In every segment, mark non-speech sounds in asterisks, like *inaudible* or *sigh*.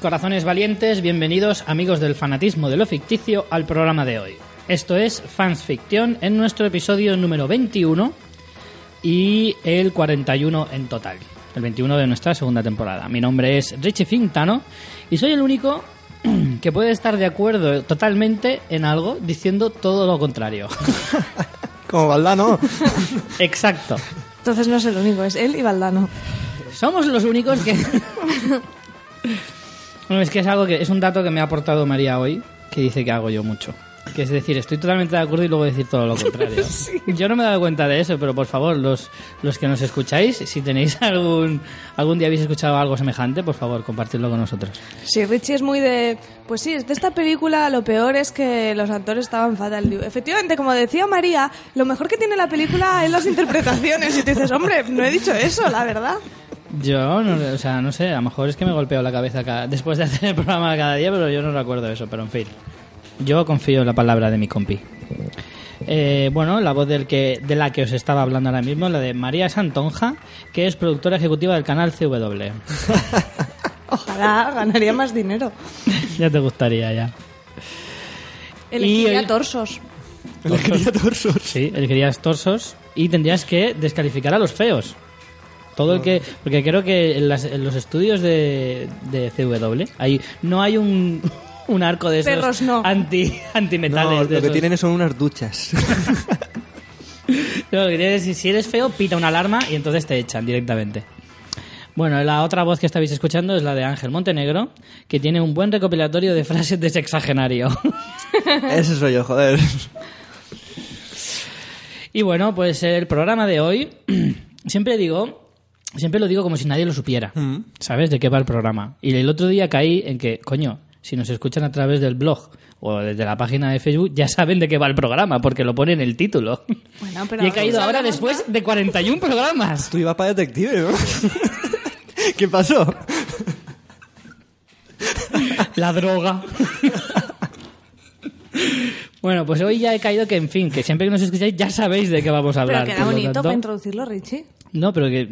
corazones valientes, bienvenidos amigos del fanatismo de lo ficticio al programa de hoy. Esto es Fans Fiction en nuestro episodio número 21 y el 41 en total, el 21 de nuestra segunda temporada. Mi nombre es Richie Fintano y soy el único *clears throat* que puede estar de acuerdo totalmente en algo diciendo todo lo contrario. *laughs* Como Valdano. *laughs* Exacto. Entonces no es el único, es él y Valdano. Somos los únicos que... *laughs* bueno, es que es algo que es un dato que me ha aportado María hoy, que dice que hago yo mucho. Que es decir, estoy totalmente de acuerdo y luego decir todo lo contrario. *laughs* Yo no me he dado cuenta de eso, pero por favor, los, los que nos escucháis, si tenéis algún algún día habéis escuchado algo semejante, por favor, compartidlo con nosotros. Sí, Richie es muy de... Pues sí, de esta película lo peor es que los actores estaban fatal. Efectivamente, como decía María, lo mejor que tiene la película es las *laughs* interpretaciones. Y tú dices, hombre, no he dicho eso, la verdad. Yo, no, o sea, no sé, a lo mejor es que me golpeo la cabeza cada- después de hacer el programa cada día, pero yo no recuerdo eso, pero en fin. Yo confío en la palabra de mi compi. Eh, bueno, la voz del que, de la que os estaba hablando ahora mismo, la de María Santonja, que es productora ejecutiva del canal CW. *laughs* Ojalá ganaría más dinero. *laughs* ya te gustaría ya. Elegiría torsos. Le quería torsos. Sí, elegirías torsos y tendrías que descalificar a los feos. Todo el que. Porque creo que en, las- en los estudios de, de CW hay, no hay un, un arco de esos Perros no. anti, antimetales. No, de lo que tienen son unas duchas. No, lo que tiene es, si eres feo, pita una alarma y entonces te echan directamente. Bueno, la otra voz que estabais escuchando es la de Ángel Montenegro, que tiene un buen recopilatorio de frases de sexagenario. *laughs* Ese soy yo, joder. Y bueno, pues el programa de hoy, *clears throat* siempre digo, siempre lo digo como si nadie lo supiera, ¿sabes? De qué va el programa. Y el otro día caí en que, coño, si nos escuchan a través del blog o desde la página de Facebook, ya saben de qué va el programa, porque lo pone en el título. Bueno, pero y he caído ahora ¿sabemos después de 41 programas. Tú ibas para detective, ¿no? *laughs* ¿Qué pasó? La droga. Bueno, pues hoy ya he caído que, en fin, que siempre que nos escucháis ya sabéis de qué vamos a Pero hablar. queda por lo bonito tanto- para introducirlo, Richie. No, pero que...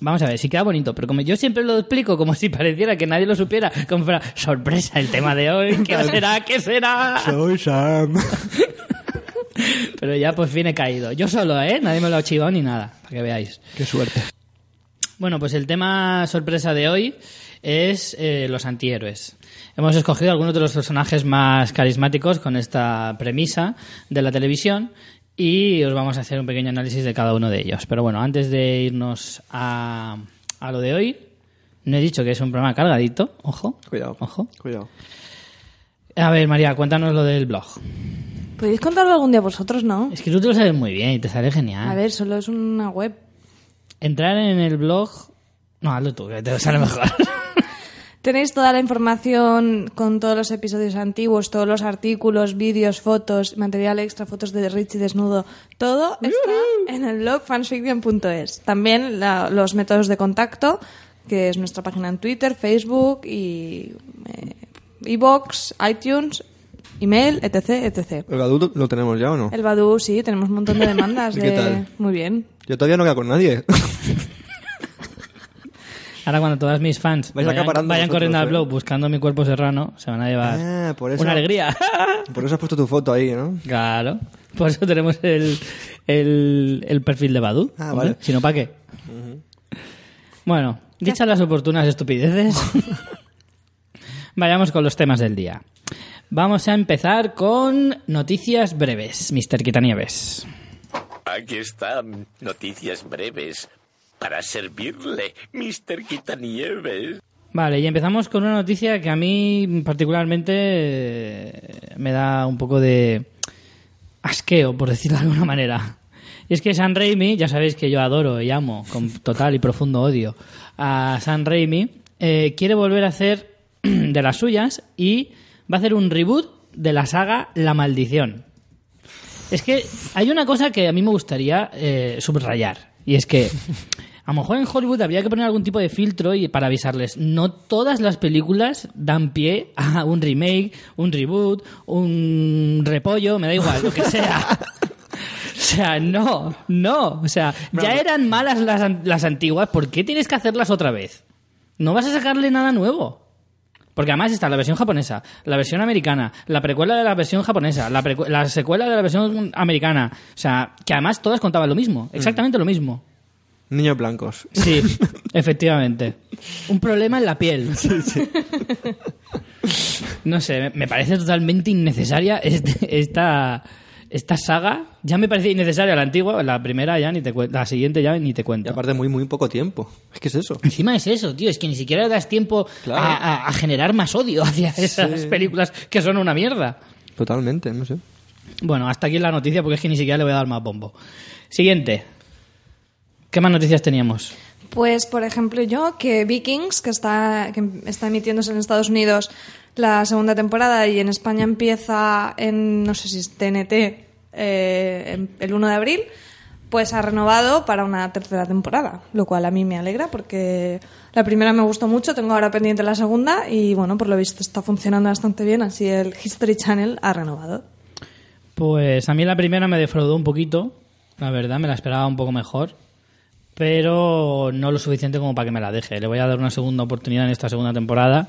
Vamos a ver, sí queda bonito, pero como yo siempre lo explico como si pareciera que nadie lo supiera, como fuera sorpresa el tema de hoy, ¿qué *laughs* será? ¿Qué será? Soy Sam. *laughs* Pero ya por fin he caído. Yo solo, ¿eh? Nadie me lo ha chivado ni nada, para que veáis. Qué suerte. Bueno, pues el tema sorpresa de hoy es eh, los antihéroes. Hemos escogido algunos de los personajes más carismáticos con esta premisa de la televisión y os vamos a hacer un pequeño análisis de cada uno de ellos. Pero bueno, antes de irnos a, a lo de hoy, no he dicho que es un programa cargadito, ojo, Cuidado. ojo. Cuidado. A ver, María, cuéntanos lo del blog. ¿Podéis contarlo algún día vosotros, no? Es que tú te lo sabes muy bien y te sale genial. A ver, solo es una web. Entrar en el blog... No, hazlo tú, que te sale mejor. Tenéis toda la información con todos los episodios antiguos, todos los artículos, vídeos, fotos, material extra, fotos de Richie desnudo. Todo está en el blog fansfiction.es. También la- los métodos de contacto, que es nuestra página en Twitter, Facebook y eh, iVoox, iTunes, email, etc, etc. ¿El Badu lo tenemos ya o no? El Badu, sí, tenemos un montón de demandas. *laughs* ¿Y de... qué tal? Muy bien. Yo todavía no quedo con nadie. *laughs* Ahora cuando todas mis fans Vais vayan, acaparando vayan vosotros, corriendo al ¿eh? blog buscando mi cuerpo serrano, se van a llevar Ah, por eso. una alegría. *laughs* Por eso has puesto tu foto ahí, ¿no? claro. Por eso tenemos el, el, el perfil de Badu. Ah, Hombre, vale. Si no, ¿para qué? Bueno, dichas las oportunas estupideces, *laughs* vayamos con los temas del día. Vamos a empezar con noticias breves, Mr. Quitanieves. Aquí están noticias breves para servirle, Mr. Quitanieves. Vale, y empezamos con una noticia que a mí particularmente eh, me da un poco de asqueo, por decirlo de alguna manera. Y es que San Raimi, ya sabéis que yo adoro y amo con total y profundo odio a San Raimi, eh, quiere volver a hacer *clears throat* de las suyas y va a hacer un reboot de la saga La Maldición. Es que hay una cosa que a mí me gustaría eh, subrayar. Y es que a lo mejor en Hollywood habría que poner algún tipo de filtro y para avisarles. No todas las películas dan pie a un remake, un reboot, un repollo, me da igual, lo que sea. *laughs* O sea, no, no. O sea, ya eran malas las, las antiguas, ¿por qué tienes que hacerlas otra vez? No vas a sacarle nada nuevo. Porque además está la versión japonesa, la versión americana, la precuela de la versión japonesa, la, la secuela de la versión americana. O sea, que además todas contaban lo mismo, exactamente lo mismo. Niños blancos. Sí, *laughs* efectivamente. Un problema en la piel. *laughs* No sé, me- me parece totalmente innecesaria este- esta, esta saga. Ya me parecía innecesaria la antigua, la primera ya ni te cuento, la siguiente ya ni te Y cuento. aparte muy, muy poco tiempo. Es que es eso. Encima es eso, tío, es que ni siquiera le das tiempo Claro. a, a- a generar más odio *laughs* hacia esas películas que son una mierda. Totalmente, no sé. Bueno, hasta aquí la noticia porque es que ni siquiera le voy a dar más bombo. Siguiente. ¿Qué más noticias teníamos? Pues, por ejemplo, yo, que Vikings, que está, que está emitiéndose en Estados Unidos la segunda temporada y en España empieza en, no sé si es TNT, eh, el 1 de abril, pues ha renovado para una tercera temporada, lo cual a mí me alegra porque la primera me gustó mucho, tengo ahora pendiente la segunda y, bueno, por lo visto está funcionando bastante bien, así el History Channel ha renovado. Pues a mí la primera me defraudó un poquito, la verdad, me la esperaba un poco mejor, pero no lo suficiente como para que me la deje. Le voy a dar una segunda oportunidad en esta segunda temporada,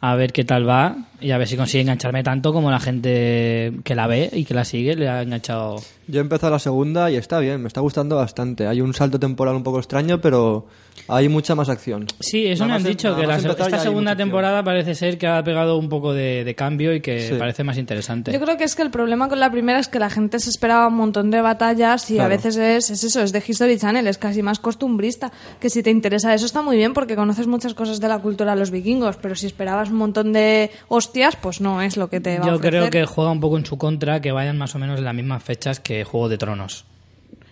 a ver qué tal va y a ver si consigue engancharme tanto como la gente que la ve y que la sigue le ha enganchado. Yo he empezado la segunda y está bien, me está gustando bastante. Hay un salto temporal un poco extraño, pero hay mucha más acción. Sí, eso Nada me han más em- dicho, que la esta segunda temporada parece ser que ha pegado un poco de, de cambio y que Sí. parece más interesante. Yo creo que es que el problema con la primera es que la gente se esperaba un montón de batallas y a veces es, es eso, es de History Channel, es casi más costumbrista. Que si te interesa eso está muy bien porque conoces muchas cosas de la cultura de los vikingos, pero si esperabas un montón de hostias, pues no es lo que te va a Yo creo que juega un poco en su contra que vayan más o menos en las mismas fechas que Juego de Tronos.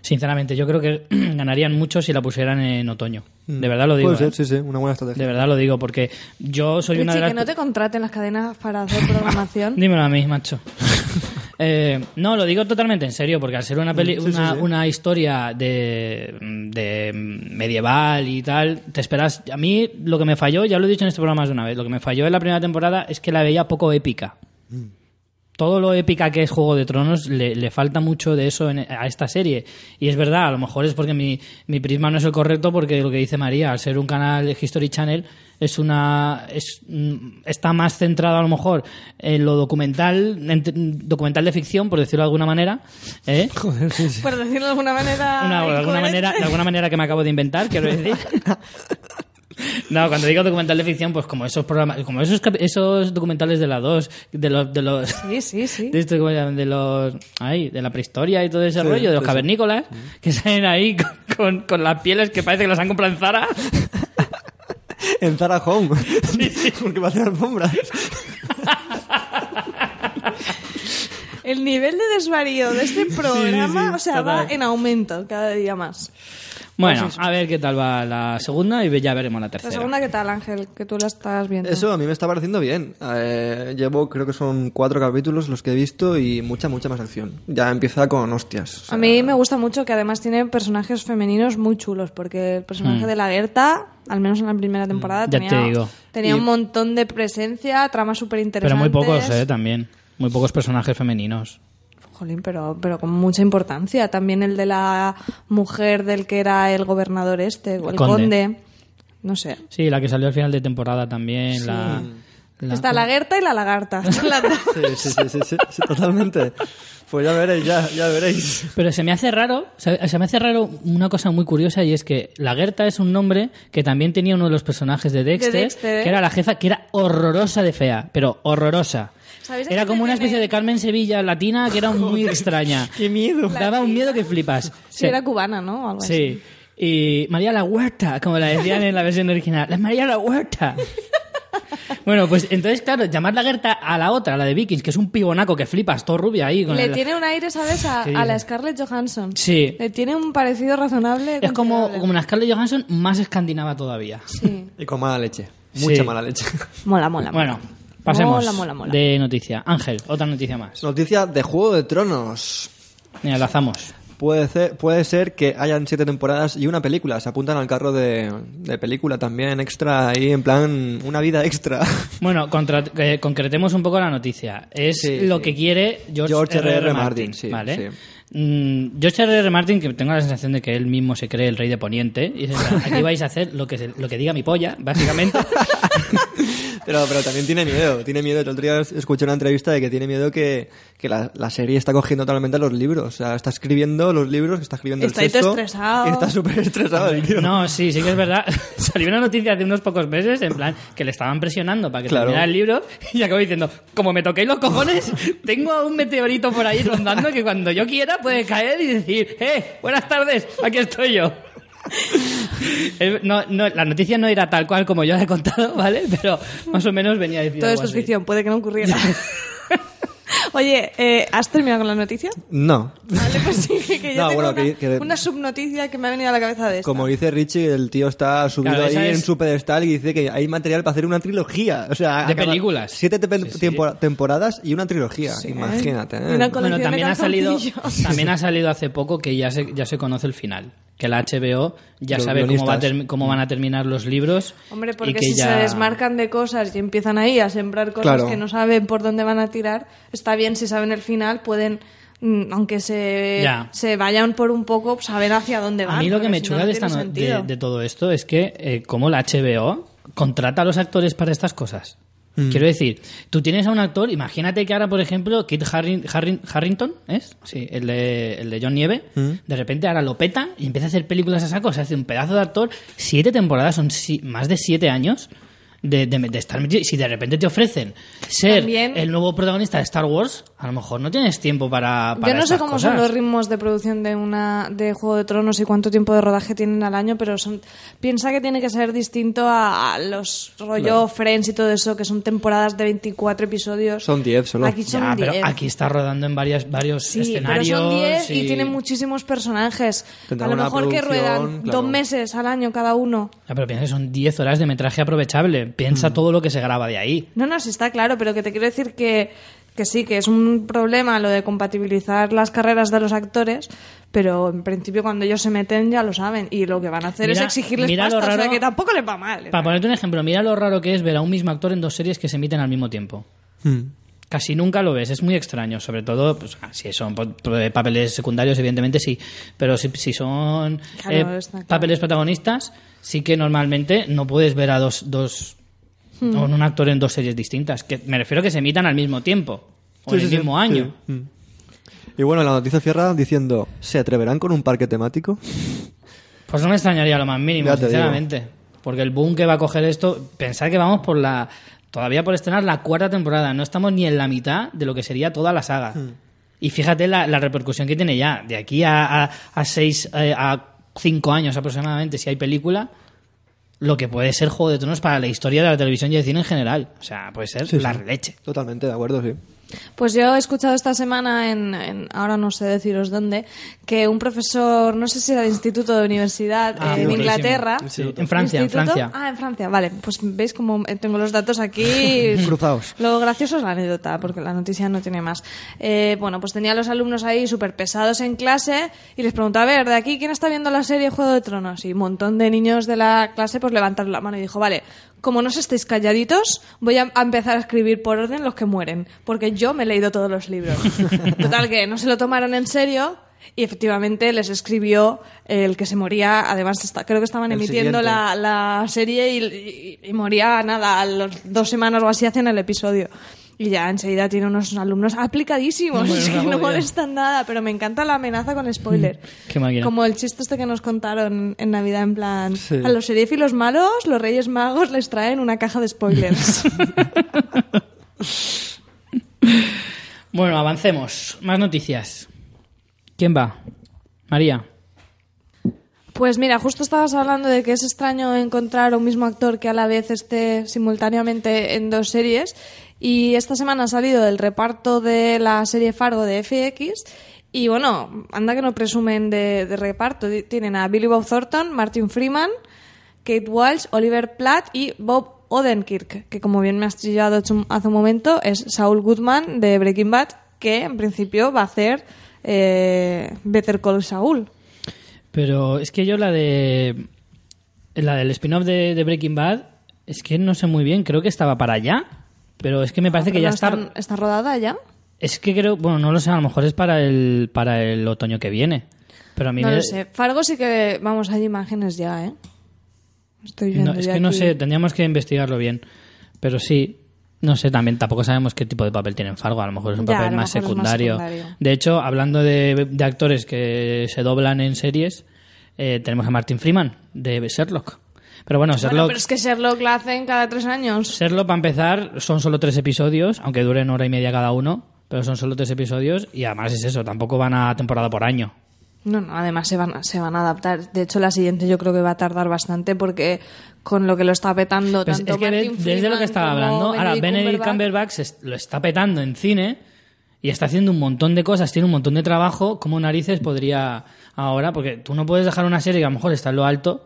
Sinceramente, yo creo que *clears throat* ganarían mucho si la pusieran en otoño. De verdad lo digo. Puede ser, ¿eh? sí, sí, una buena De estrategia. verdad lo digo, porque yo soy una de las... que no te contraten las cadenas para hacer *laughs* programación. Dímelo a mí, macho. *laughs* Eh, no, lo digo totalmente en serio, porque al ser una, peli- Sí, sí, una, sí. una historia de, de medieval y tal, te esperas... A mí lo que me falló, ya lo he dicho en este programa más de una vez, lo que me falló en la primera temporada es que la veía poco épica. Todo lo épica que es Juego de Tronos le, le falta mucho de eso en- a esta serie. Y es verdad, a lo mejor es porque mi, mi prisma no es el correcto, porque lo que dice María, al ser un canal de History Channel, es una es, mm, está más centrado a lo mejor en lo documental, en- documental de ficción, por decirlo de alguna manera. ¿eh? *laughs* Por decirlo de alguna manera. Una- de alguna manera de alguna manera que me acabo de inventar quiero decir *laughs* no cuando digo documental de ficción pues como esos programas como esos esos documentales de la 2 de los de los Sí, sí, sí. *laughs* de de los ay, de la prehistoria y todo ese Sí, rollo de los sí, sí. cavernícolas que salen ahí con, con, con las pieles que parece que las han comprado en Zara *laughs* En Zara Home. *laughs* Porque va a hacer alfombras. El nivel de desvarío de este programa, sí, o sea, va en aumento cada día más. Bueno a ver qué tal va la segunda y ya veremos la La tercera segunda, ¿qué tal, Ángel? Que tú la estás viendo. Eso a mí me está pareciendo bien. Eh, llevo, creo que son cuatro capítulos los que he visto y mucha, mucha más acción. Ya empieza con hostias. o sea, A mí me gusta mucho que además tiene personajes femeninos muy chulos, porque el personaje de la Gerta, al menos en la primera temporada, Mm. Ya tenía, te digo. tenía Y- un montón de presencia, tramas súper pero interesantes. muy pocos eh también muy pocos personajes femeninos Jolín, pero, pero con mucha importancia. También el de la mujer del que era el gobernador este, o el Conde. conde. No sé. sí la que salió al final de temporada también la, la- Está la Gerta y la lagarta. *laughs* Sí, sí, sí, sí, sí, sí, totalmente. Pues ya veréis, ya, ya veréis. Pero se me hace raro, se, se me hace raro una cosa muy curiosa y es que la Gerta es un nombre que también tenía uno de los personajes de Dexter, Dexter, que era la jefa, que era horrorosa de fea, pero horrorosa. ¿Sabéis de Era como una especie de Carmen Sevilla latina que era muy *laughs* extraña. ¡Qué miedo! Daba un miedo que flipas. Sí, era cubana, ¿no? Algo así. Sí. Y María la Huerta, como la decían en la versión original. ¡La María la Huerta! *laughs* Bueno, pues entonces, claro, llamar la Gerta a la otra, a la de Vikings, que es un pibonaco que flipas, todo rubia ahí. Con Le el- tiene un aire, ¿sabes? A, ¿Qué a la? Scarlett Johansson. Sí. Le tiene un parecido razonable. Es como, como una Scarlett Johansson más escandinava todavía. Sí. Y con mala leche. Mucha Sí. mala leche. Mola, mola. Bueno, mola. Pasemos Mola, mola, mola. de noticia. Ángel, otra noticia más. Noticia de Juego de Tronos. Mira, lanzamos. Puede ser, puede ser que hayan siete temporadas y una película. Se apuntan al carro de, de película también extra ahí, en plan, una vida extra. *laughs* Bueno, contra- eh, concretemos un poco la noticia. Es Sí, lo sí. que quiere George, R.R. R.R. Martin. Martin, sí, ¿vale? sí. Mm, George R.R. Martin, que tengo la sensación de que él mismo se cree el rey de Poniente, y dice, aquí vais a hacer lo que, se- lo que diga mi polla, básicamente. *laughs* Pero, pero también tiene miedo, tiene miedo. El otro día escuché una entrevista de que tiene miedo que, que la, la serie está cogiendo totalmente los libros. O sea, está escribiendo los libros, está escribiendo Está el estresado. Y está súper estresado el tío. No, sí, sí que es verdad. *laughs* Salió una noticia hace unos pocos meses, en plan, que le estaban presionando para que Claro. terminara el libro, *laughs* y acabó diciendo, como me toquéis los cojones, *laughs* tengo a un meteorito por ahí rondando que cuando yo quiera puede caer y decir, ¡eh! Buenas tardes, aquí estoy yo. *laughs* No, no, la noticia no era tal cual como yo la he contado, ¿vale? Pero más o menos venía decir Todo esto es ficción, puede que no ocurriera. *laughs* Oye, eh, ¿has terminado con la noticia? No. Vale, pues sí, que, *laughs* yo No, tengo bueno, una, que- que- una subnoticia que me ha venido a la cabeza de esta. Como dice Richie, el tío está subido Claro, ahí en su pedestal y dice que hay material para hacer una trilogía. O sea, De películas. Siete te- Sí, sí. tempo- temporadas y una trilogía. Imagínate. ¿eh? Una Bueno, también ha salido *laughs* también ha salido hace poco que ya se, ya se conoce el final. Que la HBO ya Los sabe cómo, va a cómo van a terminar los libros. Hombre, y porque que si ya- se desmarcan de cosas y empiezan ahí a sembrar cosas Claro. que no saben por dónde van a tirar, está bien si saben el final, pueden, mm, aunque se, Ya. se vayan por un poco, saber hacia dónde van. A mí lo que me si no, no de, no- de, de todo esto es que eh, como la HBO contrata a los actores para estas cosas. Mm. Quiero decir, tú tienes a un actor, imagínate que ahora, por ejemplo, Kit Harrin- Harrin- Harrington, ¿es? Sí, el de, el de John Nieve, Mm. de repente ahora lo peta y empieza a hacer películas a saco, se hace un pedazo de actor, siete temporadas, son si- más de siete años de, de- de estar metido. Si de repente te ofrecen ser También- el nuevo protagonista de Star Wars, a lo mejor no tienes tiempo para, para Yo no sé cómo cosas. son los ritmos de producción de una de Juego de Tronos y cuánto tiempo de rodaje tienen al año, pero son piensa que tiene que ser distinto a, a los rollo Friends y todo eso, que son temporadas de 24 episodios. Son 10 solo. Aquí son Ya, 10. pero aquí está rodando en varias, varios Sí, escenarios. pero son 10 y... y- tienen muchísimos personajes. Tendrán a lo mejor que ruedan claro. dos meses al año cada uno. Ya, pero piensa que son 10 horas de metraje aprovechable. Piensa Mm. todo lo que se graba de ahí. No, no, sí está claro, pero que te quiero decir que, que sí, que es un problema lo de compatibilizar las carreras de los actores, pero en principio cuando ellos se meten ya lo saben y lo que van a hacer Mira- es exigirles mira lo pasta, o sea raro- que tampoco les va mal. Para ponerte un ejemplo, mira lo raro que es ver a un mismo actor en dos series que se emiten al mismo tiempo. Mm. Casi nunca lo ves, es muy extraño. Sobre todo, pues, ah, si son pa- papeles secundarios, evidentemente sí. Pero si, si son Claro, eh, papeles protagonistas, sí que normalmente no puedes ver a dos, dos Hmm. o un actor en dos series distintas. Que me refiero a que se emitan al mismo tiempo o Sí, en sí, el sí. mismo año. Sí. Mm. Y bueno, la noticia cierra diciendo, ¿se atreverán con un parque temático? Pues no me extrañaría lo más mínimo, sinceramente. Porque el boom que va a coger esto, pensar que vamos por la. Todavía por estrenar la cuarta temporada, no estamos ni en la mitad de lo que sería toda la saga. Hmm. Y fíjate la, la repercusión que tiene ya. De aquí a, a, a seis, eh, a cinco años aproximadamente, si hay película, lo que puede ser Juego de Tronos para la historia de la televisión y el cine en general. O sea, puede ser Sí, la sí. leche. Totalmente, de acuerdo, sí. Pues yo he escuchado esta semana, en, en- ahora no sé deciros dónde, que un profesor, no sé si era de instituto de universidad Ah, eh, en. Inglaterra. Sí, en Francia, en. Francia. Ah, en Francia, vale. Pues veis como tengo los datos aquí. *laughs* Cruzados. Lo gracioso es la anécdota, porque la noticia no tiene más. Eh, bueno, pues tenía a los alumnos ahí súper pesados en clase y les preguntaba, a ver, ¿de aquí quién está viendo la serie Juego de Tronos? Y un montón de niños de la clase pues levantaron la mano y dijo, vale, como no os estéis calladitos, voy a a empezar a escribir por orden los que mueren, porque yo me he leído todos los libros. *laughs* Total, que no se lo tomaron en serio. Y efectivamente les escribió el que se moría, además está- creo que estaban El emitiendo la, la serie y, y- y moría nada, a las dos semanas o así hacen el episodio. Y ya enseguida tiene unos alumnos aplicadísimos, Bueno, *laughs* es que no molestan nada, pero me encanta la amenaza con spoiler. Qué máquina. Como el chiste este que nos contaron en Navidad, en plan, Sí. a los seriéfilos malos, los Reyes Magos les traen una caja de spoilers. *laughs* Bueno, avancemos. Más noticias. ¿Quién va? María. Pues mira, justo estabas hablando de que es extraño encontrar un mismo actor que a la vez esté simultáneamente en dos series. Y esta semana ha salido el reparto de la serie Fargo de FX. Y bueno, anda que no presumen de, reparto. Tienen a Billy Bob Thornton, Martin Freeman, Kate Walsh, Oliver Platt y Bob Odenkirk, que como bien me has chillado hace un- momento, es Saul Goodman de Breaking Bad, que en principio va a hacer eh, Better Call Saul. Pero es que yo la de. La del spin-off de Breaking Bad, es que no sé muy bien, creo que estaba para allá. Pero es que me parece que ya está. están- ¿Está rodada ya? Es que creo. Bueno, no lo sé, a lo mejor es para el, para el otoño que viene. Pero a mí No me- lo sé. Fargo sí que... Vamos, hay imágenes ya, ¿eh? Estoy viendo No, es que no sé, tendríamos que investigarlo bien. Pero sí, no sé, también tampoco sabemos qué tipo de papel tiene en Fargo. A lo mejor es un Ya, papel más secundario. De hecho, hablando de, de actores que se doblan en series, eh, tenemos a Martin Freeman de Sherlock. Pero bueno, Sherlock, Bueno, pero es que Sherlock la hacen cada tres años. Sherlock, para empezar, son solo tres episodios, aunque duren hora y media cada uno, pero son solo tres episodios y además es eso, tampoco van a temporada por año. No, no, además se van, a- se van a adaptar. De hecho, la siguiente yo creo que va a tardar bastante porque con lo que lo está petando Pues tanto es que Martin desde lo que estaba hablando, ahora Benedict Cumberbatch lo está petando en cine y está haciendo un montón de cosas, tiene un montón de trabajo, como narices podría ahora? Porque tú no puedes dejar una serie que a lo mejor está en lo alto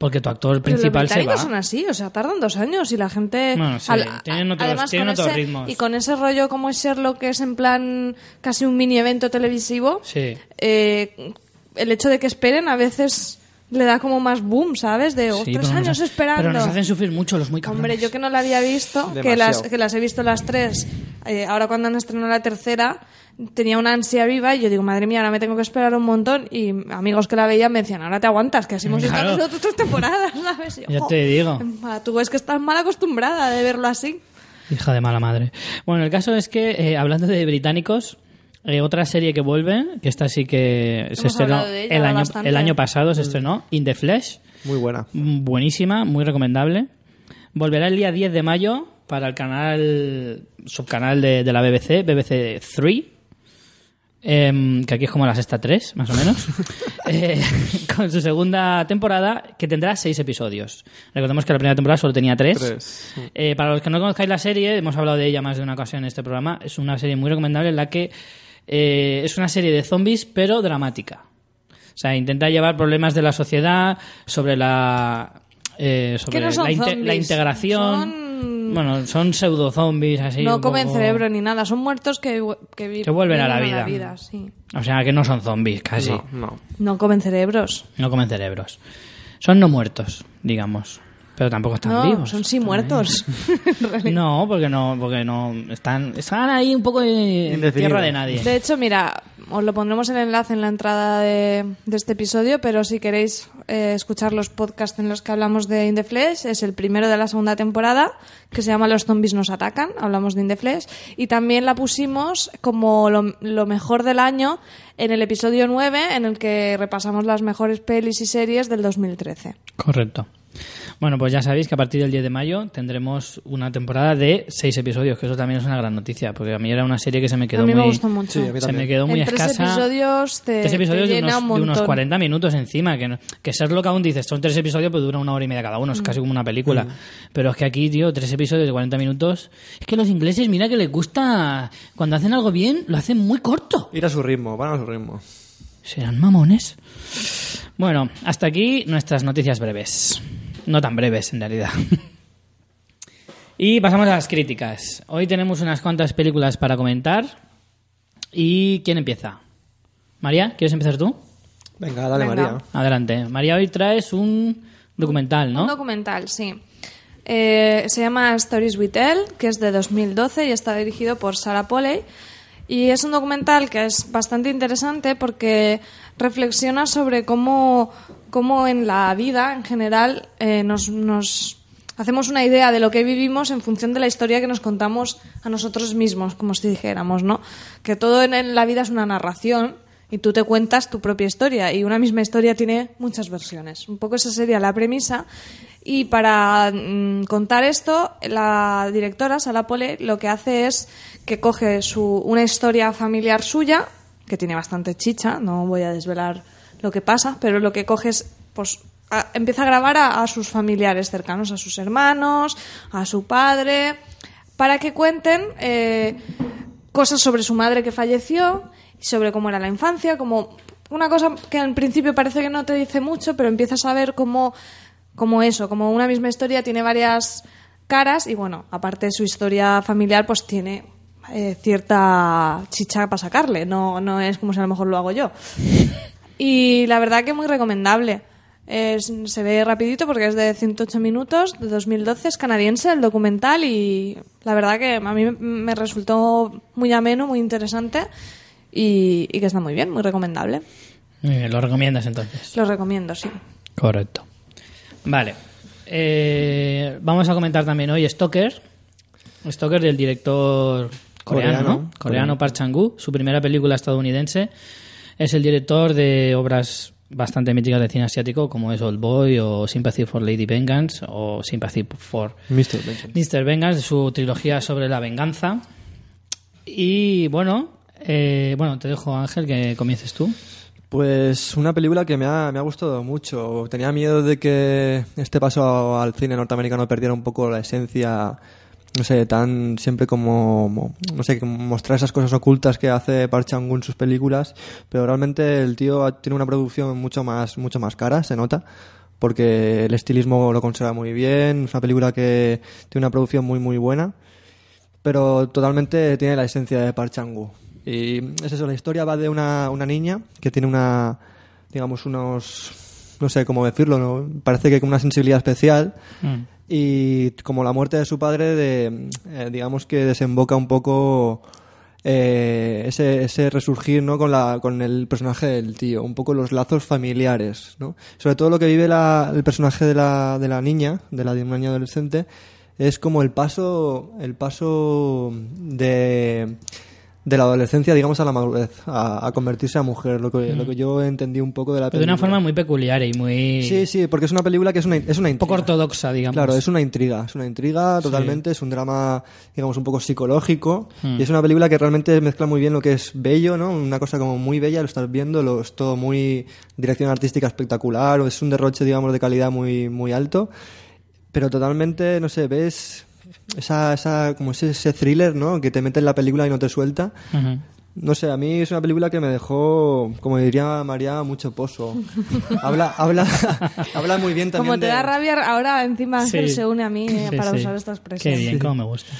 porque tu actor Pero principal los se va. británicos son así, o sea, tardan dos años y la gente... Bueno, sí, tienen otros- además, tienen con otros ese- ritmos. Y con ese rollo como es Sherlock, que es en plan casi un mini evento televisivo, Sí. eh, el hecho de que esperen a veces le da como más boom, ¿sabes? De Sí, otros pero nos años ha- esperando. Pero nos hacen sufrir mucho los muy cabrones. Hombre, yo que no la había visto, que las, que las he visto las tres, eh, ahora cuando han estrenado la tercera, tenía una ansia viva y yo digo, madre mía, ahora me tengo que esperar un montón. Y amigos que la veían me decían, ahora te aguantas, que así hemos visto Claro. tres temporadas, *laughs* ¿sabes? Y yo, Ya "Jo, te digo. Tú es que estás mal acostumbrada de verlo así. Hija de mala madre. Bueno, el caso es que, eh, hablando de británicos, eh, otra serie que vuelve, que esta sí que se Hemos estrenó ella el año, el año pasado, se estrenó, In the Flesh. Muy buena. Mm, Buenísima, muy recomendable. Volverá el día 10 de mayo para el canal, subcanal de, de la BBC, BBC 3. Em, que aquí es como la sexta 3, más o menos. *laughs* Eh, con su segunda temporada, que tendrá seis episodios. Recordemos que la primera temporada solo tenía tres. Eh, para los que no conozcáis la serie, hemos hablado de ella más de una ocasión en este programa. Es una serie muy recomendable en la que eh, es una serie de zombies, pero dramática. O sea, intenta llevar problemas de la sociedad sobre la. eh, sobre no la, inte- zombies, la integración. son- Bueno, son pseudo zombies así. no comen poco- cerebro ni nada, son muertos que, que, vi- Que vuelven a la vienen vida. sí. O sea, que no son zombies casi. No, no. No comen cerebros. No comen cerebros. Son no muertos, digamos. Pero tampoco están no, vivos. son sí muertos. *laughs* No, porque no, porque no están, están ahí un poco en tierra de nadie. De hecho, mira, os lo pondremos el enlace en la entrada de, de este episodio, pero si queréis eh, escuchar los podcasts en los que hablamos de In the Flesh, es el primero de la segunda temporada, que se llama Los zombies nos atacan, hablamos de In the Flesh, y también la pusimos como lo, lo mejor del año en el episodio 9, en el que repasamos las mejores pelis y series del 2013. Correcto. Bueno, pues ya sabéis que a partir del 10 de mayo tendremos una temporada de seis episodios, que eso también es una gran noticia, porque a mí era una serie que se me quedó a mí muy, me gustó mucho. Sí, a mí se me quedó muy en tres escasa. episodios te, Tres episodios te de unos, un de unos montón. 40 minutos encima, que, que Sherlock aún dices, son tres episodios, pues dura una hora y media cada uno, Mm. es casi como una película. Pero es que aquí, tío, tres episodios de 40 minutos, es que los ingleses, mira que les gusta, cuando hacen algo bien, lo hacen muy corto. Ir a su ritmo, van a su ritmo. ¿Serán mamones? Bueno, hasta aquí nuestras noticias breves. No tan breves, en realidad. *laughs* y pasamos a las críticas. Hoy tenemos unas cuantas películas para comentar. ¿Y quién empieza? María, ¿quieres empezar tú? Venga, dale, Venga. María. Adelante. María, hoy traes un documental, ¿no? Un documental, sí. Eh, se llama Stories We Tell, que es de 2012 y está dirigido por Sarah Polley. Y es un documental que es bastante interesante porque reflexiona sobre cómo, cómo en la vida en general eh, nos, nos hacemos una idea de lo que vivimos en función de la historia que nos contamos a nosotros mismos, como si dijéramos, ¿no? Que todo en- la vida es una narración y tú te cuentas tu propia historia y una misma historia tiene muchas versiones. Un poco esa sería la premisa. Y para mm, contar esto, la directora, Sara Pole, lo que hace es que coge su, una historia familiar suya, que tiene bastante chicha, no voy a desvelar lo que pasa, pero lo que coge es, pues, empieza a grabar a, sus familiares cercanos, a sus hermanos, a su padre, para que cuenten eh, cosas sobre su madre que falleció sobre cómo era la infancia, como una cosa que en principio parece que no te dice mucho, pero empiezas a ver cómo, cómo eso, como una misma historia tiene varias caras y bueno, aparte de su historia familiar, pues tiene eh, cierta chicha para sacarle, no, no es como si a lo mejor lo hago yo. *laughs* Y la verdad que muy recomendable. Es- se ve rapidito porque es de 108 minutos, de 2012, es canadiense el documental y la verdad que a mí me- resultó muy ameno, muy interesante y, y que está muy bien, muy recomendable. Lo recomiendas entonces. Lo recomiendo, sí. Correcto. Vale. Eh, vamos a comentar también hoy Stalker, Stoker del director coreano, Coreano, ¿no? Coreano. Park Chan-wook, su primera película estadounidense. Es el director de obras bastante míticas de cine asiático como es Old Boy o Sympathy for Lady Vengeance o Sympathy for Mr. Benjamin. Mr. Vengeance, su trilogía sobre la venganza. Y bueno, eh, bueno, te dejo Ángel que comiences tú. Pues una película que me ha, me ha gustado mucho. Tenía miedo de que este paso al cine norteamericano perdiera un poco la esencia, no sé, tan siempre como, no sé, mostrar esas cosas ocultas que hace Park Chan-wook en sus películas, pero realmente el tío tiene una producción mucho más, mucho más cara, se nota, porque el estilismo lo conserva muy bien, es una película que tiene una producción muy, muy buena pero totalmente tiene la esencia de Park Chan-wook. Y es eso, la historia va de una, una niña que tiene una, digamos, unos, no sé cómo decirlo, ¿no? parece que con una sensibilidad especial Mm. Y como la muerte de su padre, de, eh, digamos que desemboca un poco eh, ese, ese resurgir ¿no? con, la, con el personaje del tío, un poco los lazos familiares. ¿no? Sobre todo lo que vive la- el personaje de la, de la niña, de la niña adolescente, es como el paso, el paso de, de la adolescencia, digamos, a la madurez, a, a convertirse a mujer, lo que, lo que yo entendí un poco de la Pero de una película. forma muy peculiar y muy Sí, sí, porque es una película que es una, es una un poco intriga. ortodoxa, digamos. Claro, es una intriga, es una intriga totalmente, es un drama, digamos, un poco psicológico, Hmm. y es una película que realmente mezcla muy bien lo que es bello, ¿no? Una cosa como muy bella, lo estás viendo, lo, es todo muy dirección artística espectacular, o es un derroche, digamos, de calidad muy, muy alto, pero totalmente, no sé, ves esa, esa, como ese, ese thriller, ¿no? Que te mete en la película y no te suelta. No sé, a mí es una película que me dejó, como diría María, mucho pozo. *laughs* habla, habla, habla muy bien también. Como te de- da rabia, ahora encima Ángel Sí. se une a mí eh, Sí, para sí. usar esta expresión. Qué bien, cómo me gusta.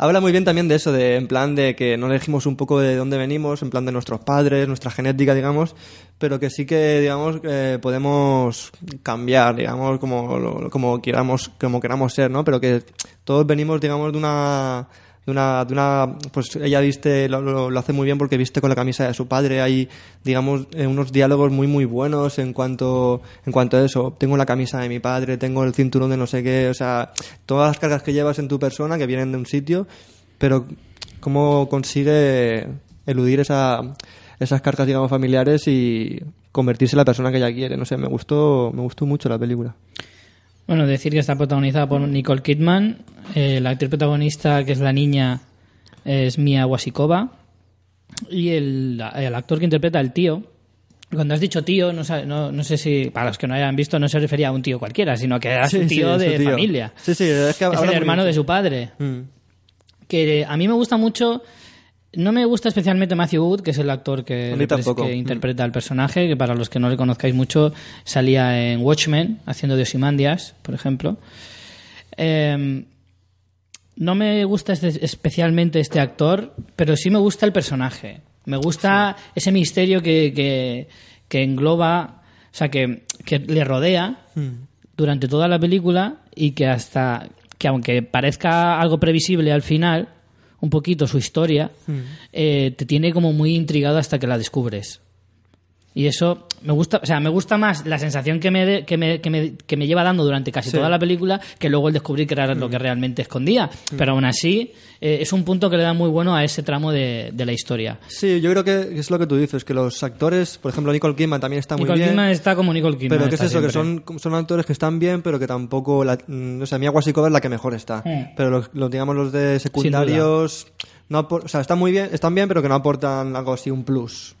Habla muy bien también de eso, de en plan de que no elegimos un poco de dónde venimos, en plan de nuestros padres, nuestra genética, digamos, pero que sí que, digamos, eh, podemos cambiar, digamos, como, como queramos, como queramos ser, ¿no? Pero que todos venimos, digamos, de una, de una, de una, pues ella viste, lo, lo- hace muy bien porque viste con la camisa de su padre, hay, digamos, eh, unos diálogos muy, muy buenos en cuanto, en cuanto a eso. Tengo la camisa de mi padre, tengo el cinturón de no sé qué, o sea, todas las cargas que llevas en tu persona que vienen de un sitio, pero cómo consigue eludir esa, esas cargas, digamos, familiares y convertirse en la persona que ella quiere. No sé, me gustó, me gustó mucho la película. Bueno, decir que está protagonizada por Nicole Kidman. eh, la actriz protagonista, que es la niña, es Mia Wasikova. Y el, el actor que interpreta al tío. Cuando has dicho tío, no, no, no sé si, para los que no hayan visto, no se refería a un tío cualquiera, sino que era Sí, su sí, tío su de tío. familia. Sí, sí, es que es el hermano bien. de su padre. Mm. Que a mí me gusta mucho. No me gusta especialmente Matthew Wood, que es el actor que, Mm. interpreta al personaje, que para los que no le conozcáis mucho, salía en Watchmen, haciendo de Ozymandias, por ejemplo. Eh, no me gusta este- especialmente este actor, pero sí me gusta el personaje. Me gusta ese misterio que, que, que engloba, o sea, que, que le rodea durante toda la película y que hasta que aunque parezca algo previsible al final, un poquito su historia, eh, te tiene como muy intrigado hasta que la descubres. Y eso me gusta, o sea, me gusta más la sensación que me, de- que me, que me, que me lleva dando durante casi Sí. toda la película que luego el descubrir que era lo que realmente escondía. Pero aún así, eh, es un punto que le da muy bueno a ese tramo de, de la historia. Sí, yo creo que es lo que tú dices, que los actores, por ejemplo, Nicole Kidman también está muy Nicole bien. Kidman está como Nicole Kidman. Pero que es eso, que son, son actores que están bien, pero que tampoco... La, mm, o sea, Mia Wasikova es la que mejor está. Mm. Pero los, los, digamos, los de secundarios... No o sea, están muy bien, están bien, pero que no aportan algo así, un plus.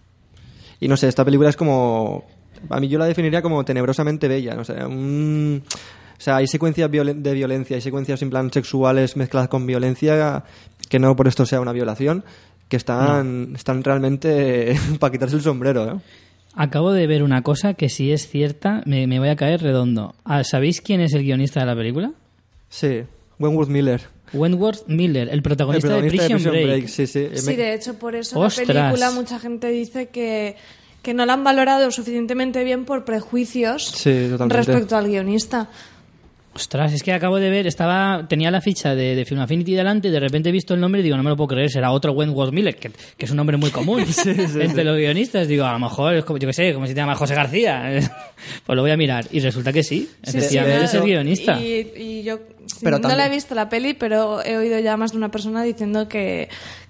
Y no sé, esta película es como... A mí yo la definiría como tenebrosamente bella, no sé, un... O sea, hay secuencias violen- de violencia, hay secuencias en plan sexuales mezcladas con violencia, que no por esto sea una violación, que están, están realmente *laughs* para quitarse el sombrero, ¿eh? Acabo de ver una cosa que si es cierta, me, me voy a caer redondo. Ah, ¿Sabéis quién es el guionista de la película? Sí, Wentworth Miller. Wentworth Miller, el protagonista, El protagonista de Prison, Break. Sí, sí. Sí, Me- de hecho, por eso Ostras. la película mucha gente dice que, que no la han valorado suficientemente bien por prejuicios Sí, respecto al guionista. Ostras, es que acabo de ver, estaba tenía la ficha de, de Film Affinity delante y de repente he visto el nombre y digo, no me lo puedo creer, será otro Wentworth Miller, que, que es un nombre muy común *laughs* entre los guionistas. Digo, a lo mejor es como, yo qué sé, como si te llama José García. *laughs* pues lo voy a mirar. Y resulta que sí, Sí, efectivamente sí, es el guionista. Y, y yo sí, Pero no la he visto la peli, pero he oído ya más de una persona diciendo que,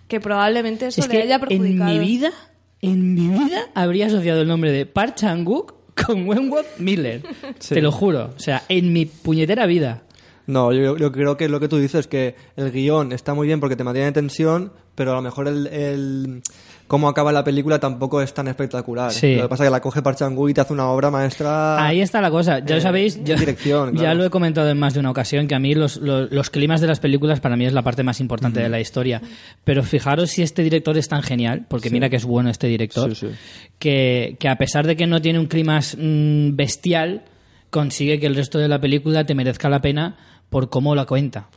que probablemente eso es le que haya en perjudicado. mi vida, en mi vida habría asociado el nombre de Park Chan-wook con Wentworth Miller. *laughs* Sí. Te lo juro. O sea, en mi puñetera vida. No, yo, yo creo que lo que tú dices, que el guion está muy bien porque te mantiene en tensión, pero a lo mejor el, el- cómo acaba la película tampoco es tan espectacular. Sí. Lo que pasa es que la coge Parchangú y te hace una obra maestra. Ahí está la cosa. Ya eh, sabéis, yo- dirección, ya lo he comentado en más de una ocasión, que a mí los, los, los climas de las películas para mí es la parte más importante de la historia. Pero fijaros si este director es tan genial, porque mira que es bueno este director, Sí, sí. Que, que a pesar de que no tiene un clima mm, bestial, consigue que el resto de la película te merezca la pena por cómo la cuenta.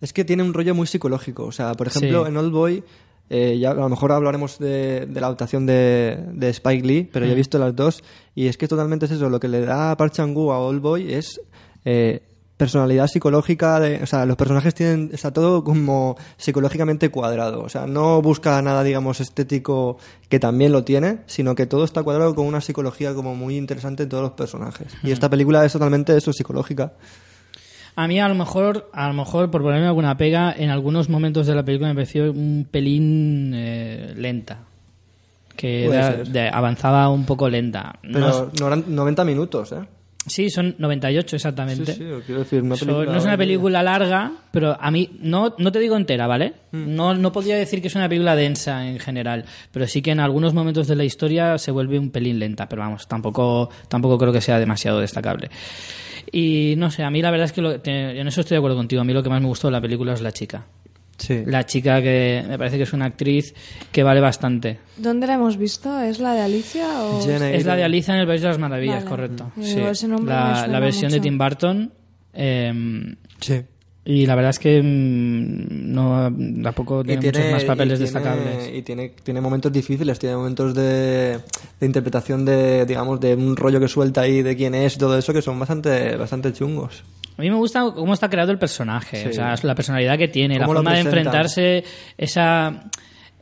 Es que tiene un rollo muy psicológico. O sea, por ejemplo, en Old Boy, eh, ya a lo mejor hablaremos de, de la adaptación de, de Spike Lee, pero yo he visto las dos y es que totalmente es eso. Lo que le da a Park a Old Boy es eh, personalidad psicológica. De, o sea, los personajes tienen. Está todo como psicológicamente cuadrado. O sea, no busca nada, digamos, estético que también lo tiene, sino que todo está cuadrado con una psicología como muy interesante en todos los personajes. Y esta película es totalmente eso, psicológica. A mí a lo mejor, a lo mejor por ponerme alguna pega, en algunos momentos de la película me pareció un pelín eh, lenta. Que era- de- avanzaba un poco lenta. No Pero no eran 90 minutos, ¿eh? Sí, son 98 exactamente. Sí, sí, quiero decir, una So- película no es una película larga, pero a mí, no, no te digo entera, ¿vale? Mm. No, no podría decir que es una película densa en general, pero sí que en algunos momentos de la historia se vuelve un pelín lenta, pero vamos, tampoco, tampoco creo que sea demasiado destacable. Y no sé, a mí la verdad es que lo- te- en eso estoy de acuerdo contigo. A mí lo que más me gustó de la película es la chica. Sí. La chica que me parece que es una actriz que vale bastante. ¿Dónde la hemos visto? ¿Es la de Alicia o...? Es la de. Alicia en el País de las Maravillas, Vale. correcto. Sí. La, suena la versión de. Tim Burton. em, Sí. Y la verdad es que mm, no tampoco tiene, muchos más papeles y tiene- destacables. Y tiene, tiene momentos difíciles, tiene momentos de, de interpretación de, digamos, de un rollo que suelta ahí de quién es y todo eso que son bastante, bastante chungos. A mí me gusta cómo está creado el personaje, Sí. o sea, la personalidad que tiene, la forma de enfrentarse, esa,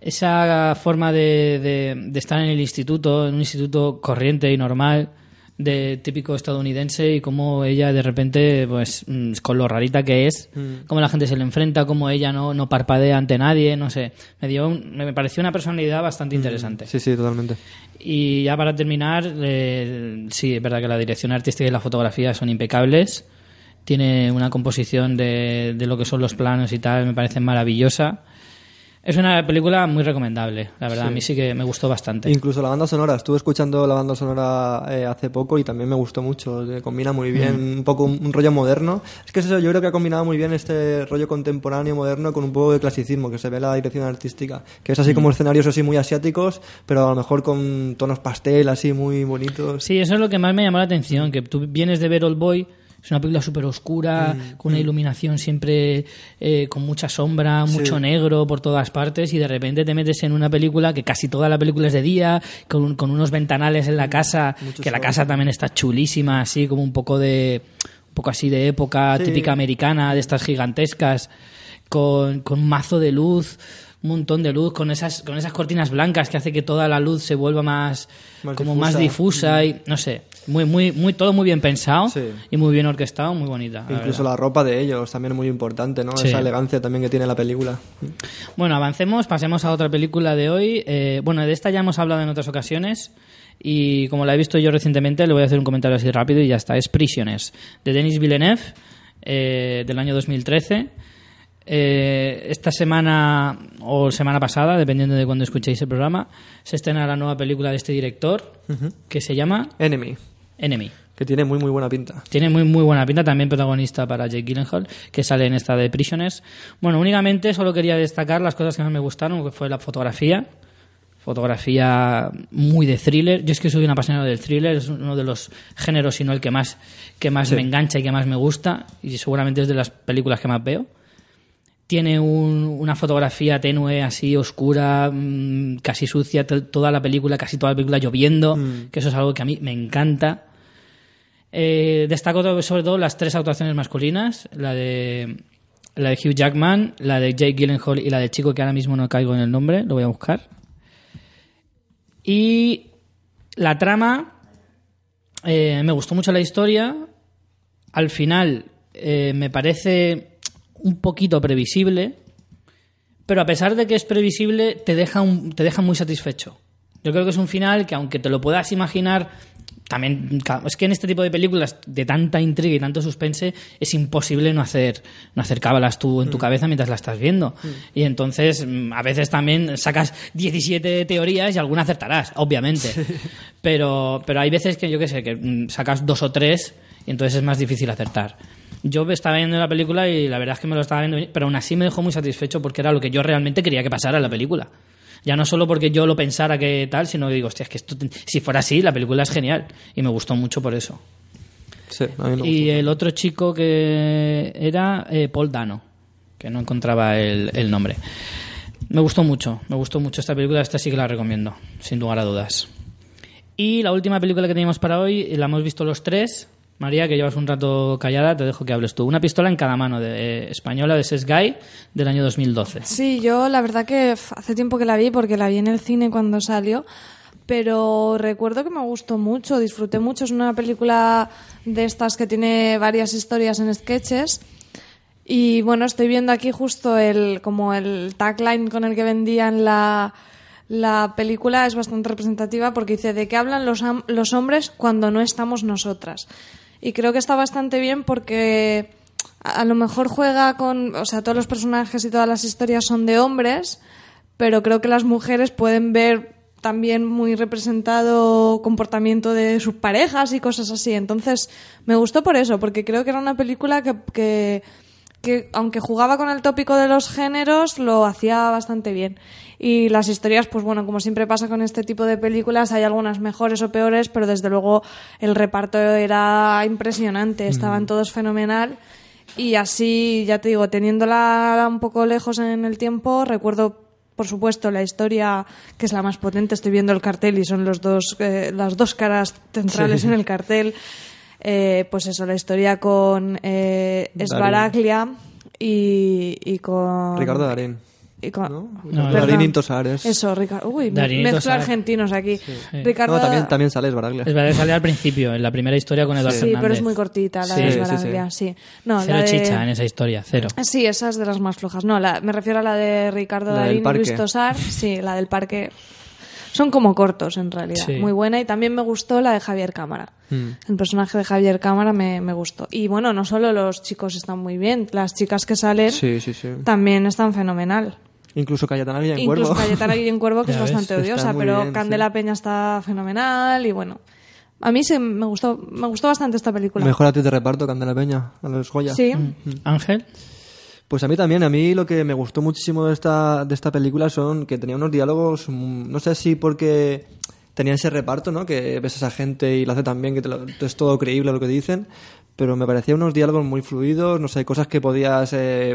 esa forma de, de- de estar en el instituto, en un instituto corriente y normal, de típico estadounidense, y cómo ella de repente, pues, mm, con lo rarita que es, Mm. cómo la gente se le enfrenta, cómo ella no, no parpadea ante nadie, no sé. Me, dio un- me pareció una personalidad bastante interesante. Sí, sí, totalmente. Y ya para terminar, eh, sí, es verdad que la dirección artística y la fotografía son impecables. Tiene una composición de, de lo que son los planos y tal, me parece maravillosa. Es una película muy recomendable, la verdad, a mí sí que me gustó bastante. Incluso la banda sonora, estuve escuchando la banda sonora eh, hace poco y también me gustó mucho, eh, combina muy bien Mm. un poco un, un rollo moderno. Es que es eso, yo creo que ha combinado muy bien este rollo contemporáneo moderno con un poco de clasicismo que se ve en la dirección artística, que es así Mm. como escenarios así muy asiáticos, pero a lo mejor con tonos pastel así muy bonitos. Sí, eso es lo que más me llamó la atención, que tú vienes de ver Old Boy, es una película súper oscura, con una iluminación siempre eh, con mucha sombra, mucho negro por todas partes, y de repente te metes en una película que casi toda la película es de día, con, con unos ventanales en la casa, que la casa también está chulísima, así como un poco de... un poco así de época Sí. típica americana, de estas gigantescas, con, con un mazo de luz, un montón de luz, con esas, con esas cortinas blancas que hace que toda la luz se vuelva más, Más como difusa. más difusa y no sé, muy, muy, muy, todo muy bien pensado Sí. y muy bien orquestado, muy bonita. la Incluso verdad. la ropa de ellos también es muy importante, ¿no? Sí. Esa elegancia también que tiene la película. Bueno, avancemos, pasemos a otra película de hoy. Eh, bueno, de esta ya hemos hablado en otras ocasiones y como la he visto yo recientemente, le voy a hacer un comentario así rápido y ya está. Es Prisoners, de Denis Villeneuve, eh, del año 2013. Eh, esta semana o semana pasada, dependiendo de cuando escuchéis el programa, se estrena la nueva película de este director que se llama Enemy, Enemy. que tiene muy muy buena pinta. Tiene muy, muy buena pinta, también protagonista para Jake Gyllenhaal, que sale en esta de Prisoners. Bueno, únicamente solo quería destacar las cosas que más me gustaron, que fue la fotografía. Fotografía muy de thriller. Yo es que soy un apasionado del thriller, es uno de los géneros, sino el que más, que más me engancha y que más me gusta, y seguramente es de las películas que más veo. Tiene un- una fotografía tenue, así oscura, mm, casi sucia, to- toda la película, casi toda la película lloviendo, que eso es algo que a mí me encanta. Eh, destaco sobre todo las tres actuaciones masculinas, la de la de Hugh Jackman, la de Jake Gyllenhaal y la del chico que ahora mismo no caigo en el nombre, lo voy a buscar. Y la trama, eh, me gustó mucho la historia. Al final eh, me parece un poquito previsible, pero a pesar de que es previsible, te deja, un- te deja muy satisfecho. Yo creo que es un final que, aunque te lo puedas imaginar, también es que en este tipo de películas de tanta intriga y tanto suspense es imposible no hacer no hacer cábalas tú en tu cabeza mientras la estás viendo. Y entonces mm, a veces también sacas 17 teorías y alguna acertarás obviamente. Pero pero hay veces que yo qué sé que mm, sacas dos o tres y entonces es más difícil acertar yo estaba viendo la película y la verdad es que me lo estaba viendo pero aún así me dejó muy satisfecho porque era lo que yo realmente quería que pasara en la película ya no solo porque yo lo pensara que tal, sino que digo, hostia, es que esto, si fuera así, la película es genial. Y me gustó mucho por eso. Sí, a mí me Y gustó. el otro chico que era eh, Paul Dano, que no encontraba el, el nombre. Me gustó mucho, me gustó mucho esta película, esta sí que la recomiendo, sin lugar a dudas. Y la última película que teníamos para hoy, la hemos visto los tres. María, que llevas un rato callada, te dejo que hables tú. Una pistola en cada mano, de, eh, española de Sesgay, del año 2012. Sí, yo la verdad que hace tiempo que la vi porque la vi en el cine cuando salió, pero recuerdo que me gustó mucho, disfruté mucho. Es una película de estas que tiene varias historias en sketches. Y bueno, estoy viendo aquí justo el como el tagline con el que vendían la, la película es bastante representativa porque dice de qué hablan los, los hombres cuando no estamos nosotras. Y creo que está bastante bien porque a, lo mejor juega con, o sea, todos los personajes y todas las historias son de hombres, pero creo que las mujeres pueden ver también muy representado comportamiento de sus parejas y cosas así. Entonces, me gustó por eso, porque creo que era una película que, que, que, aunque jugaba con el tópico de los géneros, lo hacía bastante bien. Y las historias, pues bueno, como siempre pasa con este tipo de películas, hay algunas mejores o peores, pero desde luego el reparto era impresionante, estaban todos fenomenal. Y así, ya te digo, teniéndola un poco lejos en el tiempo, recuerdo, por supuesto, la historia que es la más potente. Estoy viendo el cartel y son los dos, eh, las dos caras centrales en el cartel. Eh, pues eso, la historia con eh. Esbaraglia y, y con... Ricardo Darín. Y con- ¿no? No, Darín perdón. y Tosares. Eso, Ricardo. Uy, me- Darín y mezclo Tosares. argentinos aquí. Ricardo... No, también, también sale Esbaraglia. Es verdad, sale al principio, en la primera historia con Eduardo Sí, Fernández. pero es muy cortita la Sí. de Sí, sí, Esbaraglia, sí. No, Cero la de... chicha en esa historia, cero. Sí, esa es de las más flojas. No, la, me refiero a la de Ricardo La Darín y Luis. Tosar. Sí, la del parque. Son como cortos, en realidad. Sí. Muy buena. Y también me gustó la de Javier Cámara. Mm. El personaje de Javier Cámara me, me gustó. Y bueno, no solo los chicos están muy bien, las chicas que salen Sí, sí, sí. también están fenomenal. Incluso Cayetana en Incluso Cuervo. Cayetana Guillén Cuervo, que *laughs* es ves, bastante está odiosa, pero bien, Candela sí. Peña está fenomenal y bueno. A mí se, me gustó me gustó bastante esta película. Mejor actriz de reparto, Candela Peña, a los Goya. Sí. Ángel, Pues a mí también, a mí lo que me gustó muchísimo de esta, de esta película son que tenía unos diálogos, mm, no sé si porque tenía ese reparto, ¿no? Que ves a esa gente y lo hace tan bien que te lo- es todo creíble lo que dicen, pero me parecían unos diálogos muy fluidos, no sé, cosas que podías eh,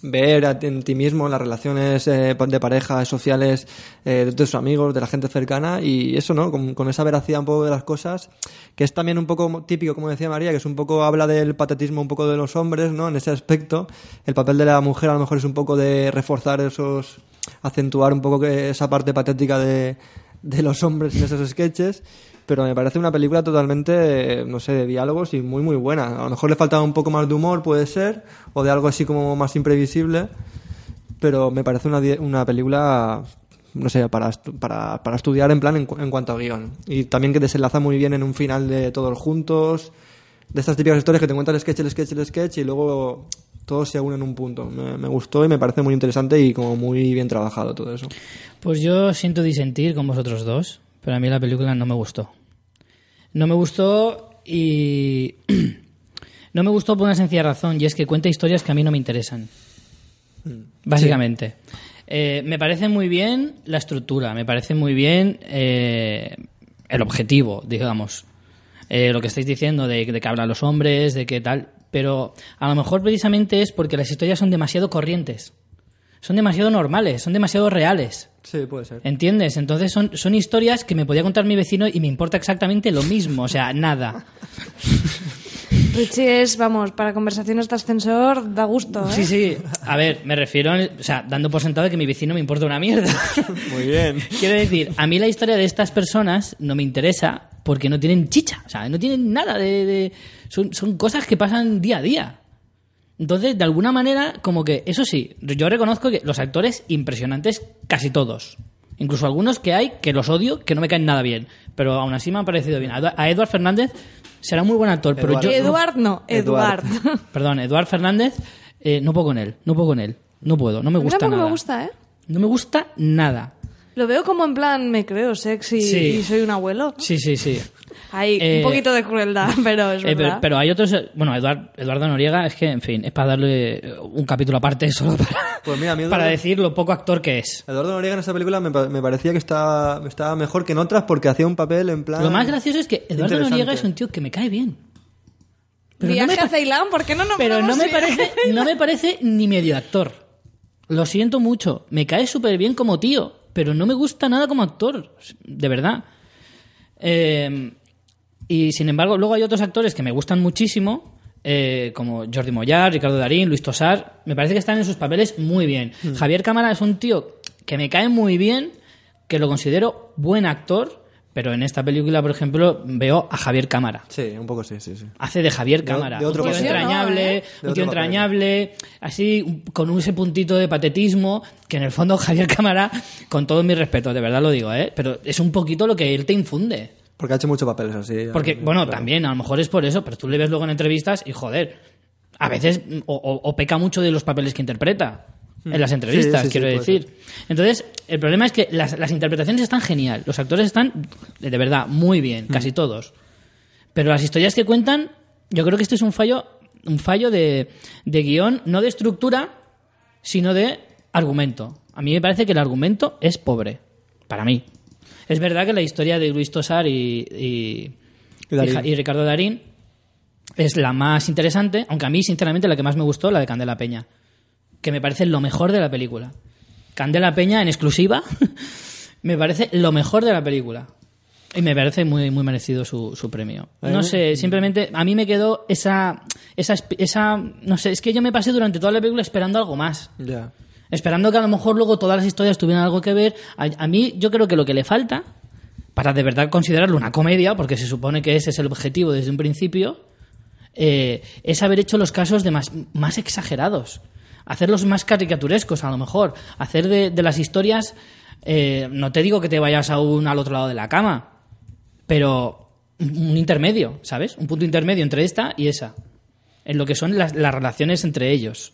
ver en ti mismo, en las relaciones eh, de pareja, sociales, eh, de tus amigos, de la gente cercana, y eso, ¿no? Con, con esa veracidad un poco de las cosas, que es también un poco típico, como decía María, que es un poco, habla del patetismo un poco de los hombres, ¿no? En ese aspecto, el papel de la mujer a lo mejor es un poco de reforzar esos, acentuar un poco que esa parte patética de, de los hombres en esos sketches, pero me parece una película totalmente, no sé, de diálogos y muy, muy buena. A lo mejor le faltaba un poco más de humor, puede ser, o de algo así como más imprevisible, pero me parece una, una película, no sé, para, para, para estudiar en plan en, en cuanto a guion. Y también que desenlaza muy bien en un final de todos juntos, de estas típicas historias que te cuentan el sketch, el sketch, el sketch, y luego todos se unen en un punto. Me, me gustó y me parece muy interesante y como muy bien trabajado todo eso. pues yo siento disentir con vosotros dos, pero a mí la película no me gustó. No me gustó y... *clears throat* no me gustó por una sencilla razón, y es que cuenta historias que a mí no me interesan. Básicamente. Eh, me parece muy bien la estructura, me parece muy bien eh, el objetivo, digamos. Eh, lo que estáis diciendo de, de que hablan los hombres, de que tal. Pero a lo mejor precisamente es porque las historias son demasiado corrientes. Son demasiado normales, son demasiado reales. Sí, puede ser. ¿Entiendes? Entonces son, son historias que me podía contar mi vecino y me importa exactamente lo mismo, o sea, nada. *laughs* Richie es, vamos, para conversaciones de ascensor da gusto, ¿eh? Sí, sí. A ver, me refiero, o sea, dando por sentado que mi vecino me importa una mierda. *laughs* Muy bien. *laughs* Quiero decir, a mí la historia de estas personas no me interesa porque no tienen chicha, o sea, no tienen nada de... de- son, son cosas que pasan día a día. Entonces, de alguna manera, como que, eso sí, yo reconozco que los actores impresionantes, casi todos. Incluso algunos que hay que los odio, que no me caen nada bien. Pero aún así me han parecido bien. A Edu- A Edward Fernández será un muy buen actor, pero Eduard. yo... Eduard no, Eduard. Eduard. *laughs* Perdón, Eduard Fernández, eh, no puedo con él, no puedo con él. No puedo, no me gusta nada. me gusta, ¿eh? No me gusta nada. Lo veo como en plan, me creo sexy Sí. y soy un abuelo. Sí, sí, sí. Hay Eh, un poquito de crueldad, *laughs* pero es Eh, pero, verdad. pero hay otros, eh, bueno, Eduard- Eduardo Noriega es que, en fin, es para darle eh, un capítulo aparte solo para, Pues mira, *laughs* Eduardo- para decir lo poco actor que es. Eduardo Noriega en esa película me, pa- me parecía que estaba, estaba mejor que en otras porque hacía un papel en plan... Lo más gracioso es que Eduardo. Noriega es un tío que me cae bien. Pero no Viaje me, pa- a Ceilán, ¿por qué no nos pero no me parece, no me parece ni medio actor. Lo siento mucho. Me cae súper bien como tío, pero no me gusta nada como actor. De verdad. Eh, y sin embargo, luego hay otros actores que me gustan muchísimo, eh, como Jordi Moyar, Ricardo Darín, Luis Tosar. Me parece que están en sus papeles muy bien. Javier Cámara es un tío que me cae muy bien, que lo considero buen actor, pero en esta película, por ejemplo, veo a Javier Cámara Sí, un poco sí, sí, sí. hace de Javier De- Cámara. de otro un tío papel. entrañable, Sí, ¿no, eh? De un tío papel. entrañable, así con ese puntito de patetismo, que en el fondo *laughs* Javier Cámara, con todo mi respeto, de verdad lo digo, ¿eh? pero es un poquito lo que él te infunde. Porque ha hecho muchos papeles así. Porque, bueno, claro. también, a lo mejor es por eso, pero tú le ves luego en entrevistas y joder, a veces o, o- o peca mucho de los papeles que interpreta en las entrevistas. Sí, sí, sí, quiero decir. Entonces, el problema es que las, las interpretaciones están genial, los actores están, de verdad, muy bien, Mm. casi todos. Pero las historias que cuentan, yo creo que este es un fallo, un fallo de, de guion, no de estructura, sino de argumento. A mí me parece que el argumento es pobre, para mí. Es verdad que la historia de Luis Tosar y, y, Y Darín. y Ja- y Ricardo Darín es la más interesante, aunque a mí, sinceramente, la que más me gustó, la de Candela Peña, que me parece lo mejor de la película. Candela Peña en exclusiva *laughs* me parece lo mejor de la película. Y me parece muy, muy merecido su, su premio. No sé, simplemente a mí me quedó esa, esa, esa. No sé, es que yo me pasé durante toda la película esperando algo más. Ya. Esperando que a lo mejor luego todas las historias tuvieran algo que ver. A, mí, yo creo que lo que le falta, para de verdad considerarlo una comedia, porque se supone que ese es el objetivo desde un principio, eh, es haber hecho los casos de más, más exagerados. Hacerlos más caricaturescos, a lo mejor. Hacer de, las historias. eh, no te digo que te vayas a un al otro lado de la cama, pero un intermedio, ¿sabes? Un punto intermedio entre esta y esa. En lo que son las, las relaciones entre ellos.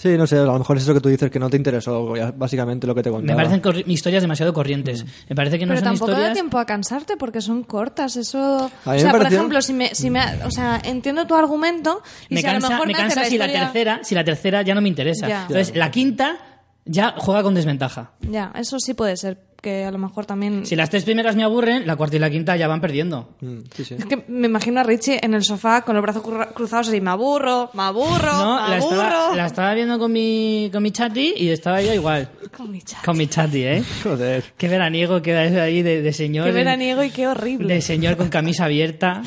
Sí, no sé, a lo mejor es eso que tú dices que no te interesó, básicamente lo que te Me contaba. parecen corri- historias demasiado corrientes. Me parece que no Pero son tampoco da tiempo a cansarte porque son cortas. Eso. O me sea, por ejemplo, si me, si me, o sea, entiendo tu argumento y Me si a lo cansa, mejor me me cansa la si la tercera, si la tercera ya no me interesa. Ya. Entonces, la quinta ya juega con desventaja. Ya, eso sí puede ser que a lo mejor también. Si las tres primeras me aburren, la cuarta y la quinta ya van perdiendo. Mm, sí, sí. Es que me imagino a Richie en el sofá con los brazos cru- cruzados y me aburro, me aburro, No, me la aburro. estaba, la estaba viendo con mi, con mi chati y estaba yo igual. *laughs* Con mi chat. Con mi chati, ¿eh? Joder. Qué veraniego queda eso ahí de, de señor. Qué veraniego y qué horrible. De señor con camisa abierta.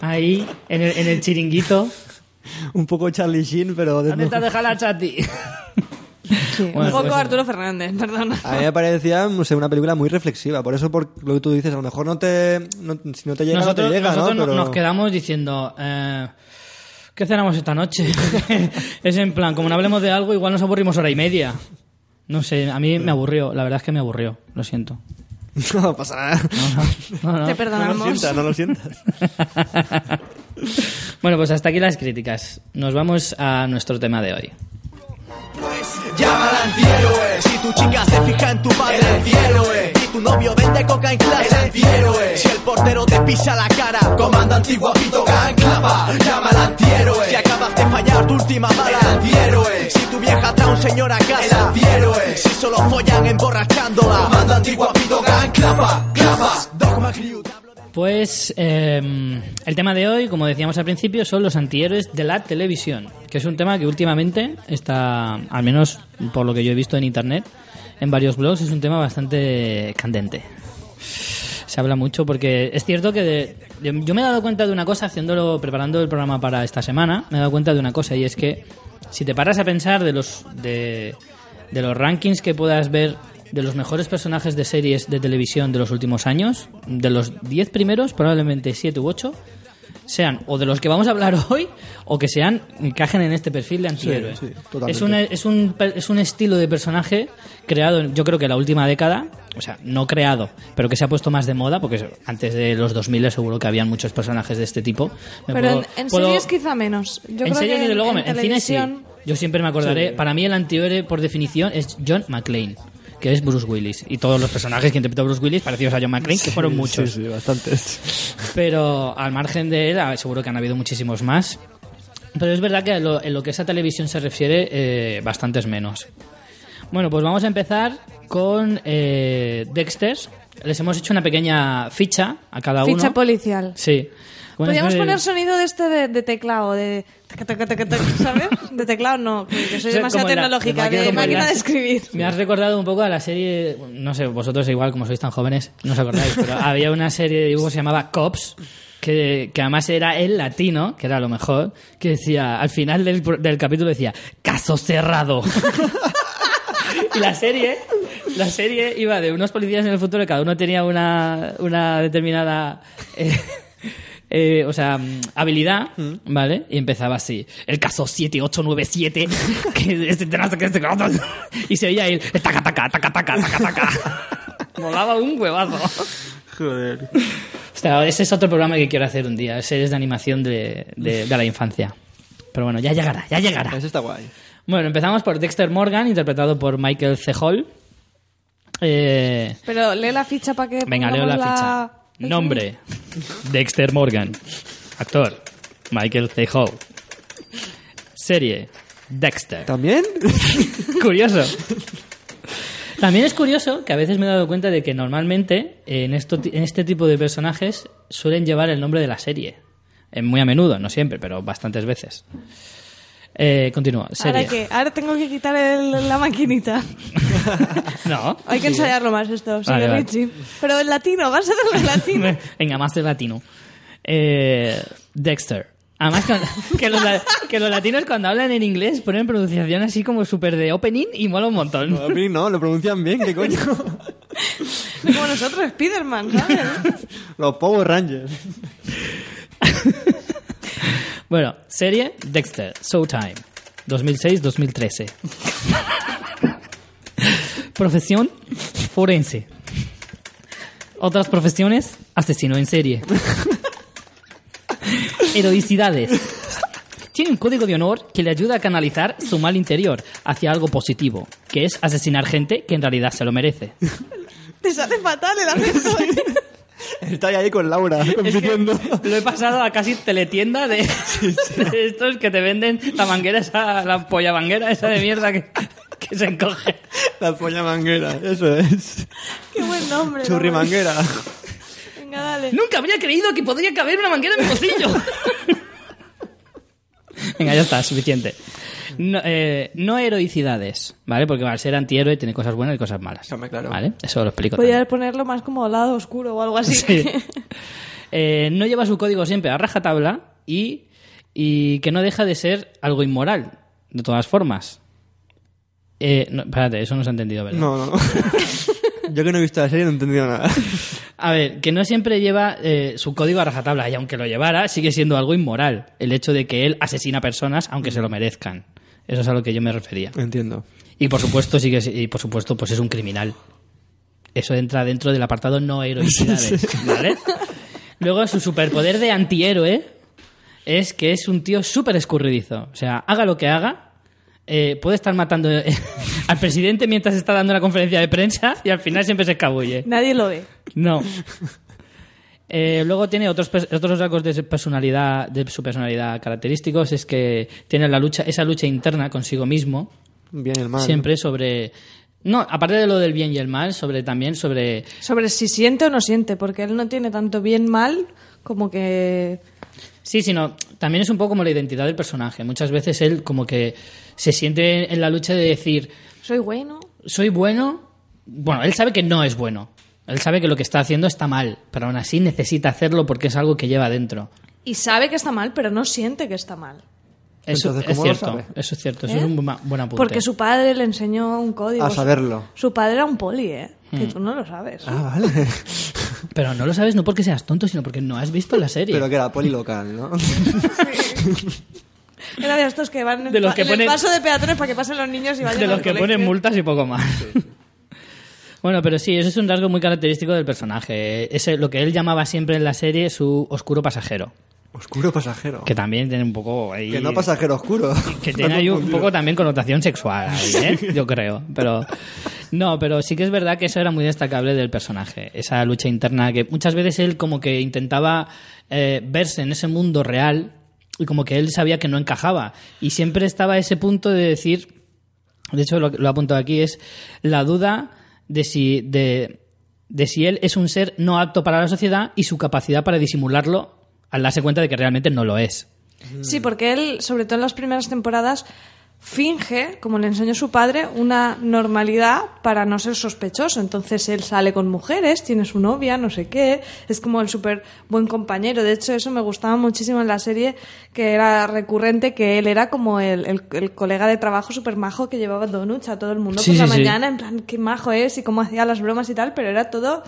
Ahí, en el, en el chiringuito. Un poco Charlie Sheen, pero... ¿Dónde desnudo. te has dejado la chati? *laughs* *laughs* Sí, Bueno, un poco pues- Arturo Fernández, perdona. A mí me parecía, no sé, una película muy reflexiva. Por eso, por lo que tú dices, a lo mejor no te... no- si no te llega, nosotros no te llega, nosotros ¿no? no- Pero... nos quedamos diciendo, eh, ¿qué cenamos esta noche? *laughs* es en plan, como no hablemos de algo, igual nos aburrimos hora y media. No sé, a mí me aburrió, la verdad es que me aburrió, lo siento. *laughs* No pasa nada. No, no. Te No perdonamos. lo sientas, no lo sientas. Bueno, pues hasta aquí las críticas. Nos vamos a nuestro tema de hoy. Llama al antihéroe. Si tu chica se fija en tu padre El antihéroe. Y tu novio vende coca en clase El antihéroe. Si el portero te pisa la cara Comanda antiguo pito clava Llama al antihéroe. Si acabas de fallar tu última bala El antihéroe. Si tu vieja trae un señor a casa El antihéroe. Si solo follan emborrachándola Comanda antiguo pito clava Clava. Dogma Pues eh, el tema de hoy, como decíamos al principio, son los antihéroes de la televisión, que es un tema que últimamente está, al menos por lo que yo he visto en internet, en varios blogs, es un tema bastante candente. Se habla mucho porque es cierto que de- yo me he dado cuenta de una cosa haciéndolo, preparando el programa para esta semana, me he dado cuenta de una cosa y es que si te paras a pensar de los de los rankings que puedas ver de los mejores personajes de series de televisión de los últimos años, de los 10 primeros, probablemente 7 u 8 sean o de los que vamos a hablar *laughs* hoy o que sean encajen en este perfil de antihéroe. Sí, es, un, es, un, per- es un estilo de personaje creado, en- yo creo que en la última década, o sea, no creado, pero que se ha puesto más de moda, porque antes de los 2000 seguro que habían muchos personajes de este tipo. Me Pero puedo- en, en puedo- series quizá menos. Yo en creo series, que desde luego, en, en, cine sí. Yo siempre me acordaré, para mí el antihéroe por definición es John McClane, que es Bruce Willis. Y todos los personajes que interpretó Bruce Willis parecidos a John McClane, que fueron muchos. Sí, sí, bastantes. Pero al margen de él, ah, seguro que han habido muchísimos más. Pero es verdad que en lo, en lo que esa televisión se refiere, eh, bastantes menos. Bueno, pues vamos a empezar con eh, Dexter. Les hemos hecho una pequeña ficha a cada uno. Ficha policial. Sí. Podríamos poner sonido de este de, de teclado, de... ¿Sabes? De teclado no, que soy demasiado la- tecnológica, de de, máquina- de escribir. Me has recordado un poco a la serie, no sé, vosotros igual como sois tan jóvenes, no os acordáis, pero *laughs* había una serie de dibujos que se llamaba Cops, que, que además era el latino, que era lo mejor, que decía, al final del, del capítulo decía, caso cerrado. *laughs* y la serie, la serie iba de unos policías en el futuro, cada uno tenía una, una determinada... eh, eh, o sea, mm, habilidad, ¿vale? Y empezaba así. El caso 7897, *laughs* que es de que es de- *laughs* y se oía ahí, taca, taca, taca, taca, taca, taca. *laughs* Molaba un huevazo. Joder. O sea, ese es otro programa que quiero hacer un día, series de animación de, de, de la infancia. Pero bueno, ya llegará, ya llegará. Eso está guay. Bueno, empezamos por Dexter Morgan, interpretado por Michael C. Hall. Eh, Pero lee la ficha para que Venga, leo la ficha. Nombre: Dexter Morgan. Actor: Michael C. Hall. Serie: Dexter. ¿También? *laughs* Curioso. También es curioso que a veces me he dado cuenta de que normalmente en, esto, en este tipo de personajes suelen llevar el nombre de la serie. Eh, Muy a menudo, no siempre, pero bastantes veces. Eh, continúa. Serie. ¿Ahora qué? Ahora tengo que quitar el- la maquinita. *laughs* No. Hay que ensayarlo más esto, sigue Vale, vale. Richie. Pero en latino, vas a hacerlo en latino. *laughs* Venga, más de latino. Eh, Dexter. Además, que, *laughs* que los, la- que los latinos cuando hablan en inglés ponen pronunciación así como súper de opening y mola un montón. A mí no, lo pronuncian bien, ¿qué coño? No como nosotros, Spiderman, ¿sabes? Los Power Rangers. Bueno, serie Dexter, Showtime, 2006-2013. *laughs* Profesión forense. Otras profesiones, asesino en serie. *laughs* Heroicidades. Tiene un código de honor que le ayuda a canalizar su mal interior hacia algo positivo, que es asesinar gente que en realidad se lo merece. *laughs* Te sale fatal el acento. Está ahí con Laura, compitiendo. Lo he pasado a casi teletienda de, de estos que te venden la manguera esa, la polla manguera esa de mierda que, que se encoge. La polla manguera, eso es. Qué buen nombre. Churri ¿no? manguera. Venga, dale. Nunca habría creído que podría caber una manguera en mi bolsillo. *laughs* Venga, ya está, suficiente. No, eh, no heroicidades, ¿vale? Porque al ser antihéroe tiene cosas buenas y cosas malas. Hombre, claro. ¿Vale? Eso lo explico. Podrías también. ponerlo más como lado oscuro o algo así. Sí. *laughs* Eh, no lleva su código siempre a rajatabla y, y que no deja de ser algo inmoral, de todas formas. Eh, no, espérate, eso no se ha entendido, ¿verdad? No, no. *laughs* Yo que no he visto la serie no he entendido nada. A ver, que no siempre lleva eh, su código a rajatabla y aunque lo llevara, sigue siendo algo inmoral el hecho de que él asesina personas aunque se lo merezcan. Eso es a lo que yo me refería. Entiendo. Y por supuesto, sigue, y por supuesto, pues es un criminal. Eso entra dentro del apartado no heroicidades, ¿vale? Luego su superpoder de antihéroe es que es un tío súper escurridizo. O sea, haga lo que haga, eh, puede estar matando eh, *laughs* al presidente mientras está dando una conferencia de prensa y al final siempre se escabulle. Nadie lo ve. No. Eh, luego tiene otros, otros rasgos de su personalidad, de su personalidad característicos, es que tiene la lucha, esa lucha interna consigo mismo, Bien el mal. siempre sobre no aparte de lo del bien y el mal sobre también sobre Sobre si siente o no siente, porque él no tiene tanto bien mal como que... sí sino también es un poco como la identidad del personaje muchas veces él como que se siente en la lucha de decir Soy bueno. soy bueno. Bueno, él sabe que no es bueno. Él sabe que lo que está haciendo está mal, pero aún así necesita hacerlo porque es algo que lleva dentro. Y sabe que está mal, pero no siente que está mal. Eso Entonces, es ¿cómo lo cierto. sabe? Eso es cierto. Eso ¿Eh? es un bu- buen apunte. Porque su padre le enseñó un código. A saberlo. Su padre era un poli, ¿eh? Hmm. Que tú no lo sabes. Ah, vale. *laughs* Pero no lo sabes no porque seas tonto, sino porque no has visto la serie. Pero que era polilocal, ¿no? *laughs* Era de estos que van De los que en el ponen- paso de peatones para que pasen los niños y vayan de los al que colegio. ponen multas y poco más. Bueno, pero sí, eso es un rasgo muy característico del personaje. Ese, lo que él llamaba siempre en la serie su oscuro pasajero. Oscuro pasajero. Que también tiene un poco ahí... Que no pasajero oscuro. *laughs* que tiene ahí un poco también connotación sexual, ahí, ¿eh? *laughs* yo creo. Pero no, pero sí que es verdad que eso era muy destacable del personaje, esa lucha interna que muchas veces él como que intentaba eh, verse en ese mundo real y como que él sabía que no encajaba y siempre estaba ese punto de decir, de hecho lo, lo he apuntado aquí es la duda de si de, de si él es un ser no apto para la sociedad y su capacidad para disimularlo al darse cuenta de que realmente no lo es. Sí, porque él, sobre todo en las primeras temporadas, finge, como le enseñó su padre, una normalidad para no ser sospechoso. Entonces él sale con mujeres, tiene su novia, no sé qué, es como el súper buen compañero. De hecho, eso me gustaba muchísimo en la serie, que era recurrente, que él era como el, el- el colega de trabajo súper majo que llevaba donuts a todo el mundo Sí, por la sí, sí. mañana, en plan, qué majo es y cómo hacía las bromas y tal, pero era todo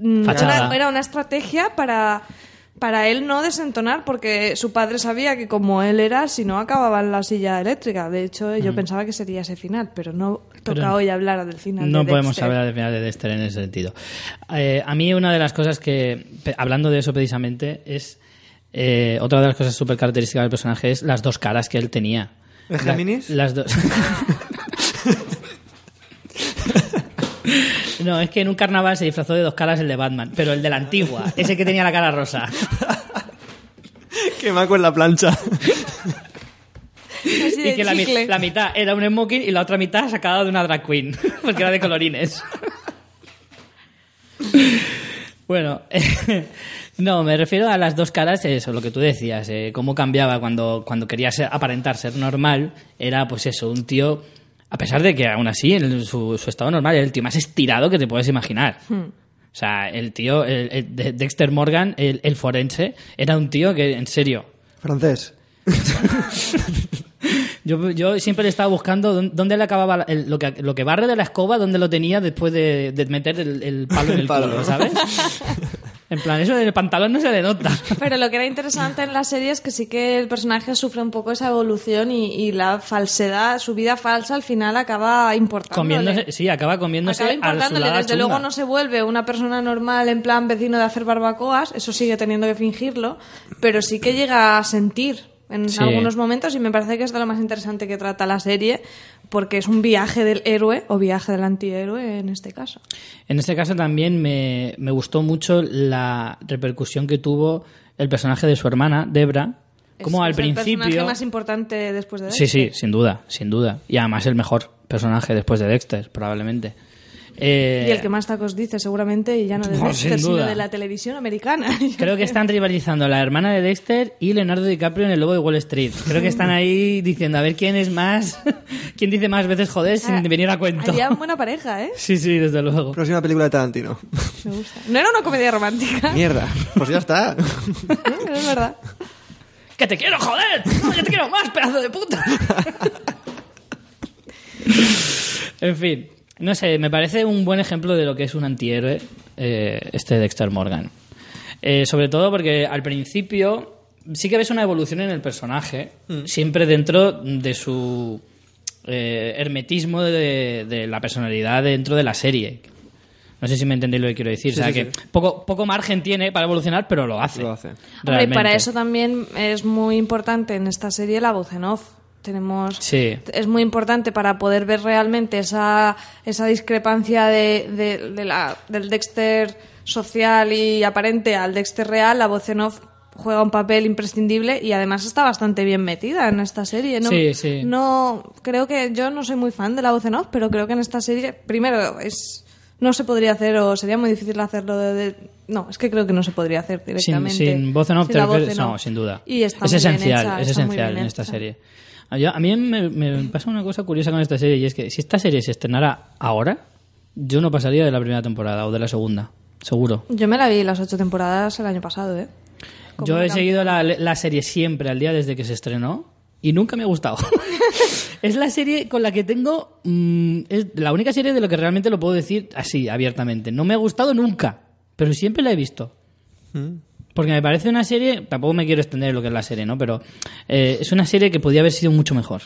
Mm. Era, era una estrategia para, para él no desentonar, porque su padre sabía que como él era, si no acababa en la silla eléctrica. De hecho, yo pensaba que sería ese final, pero no toca Mm. Pero hoy hablar del final. No de podemos Dexter. hablar del final de Dexter en ese sentido. Eh, a mí una de las cosas que, hablando de eso precisamente, es... eh, otra de las cosas súper características del personaje es las dos caras que él tenía. ¿Es La- Géminis? las dos... *laughs* *laughs* No, es que en un carnaval se disfrazó de dos caras el de Batman, pero el de la antigua, ese que tenía la cara rosa. *laughs* que maco en la plancha. Y que la, mi- chicle. la mitad era un smoking y la otra mitad sacada de una drag queen, *laughs* porque era de colorines. Bueno, no, me refiero a las dos caras, eso, lo que tú decías, eh, cómo cambiaba cuando, cuando quería ser- aparentar ser normal, era pues eso, un tío, a pesar de que aún así en su, su estado normal era el tío más estirado que te puedes imaginar. O sea, el tío, el, el de- Dexter Morgan, el, el forense, era un tío que, en serio, Francés. *laughs* yo, yo siempre le estaba buscando dónde, le acababa el- lo, que, lo que barre de la escoba, dónde lo tenía después de, de meter el, el palo en El el *laughs* palo, culo. ¿sabes? En plan, eso del pantalón no se le nota. *laughs* Pero lo que era interesante en la serie es que sí que el personaje sufre un poco esa evolución y, y la falsedad, su vida falsa al final acaba importándole. Comiéndose, sí, acaba comiéndose Acaba a su importándole. lado Desde chunga. luego no se vuelve una persona normal en plan vecino de hacer barbacoas, eso sigue teniendo que fingirlo, pero sí que llega a sentir en Sí. algunos momentos y me parece que es de lo más interesante que trata la serie porque es un viaje del héroe o viaje del antihéroe en este caso. En este caso también me, me gustó mucho la repercusión que tuvo el personaje de su hermana, Debra. Como al es el principio. personaje más importante después de Sí, sí, Dexter. sin duda, sin duda. Y además el mejor personaje después de Dexter, probablemente. Eh, Y el que más tacos dice, seguramente, y ya no de *laughs* No, Dexter, sin sino de la televisión americana. *laughs* Creo que están rivalizando la hermana de Dexter y Leonardo DiCaprio en el lobo de Wall Street. Creo que están ahí diciendo a ver quién es más, *laughs* quién dice más veces joder sin venir a cuento. Harían buena pareja, ¿eh? Sí, sí, desde luego. Próxima película de Tarantino. Me gusta. No era una comedia romántica, Mierda. Pues ya está. es verdad. ¡Que te quiero, joder! ¡No, yo te quiero más, pedazo de puta! en fin, no sé, me parece un buen ejemplo de lo que es un antihéroe eh, este Dexter Morgan. Eh, sobre todo porque al principio sí que ves una evolución en el personaje, siempre dentro de su eh, hermetismo de, de la personalidad dentro de la serie. No sé si me entendéis lo que quiero decir. Sí, o sea, sí, que sí. Poco, poco margen tiene para evolucionar, pero lo hace. Lo hace. Hombre, y para eso también es muy importante en esta serie la voz en off. Tenemos, Sí. Es muy importante para poder ver realmente esa, esa discrepancia de, de- de la, del Dexter social y aparente al Dexter real. La voz en off juega un papel imprescindible y además está bastante bien metida en esta serie. No, Sí, sí. No, creo que yo no soy muy fan de la voz en off, pero creo que en esta serie, primero, es no se podría hacer o sería muy difícil hacerlo de, de- no es que creo que no se podría hacer directamente sin voz en off, Sin te voz no, sin duda. y es esencial, hecha, es esencial en esta hecha. serie. A, yo- a mí me, me pasa una cosa curiosa con esta serie y es que si esta serie se estrenara ahora, yo no pasaría de la primera temporada o de la segunda, seguro. Yo me la vi las ocho temporadas el año pasado, ¿eh? Como Yo he seguido la, la serie siempre al día desde que se estrenó y nunca me ha gustado. *laughs* es la serie con la que tengo... mm, es la única serie de lo que realmente lo puedo decir así, abiertamente. No me ha gustado nunca, pero siempre la he visto. Porque me parece una serie... Tampoco me quiero extender lo que es la serie, ¿no? Pero eh, es una serie que podía haber sido mucho mejor.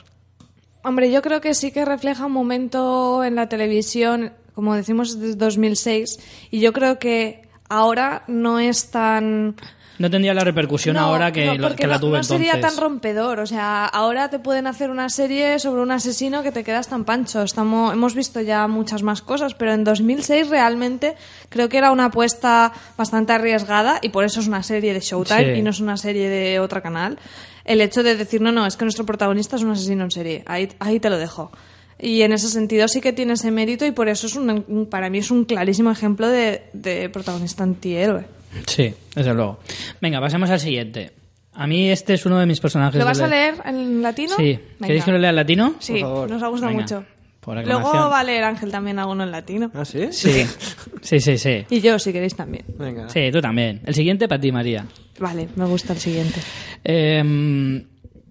Hombre, yo creo que sí que refleja un momento en la televisión, como decimos, desde 2006, y yo creo que ahora no es tan... No tendría la repercusión No, ahora que, no, la no- tuve no sería entonces. tan rompedor. O sea, ahora te pueden hacer una serie sobre un asesino que te quedas tan pancho. Estamos, hemos visto ya muchas más cosas, pero en 2006 realmente creo que era una apuesta bastante arriesgada y por eso es una serie de Showtime Sí. y no es una serie de otro canal. El hecho de decir, no, no, es que nuestro protagonista es un asesino en serie. Ahí, ahí te lo dejo. Y en ese sentido sí que tiene ese mérito y por eso es un- para mí es un clarísimo ejemplo de, de protagonista antihéroe. Sí, desde luego. Venga, pasemos al siguiente. A mí este es uno de mis personajes. ¿Lo vas de a leer en latino? Sí. Venga. ¿Queréis que lo lea en latino? Sí, Por favor. nos ha gustado Venga, mucho. por Luego va a leer Ángel también alguno en latino. ¿Ah, sí? Sí, *laughs* sí, sí, sí. Y yo, si queréis, también. Venga. Sí, tú también. El siguiente para ti, María. Vale, me gusta el siguiente. Em,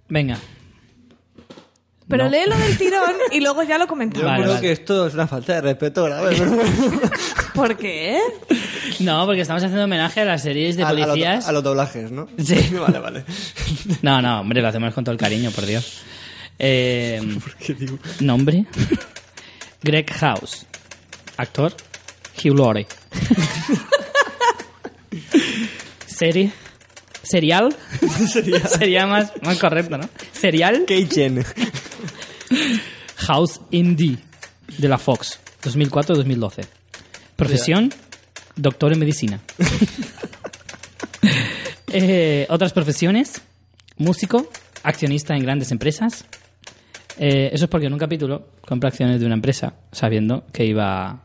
venga. Pero No. léelo del tirón y luego ya lo Yo comentamos. Vale, creo vale. que esto es una falta de respeto grave. *laughs* ¿Por qué? No, porque estamos haciendo homenaje a las series de a, a los- policías. a los doblajes, ¿no? Sí. *laughs* Vale, vale. No, no, hombre, lo hacemos con todo el cariño, por Dios. Eh, *laughs* Nombre: Greg House. Actor: Hugh Laurie. Serie: *laughs* Serial. Sería más, más correcto, ¿no? Serial: Keichen. House Indie de la Fox, 2004-2012. Profesión: Doctor en medicina. *laughs* Eh, otras profesiones: músico, accionista en grandes empresas. Eh, eso es porque en un capítulo compra acciones de una empresa sabiendo que iba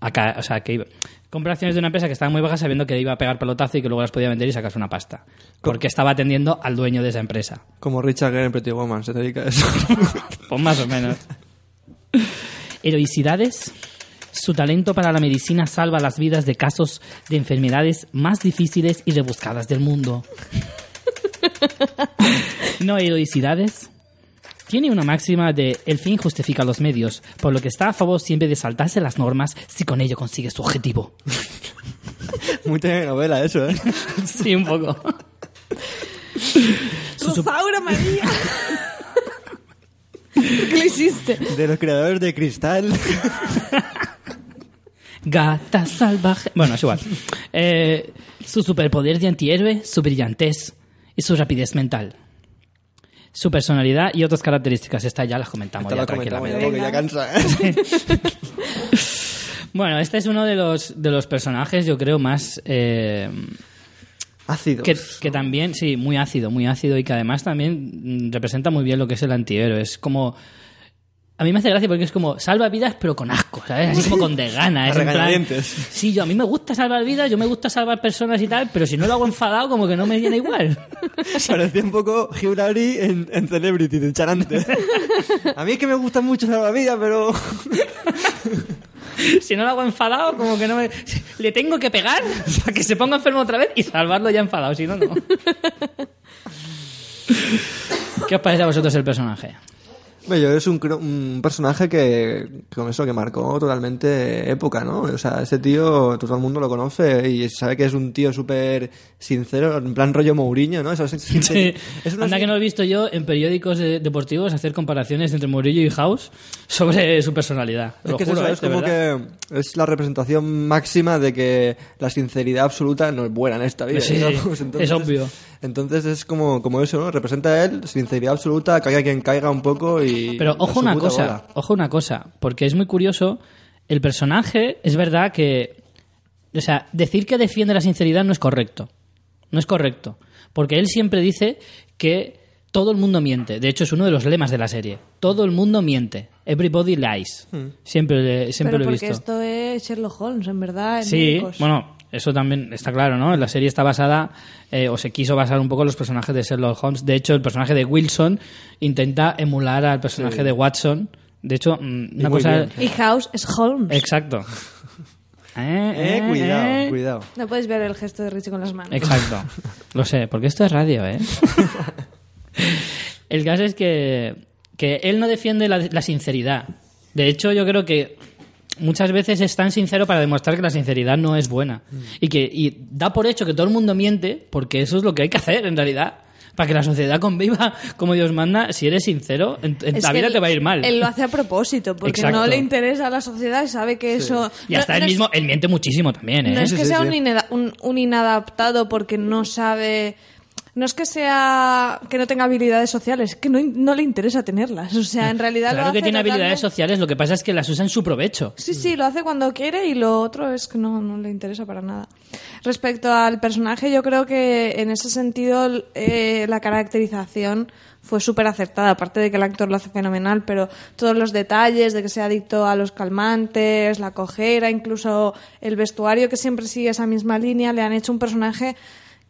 a ca- o sea, que iba compra acciones de una empresa que estaba muy baja sabiendo que iba a pegar pelotazo y que luego las podía vender y sacarse una pasta. Porque estaba atendiendo al dueño de esa empresa. Como Richard Gere en Pretty Woman, se dedica a eso. *laughs* Pues más o menos. Heroicidades. Su talento para la medicina salva las vidas de casos de enfermedades más difíciles y rebuscadas del mundo. *laughs* No heroicidades. Tiene una máxima de el fin justifica los medios, por lo que está a favor siempre de saltarse las normas si con ello consigue su objetivo. Muy telenovela eso, ¿eh? *laughs* Sí, un poco. *laughs* Rosaura María. *laughs* ¿Qué le hiciste? De los creadores de Cristal. Gata salvaje. Bueno, es igual. Eh, su superpoder de antihéroe, su brillantez y su rapidez mental. Su personalidad y otras características. Esta ya las comentamos Esta ya la comentamos ya porque ya cansa. *laughs* Bueno, este es uno de los, de los personajes, yo creo, más... eh, Ácidos. que, que también, sí, muy ácido, muy ácido y que además también mm, representa muy bien lo que es el antihéroe. Es como... A mí me hace gracia porque es como salva vidas pero con asco, ¿sabes? Así como con desgana. Es en plan, sí, yo a mí me gusta salvar vidas, yo me gusta salvar personas y tal, pero si no lo hago enfadado como que no me llena igual. *laughs* Parecía un poco Hugh Laurie en, en Celebrity, de Charante. A mí es que me gusta mucho la vida, pero... *laughs* si no lo hago enfadado como que no me... Le tengo que pegar para que se ponga enfermo otra vez y salvarlo ya enfadado, si no, no. *laughs* ¿Qué os parece a vosotros el personaje? Bueno, es un, un personaje que, con eso, que marcó totalmente época, ¿no? O sea, ese tío todo el mundo lo conoce y sabe que es un tío súper sincero, en plan rollo Mourinho, ¿no? Eso es, *laughs* Sí. *laughs* es una- Anda que no he visto yo en periódicos de- deportivos hacer comparaciones entre Murillo y House *laughs* sobre su personalidad. Es Lo que juro, eso, ¿eh? es como verdad. que es la representación máxima de que la sinceridad absoluta no es buena en esta vida. Sí, es obvio. Entonces es como, como eso, ¿no? Representa a él, sinceridad absoluta, caiga quien caiga un poco y... Pero ojo una cosa, bola. ojo una cosa, porque es muy curioso. El personaje, es verdad que. O sea, decir que defiende la sinceridad no es correcto. No es correcto. Porque él siempre dice que todo el mundo miente. De hecho, es uno de los lemas de la serie. Todo el mundo miente. Everybody lies. Hmm. Siempre, siempre Pero lo he porque visto. esto es Sherlock Holmes, en verdad. en Sí, médicos. bueno, eso también está claro, ¿no? La serie está basada, eh, o se quiso basar un poco en los personajes de Sherlock Holmes. De hecho, el personaje de Wilson intenta emular al personaje de Watson. De hecho, mm, una cosa... bien. Y House es Holmes. Exacto. *laughs* Eh, Eh, cuidado, eh. cuidado. No puedes ver el gesto de Richie con las manos. Exacto. *laughs* Lo sé, porque esto es radio, ¿eh? *laughs* El caso es que, que él no defiende la, la sinceridad. De hecho, yo creo que muchas veces es tan sincero para demostrar que la sinceridad no es buena. Y que y da por hecho que todo el mundo miente, porque eso es lo que hay que hacer en realidad. Para que la sociedad *laughs* conviva como Dios manda, si eres sincero, en, en Es la vida él- te va a ir mal. Él lo hace a propósito, porque Exacto. no le interesa a la sociedad y sabe que eso... Y hasta no, él no es- mismo, él miente muchísimo también, ¿eh? No es Sí, que sí, sea sí. Un, ineda- un- un inadaptado porque no sabe... No es que sea que no tenga habilidades sociales, es que no, no le interesa tenerlas. O sea, en realidad lo Claro que tiene habilidades sociales, lo que pasa es que las usa en su provecho. Sí, sí, lo hace cuando quiere y lo otro es que no, no le interesa para nada. Respecto al personaje, yo creo que en ese sentido eh, la caracterización fue súper acertada, aparte de que el actor lo hace fenomenal, pero todos los detalles de que sea adicto a los calmantes, la cojera, incluso el vestuario que siempre sigue esa misma línea, le han hecho un personaje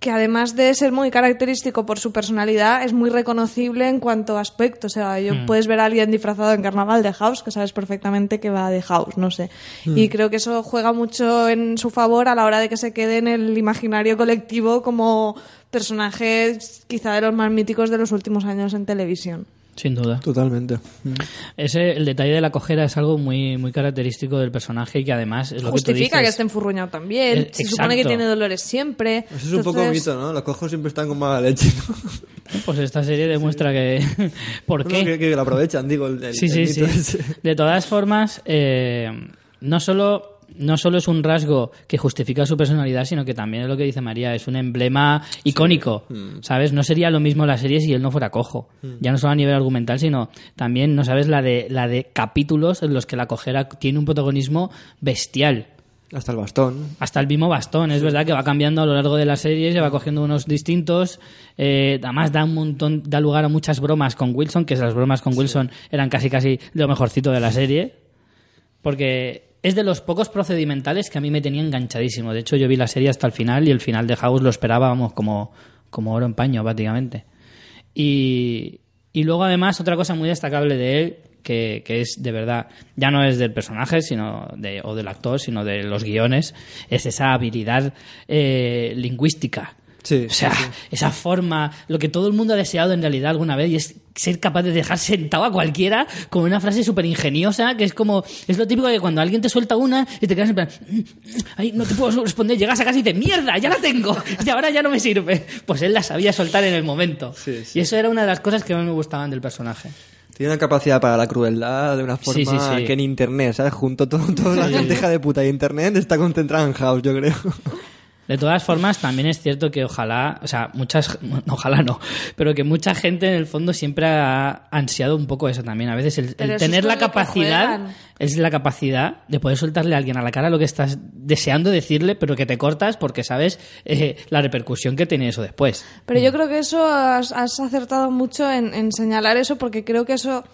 que además de ser muy característico por su personalidad, es muy reconocible en cuanto a aspecto. O sea, yo puedes ver a alguien disfrazado en carnaval de House, que sabes perfectamente que va de House, no sé. Y creo que eso juega mucho en su favor a la hora de que se quede en el imaginario colectivo como personaje quizá de los más míticos de los últimos años en televisión. Sin duda. Totalmente. Ese, el detalle de la cojera es algo muy, muy característico del personaje y que además es lo que tú Justifica que, dices. esté enfurruñado también. Eh, se supone que tiene dolores siempre. Eso es un poco mito, ¿no? Los cojos siempre están con mala leche, ¿no? *laughs* Pues esta serie demuestra que... *laughs* ¿Por No, qué? que, que lo aprovechan, digo, el, el- Sí, el sí, sí. ese. De todas formas, eh, no solo no solo es un rasgo que justifica su personalidad, sino que también es lo que dice María, es un emblema icónico, Mm. ¿sabes? No sería lo mismo la serie si él no fuera cojo. Ya no solo a nivel argumental, sino también, ¿no sabes? La de, la de capítulos en los que la cojera tiene un protagonismo bestial. Hasta el bastón. Hasta el mismo bastón, es verdad que va cambiando a lo largo de la serie, se va cogiendo unos distintos. eh, además da un montón, da lugar a muchas bromas con Wilson, que esas bromas con Wilson eran casi casi lo mejorcito de la serie. Porque es de los pocos procedimentales que a mí me tenía enganchadísimo. De hecho, yo vi la serie hasta el final y el final de House lo esperábamos como, como oro en paño, prácticamente. Y, y luego, además, otra cosa muy destacable de él, que, que es de verdad, ya no es del personaje sino de, o del actor, sino de los guiones, es esa habilidad eh, lingüística. Sí, O sea, sí, sí. esa forma, lo que todo el mundo ha deseado en realidad alguna vez, y es ser capaz de dejar sentado a cualquiera con una frase súper ingeniosa, que es como, es lo típico de cuando alguien te suelta una y te quedas en plan, "Mm, ay, no te puedo responder, llegas a casa y dices, mierda, ya la tengo, *laughs* y ahora ya no me sirve. Pues él la sabía soltar en el momento. Sí, sí. Y eso era una de las cosas que más me gustaban del personaje. Tiene una capacidad para la crueldad de una Sí, forma sí, sí. que en internet, ¿sabes? Junto todo, toda la gente de puta de internet está concentrada en House, yo creo. *laughs* De todas formas, también es cierto que ojalá, o sea, muchas, *laughs* ojalá no, pero que mucha gente en el fondo siempre ha ansiado un poco eso también. A veces el, tener la capacidad es la capacidad de poder soltarle a alguien a la cara lo que estás deseando decirle, pero que te cortas porque sabes eh, la repercusión que tiene eso después. Pero yo creo que eso has, has acertado mucho en, en señalar eso porque creo que eso,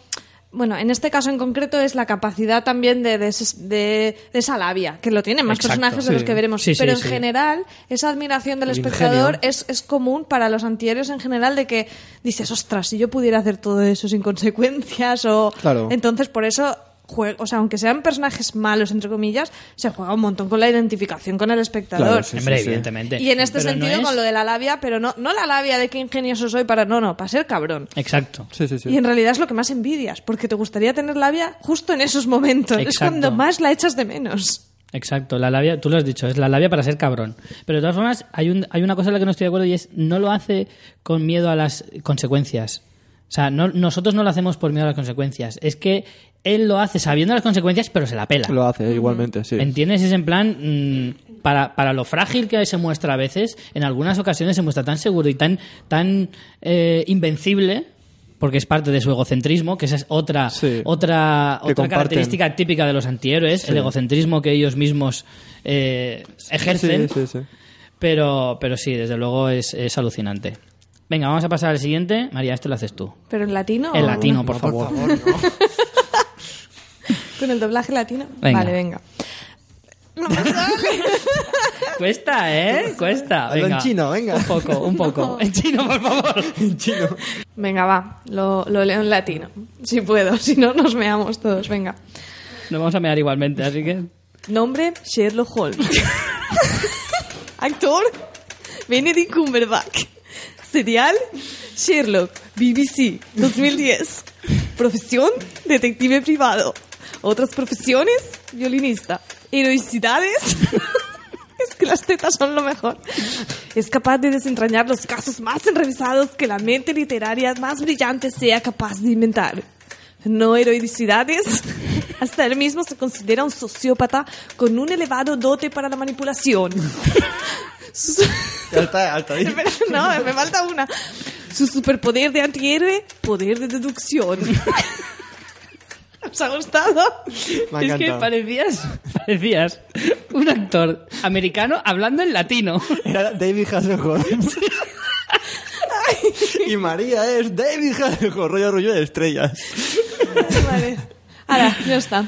bueno, en este caso en concreto es la capacidad también de, de, de- de esa labia, que lo tienen más Exacto, personajes de los que veremos. Sí, sí, Pero en general, esa admiración del El espectador es, es común para los antihéroes en general de que dices, ostras, si yo pudiera hacer todo eso sin consecuencias o... Claro. Entonces, por eso... jue- O sea, aunque sean personajes malos, entre comillas, se juega un montón con la identificación con el espectador. Claro, sí, Hombre, sí. evidentemente. Y en este Pero no sentido, es- con lo de la labia, pero no, no la labia de qué ingenioso soy para. No, no, para ser cabrón. Exacto. Sí, sí, sí. Y en realidad es lo que más envidias, porque te gustaría tener labia justo en esos momentos. Es cuando más la echas de menos. Exacto, la labia, tú lo has dicho, es la labia para ser cabrón. Pero de todas formas, hay, un, hay una cosa en la que no estoy de acuerdo y es, no lo hace con miedo a las consecuencias. O sea, no, nosotros no lo hacemos por miedo a las consecuencias. Es que él lo hace sabiendo las consecuencias, pero se la pela. Lo hace igualmente, sí. ¿Entiendes? Es en plan, mm, para, para lo frágil que se muestra a veces, en algunas ocasiones se muestra tan seguro y tan, tan eh, invencible, porque es parte de su egocentrismo, que esa es otra, Sí. otra, otra característica típica de los antihéroes, el egocentrismo que ellos mismos eh, ejercen. Sí, sí, sí. Pero, pero sí, desde luego es, es alucinante. Venga, vamos a pasar al siguiente. María, esto lo haces tú. ¿Pero en latino? En latino, por favor. *laughs* ¿Con el doblaje latino? Venga. Vale, venga. *laughs* Cuesta, ¿eh? Cuesta. En chino, venga. Un poco, un poco. En chino, por favor. *laughs* En chino. Venga, va, lo, lo leo en latino. Si puedo, *laughs* si no nos meamos todos, venga. Nos vamos a mear igualmente, así que... Nombre, Sherlock Holmes. Actor, Benedict Cumberbatch. Serial, Sherlock, BBC, 2010. Profesión, detective privado. Otras profesiones, violinista. Heroicidades... *laughs* Es que las tetas son lo mejor. Es capaz de desentrañar los casos más enrevesados que la mente literaria más brillante sea capaz de inventar. No heroicidades. Hasta él mismo se considera un sociópata con un elevado dote para la manipulación. Ahí. Espera, *laughs* no, me falta una. Su superpoder de antihéroe, poder de deducción. ¿Os ha gustado? Me ha Es que parecías, parecías un actor americano hablando en latino. Era David Hasselhoff. y María es David Hasselhoff, rollo rollo de estrellas. Vale. Ahora, ya está.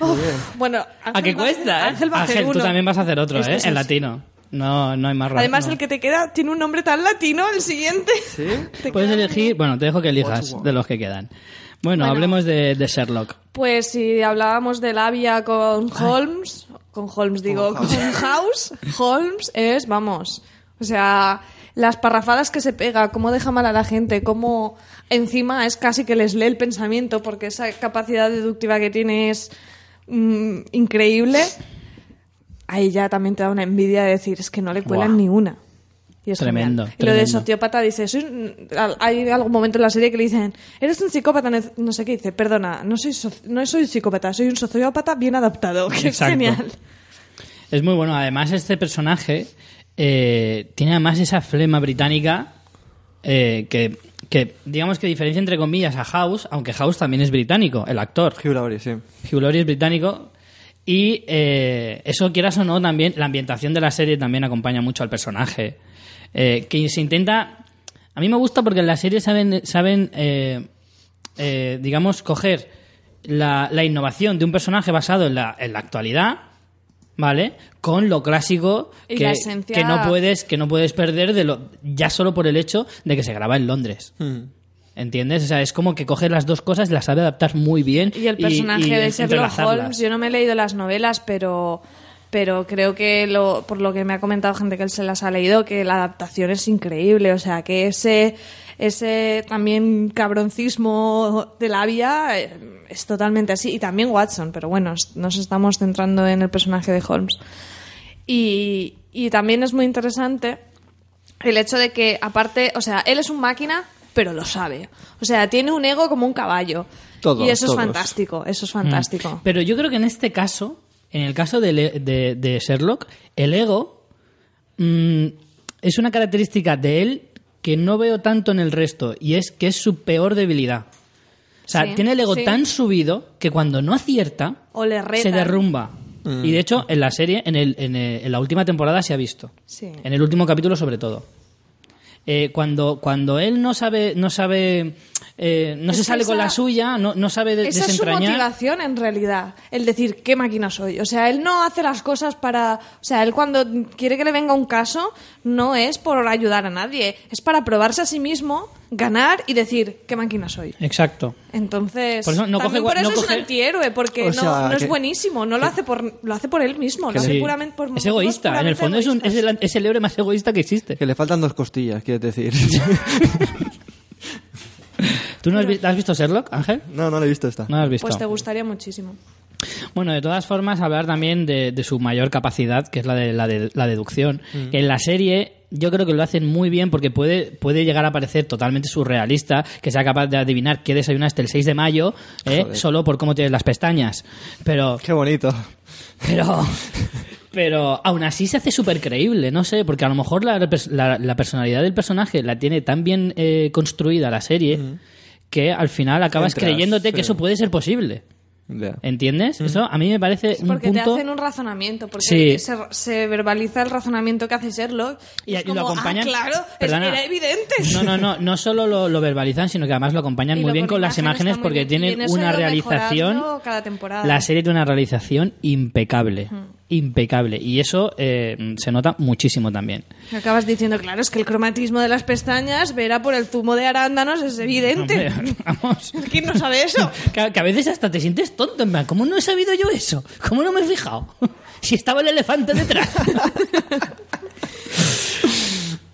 Uf, bueno, ¿A qué cuesta, eh? Ángel va a hacer tú uno. también vas a hacer otro, Este ¿eh? es En latino. No, no hay más ra- Además, no. el que te queda tiene un nombre tan latino, el siguiente. ¿Sí? Te Puedes queda- elegir... Bueno, te dejo que elijas de los que quedan. Bueno, Bueno. hablemos de, de Sherlock. Pues si hablábamos de labia con Holmes, con Holmes digo, con House, Holmes es, vamos, o sea, las parrafadas que se pega, cómo deja mal a la gente, cómo encima es casi que les lee el pensamiento, porque esa capacidad deductiva que tiene es mm, increíble. Ahí ya también te da una envidia de decir, es que no le cuelan Buah. ni una. Y es Tremendo. Y lo de sociópata dice, "Soy un-". hay algún momento en la serie que le dicen, eres un psicópata, no sé qué, dice, perdona, no soy, so- no soy psicópata, soy un sociópata bien adaptado, *laughs* que es genial. Es muy bueno. Además, este personaje eh, tiene además esa flema británica eh, que, que, digamos que diferencia entre comillas a House, aunque House también es británico, el actor. Hugh Laurie, sí. Hugh Laurie es británico. Y eh, eso, quieras o no, también la ambientación de la serie también acompaña mucho al personaje. Eh, que se intenta. A mí me gusta porque en la serie saben, saben eh, eh, digamos, coger la, la innovación de un personaje basado en la, en la actualidad, ¿vale? Con lo clásico que, esencia- que no puedes que no puedes perder de lo ya solo por el hecho de que se graba en Londres. Mm. ¿Entiendes? O sea, es como que coge las dos cosas y las sabe adaptar muy bien. Y el personaje y de Sherlock. Holmes, yo no me he leído las novelas, pero, pero creo que lo, por lo que me ha comentado gente que él se las ha leído, que la adaptación es increíble. O sea, que ese, ese también cabroncismo de la vía eh, es totalmente así. Y también Watson, pero bueno, nos estamos centrando en el personaje de Holmes. Y, y también es muy interesante el hecho de que, aparte, o sea, él es un máquina, pero lo sabe. O sea, tiene un ego como un caballo. Todos, y eso todos. es fantástico, eso es fantástico. Pero yo creo que en este caso, en el caso de, Le- de- de Sherlock, el ego mm, es una característica de él que no veo tanto en el resto y es que es su peor debilidad. O sea, Sí, tiene el ego sí. tan subido que cuando no acierta O le retan. se derrumba. Y de hecho, en la serie, en, el- en el- en la última temporada se ha visto. Sí. En el último capítulo, sobre todo. Eh, cuando, cuando él no sabe, no sabe, eh, no Es se sale con la suya, no, no sabe de- Esa es su desentrañar. motivación en realidad, el decir qué máquina soy. O sea, él no hace las cosas para... O sea, él cuando quiere que le venga un caso no es por ayudar a nadie, es para probarse a sí mismo, ganar y decir qué máquina soy. Exacto. Entonces, Por eso no también coge- por eso no es coge- un antihéroe, porque O no, sea, no es que- buenísimo, no lo hace por lo hace por él mismo, lo hace Sí. puramente por es egoísta, en el fondo es, un- es, el, es el héroe más egoísta que existe. Que le faltan dos costillas, quieres decir. *laughs* *laughs* ¿Tú no has, vi- has visto Sherlock, Ángel? no, no lo he visto esta. No lo has visto. Pues te gustaría muchísimo. Bueno, de todas formas, hablar también de, de su mayor capacidad, que es la de la, de- la deducción. Mm. Que en la serie yo creo que lo hacen muy bien porque puede, puede llegar a parecer totalmente surrealista que sea capaz de adivinar qué desayunaste el 6 de mayo ¿eh? Solo por cómo tienes las pestañas. Pero, Qué bonito. pero, *laughs* pero aún así se hace súper creíble, no sé, porque a lo mejor la, la- la personalidad del personaje la tiene tan bien eh, construida la serie que al final acabas Entras, creyéndote que sí. eso puede ser posible. ¿Entiendes? Eso a mí me parece un Porque te punto... hacen un razonamiento, porque Sí. se, se verbaliza el razonamiento que hace Sherlock. Y, es y lo como, acompañan. Ah, claro, Perdona. era evidente. No, no, no, no solo lo, lo verbalizan, sino que además lo acompañan Y muy lo bien con las imágenes porque bien. Y tienen una realización. mejorando cada temporada. La serie tiene una realización impecable. Impecable. Y eso eh, se nota muchísimo también. Acabas diciendo, claro, es que el cromatismo de las pestañas, verá por el zumo de arándanos, es evidente. *laughs* Hombre, vamos. *laughs* ¿Quién no sabe eso? Que, que a veces hasta te sientes tonto, en plan, ¿cómo no he sabido yo eso? ¿Cómo no me he fijado? *laughs* Si estaba el elefante detrás.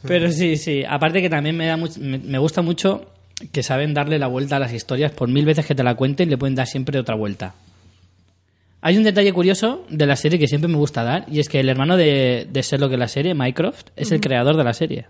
Pero sí, sí. Aparte que también me, da much- me, me gusta mucho que saben darle la vuelta a las historias. Por mil veces que te la cuenten, le pueden dar siempre otra vuelta. Hay un detalle curioso de la serie que siempre me gusta dar, y es que el hermano de, de Sherlock en la serie, Mycroft, es el creador de la serie.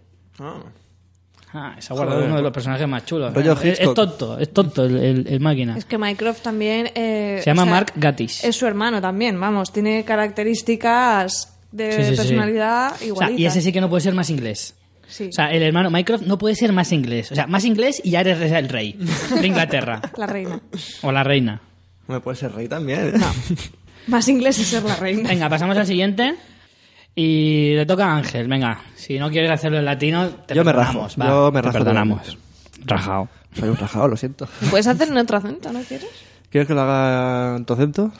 Ah, se ha guardado Joder. uno de los personajes más chulos. Rollo Es- es, tonto, es tonto el, el- el máquina. Es que Mycroft también... eh, Se llama o sea, Mark Gatiss. Es su hermano también, vamos. Tiene características de Sí, sí, sí. personalidad O sea, igualitas. y ese sí que no puede ser más inglés. Sí. O sea, el hermano Mycroft no puede ser más inglés. O sea, más inglés y ya eres el rey de Inglaterra. *laughs* La reina. O la reina. Me puede ser rey también. Más inglés es ser la reina. Venga, pasamos al siguiente. Y le toca a Ángel. Venga, si no quieres hacerlo en latino, te Yo me rajo, va, yo me te rajo perdonamos. Rajao. Soy un rajado, lo siento. Puedes hacer en otro acento, ¿no quieres? ¿Quieres que lo haga en tu acento?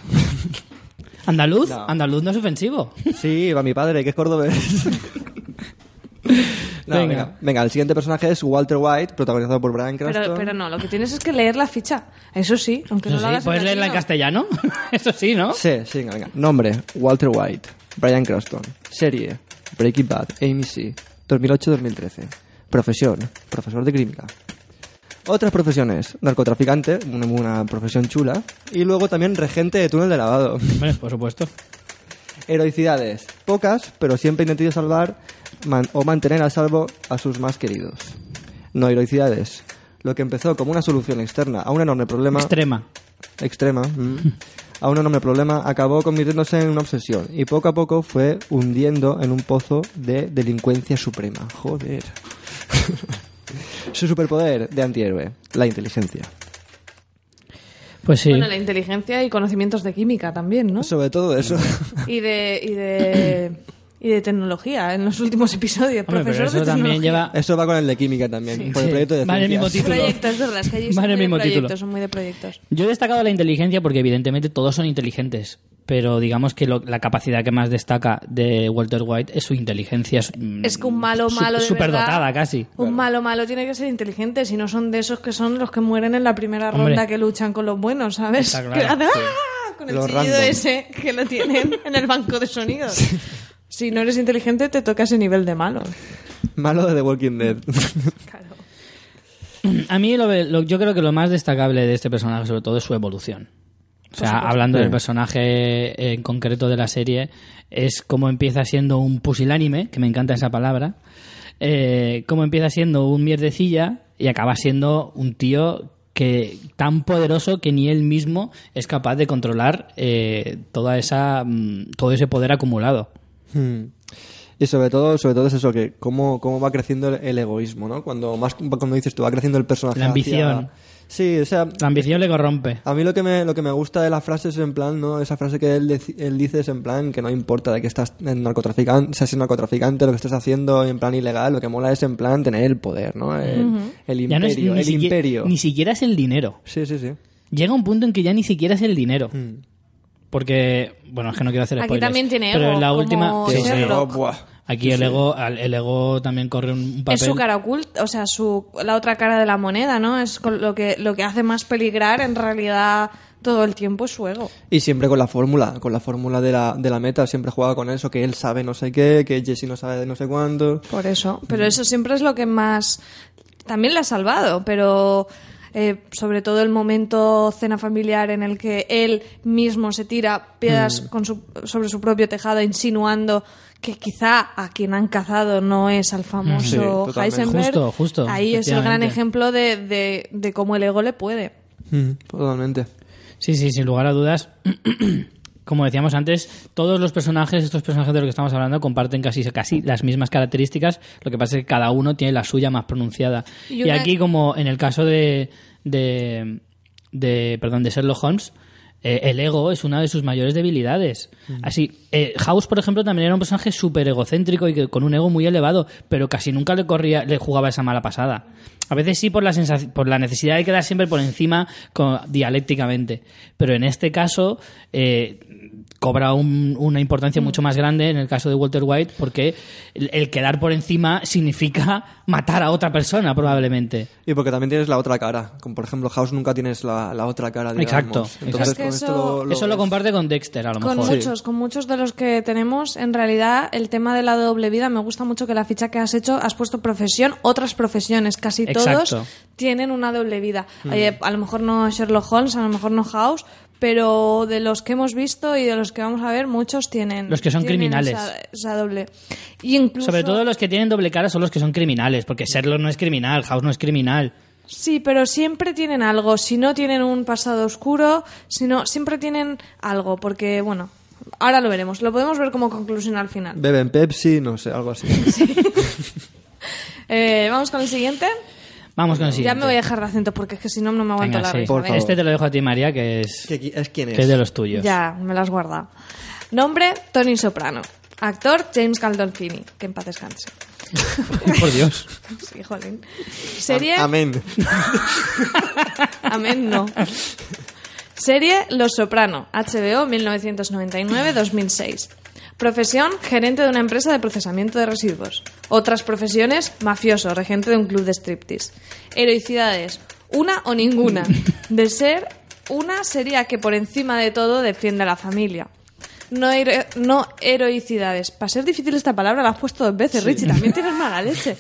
¿Andaluz? No. Andaluz no es ofensivo. Sí, va mi padre, que es cordobés. *laughs* No, Venga. venga. venga. el siguiente personaje es Walter White, protagonizado por Brian Cranston. Pero, pero no, lo que tienes es que leer la ficha. Eso sí, aunque Eso no lo sí, hagas ¿Puedes leerla en castellano? *laughs* Eso sí, ¿no? Sí, sí, venga, venga. Nombre, Walter White. Brian Cranston. Serie, Breaking Bad, AMC. 2008-2013. Profesión, profesor de química. Otras profesiones, narcotraficante, una, una profesión chula. Y luego también regente de túnel de lavado. Por supuesto. Heroicidades, pocas, pero siempre intentado salvar man- o mantener a salvo a sus más queridos. No heroicidades. Lo que empezó como una solución externa a un enorme problema Extrema. extrema mm, a un enorme problema acabó convirtiéndose en una obsesión y poco a poco fue hundiendo en un pozo de delincuencia suprema. Joder. *laughs* Su superpoder de antihéroe, la inteligencia. Pues sí. Bueno, la inteligencia y conocimientos de química también, ¿no? Sobre todo eso. Y de, y de, y de tecnología en los últimos episodios. Hombre, profesor eso de también lleva... Eso va con el de química también, por el Sí. proyecto de Va en el mismo título. Proyectos, es verdad, es que allí son muy de proyectos, son muy de proyectos. Yo he destacado la inteligencia porque evidentemente todos son inteligentes, pero digamos que lo- la capacidad que más destaca de Walter White es su inteligencia. Es, Es que un malo su- malo de superdotada verdad, casi. Un malo malo tiene que ser inteligente, si no son de esos que son los que mueren en la primera Hombre. ronda que luchan con los buenos, ¿sabes? Está claro, Que *laughs* hacen, sí. ¡ah! Con el Los chillido random. ese que lo tienen *laughs* en el banco de sonidos. Si no eres inteligente, te toca ese nivel de malo. Malo de The Walking Dead. *laughs* Claro. A mí lo, lo- yo creo que lo más destacable de este personaje sobre todo es su evolución. O sea, hablando Sí. del personaje en concreto de la serie, es cómo empieza siendo un pusilánime, que me encanta esa palabra, eh, cómo empieza siendo un mierdecilla y acaba siendo un tío que tan poderoso que ni él mismo es capaz de controlar eh, toda esa mm, todo ese poder acumulado. Hmm. Y sobre todo, sobre todo es eso, que cómo, cómo va creciendo el, el egoísmo, ¿no? Cuando más cuando dices tú, va creciendo el personaje. La ambición. hacia- Sí, o sea, La ambición le corrompe. a mí lo que me, lo que me gusta de la frase es en plan, ¿no? Esa frase que él, él dice es en plan que no importa de que estás en narcotraficante, seas narcotraficante, lo que estés haciendo en plan ilegal, lo que mola es en plan tener el poder, ¿no? El, el Ya no es imperio, ni el siquiera- imperio. Ni siquiera es el dinero. Sí, sí, sí. Llega un punto en que ya ni siquiera es el dinero. Hmm. Porque, bueno, es que no quiero hacer Aquí spoilers. también tiene Pero en la como última. Sí, sí. Buah. Aquí el ego, el ego también corre un papel. Es su cara oculta, o sea, su, la otra cara de la moneda, ¿no? Es con lo que, lo que hace más peligrar en realidad todo el tiempo es su ego. Y siempre con la fórmula, con la fórmula de la, de la meta, siempre juega con eso, que él sabe no sé qué, que Jesse no sabe de no sé cuánto. Por eso. Pero eso siempre es lo que más. También le ha salvado, pero. eh, sobre todo el momento cena familiar en el que él mismo se tira piedras con su- sobre su propio tejado insinuando que quizá a quien han cazado no es al famoso. Heisenberg. Justo, justo, Ahí es el gran ejemplo de, de, de cómo el ego le puede. Mm, Totalmente. Sí, sí, sin lugar a dudas. *clears throat* Como decíamos antes, todos los personajes, estos personajes de los que estamos hablando, comparten casi, casi las mismas características. Lo que pasa es que cada uno tiene la suya más pronunciada. Y aquí, como en el caso de, de, de, perdón, de Sherlock Holmes, eh, el ego es una de sus mayores debilidades. Así, eh, House, por ejemplo, también era un personaje súper egocéntrico y que, con un ego muy elevado, pero casi nunca le corría, le jugaba esa mala pasada. A veces sí por la, por la necesidad de quedar siempre por encima con- dialécticamente, pero en este caso eh, cobra un- una importancia mucho más grande en el caso de Walter White porque el, el quedar por encima significa *laughs* matar a otra persona probablemente. Y porque también tienes la otra cara. Como por ejemplo, House nunca tienes la, la otra cara, digamos. Exacto, Entonces, con Es que esto eso- lo- Eso lo comparte con Dexter a lo Con mejor. muchos, con muchos de los que tenemos, en realidad, el tema de la doble vida, me gusta mucho que la ficha que has hecho, has puesto profesión, otras profesiones, casi Exacto. todos tienen una doble vida. Oye, a lo mejor no Sherlock Holmes, a lo mejor no House, pero de los que hemos visto y de los que vamos a ver, muchos tienen. Los que son tienen criminales. Esa, esa doble. Y incluso, Sobre todo los que tienen doble cara son los que son criminales, porque Sherlock no es criminal, House no es criminal. Sí, pero siempre tienen algo. Si no tienen un pasado oscuro, si no, siempre tienen algo, porque, bueno, ahora lo veremos. Lo podemos ver como conclusión al final. Beben Pepsi, no sé, algo así. *laughs* *laughs* Eh, Vamos con el siguiente. Vamos con el Ya siguiente. me voy a dejar de acento porque es que si no, no me aguanto Venga, la sí. risa. Por venga. Este te lo dejo a ti, María, que es, ¿Qué- ¿Es quién es? que es de los tuyos. Ya, me lo has guardado. Nombre, Tony Soprano. Actor, James Gandolfini. Que en paz descanse. *laughs* Por Dios. *laughs* Sí, jolín. Serie... Am- Amén. *laughs* Amén, no. Serie Los Soprano, HBO 1999-2006. Profesión, gerente de una empresa de procesamiento de residuos. Otras profesiones, mafioso, regente de un club de striptease. Heroicidades, una o ninguna. *laughs* De ser, una sería que por encima de todo defiende a la familia. No, hero- no heroicidades. Para ser difícil esta palabra la has puesto dos veces, Richie. También tienes mala *laughs* leche.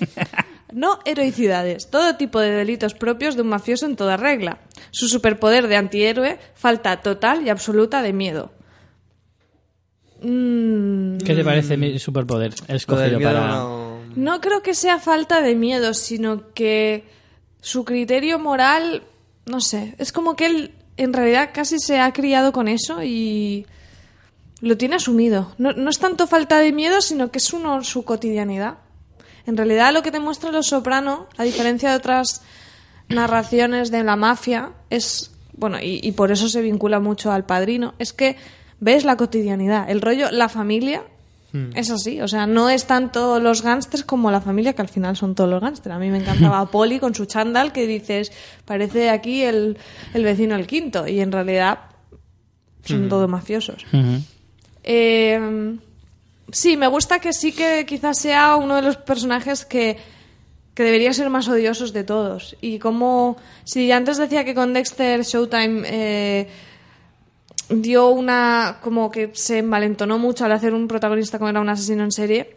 No heroicidades. Todo tipo de delitos propios de un mafioso en toda regla. Su superpoder de antihéroe, falta total y absoluta de miedo. Mm, ¿Qué te parece mi superpoder? Escogido miedo para... no- no creo que sea falta de miedo, sino que su criterio moral, no sé, es como que él en realidad casi se ha criado con eso y lo tiene asumido. No, no es tanto falta de miedo, sino que es uno su cotidianidad. En realidad lo que te muestra Los Soprano, a diferencia de otras narraciones de la mafia, es, bueno, y, y por eso se vincula mucho al padrino, es que ves la cotidianidad, el rollo, la familia. Es así, o sea, no es tanto los gángsters como la familia, que al final son todos los gángsters. A mí me encantaba *laughs* Poli con su chándal, que dices, parece aquí el, el vecino el quinto, y en realidad son todos mafiosos. Ujú. Eh, sí, me gusta que sí que quizás sea uno de los personajes que, que debería ser más odiosos de todos. Y como, si antes decía que con Dexter Showtime eh, dio una, como que se envalentonó mucho al hacer un protagonista como era un asesino en serie,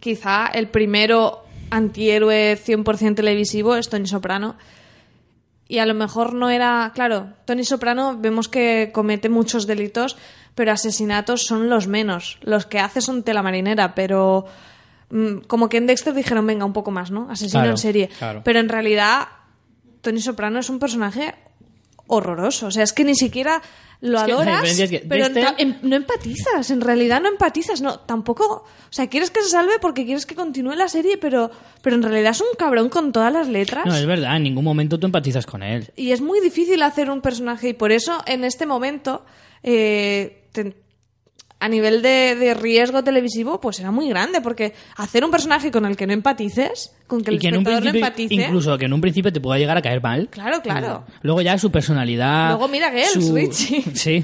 quizá el primero antihéroe 100% televisivo es Tony Soprano. Y a lo mejor no era. Claro, Tony Soprano vemos que comete muchos delitos, pero asesinatos son los menos. Los que hace son tela marinera, pero. mm, Como que en Dexter dijeron, venga, un poco más, ¿no? Asesino Claro, en serie. claro. Pero en realidad, Tony Soprano es un personaje horroroso. O sea, es que ni siquiera lo Es que adoras, diferencia es que pero en- no empatizas. En realidad no empatizas. No, tampoco. O sea, quieres que se salve porque quieres que continúe la serie, pero, pero en realidad es un cabrón con todas las letras. No, es verdad, en ningún momento tú empatizas con él. Y es muy difícil hacer un personaje y por eso en este momento, eh, te- a nivel de, de riesgo televisivo, pues era muy grande, porque hacer un personaje con el que no empatices, con que el que espectador no empatice... incluso que en un principio te pueda llegar a caer mal. Claro, claro. Luego ya su personalidad. Luego mira Girls, su- Richie. *laughs* Sí.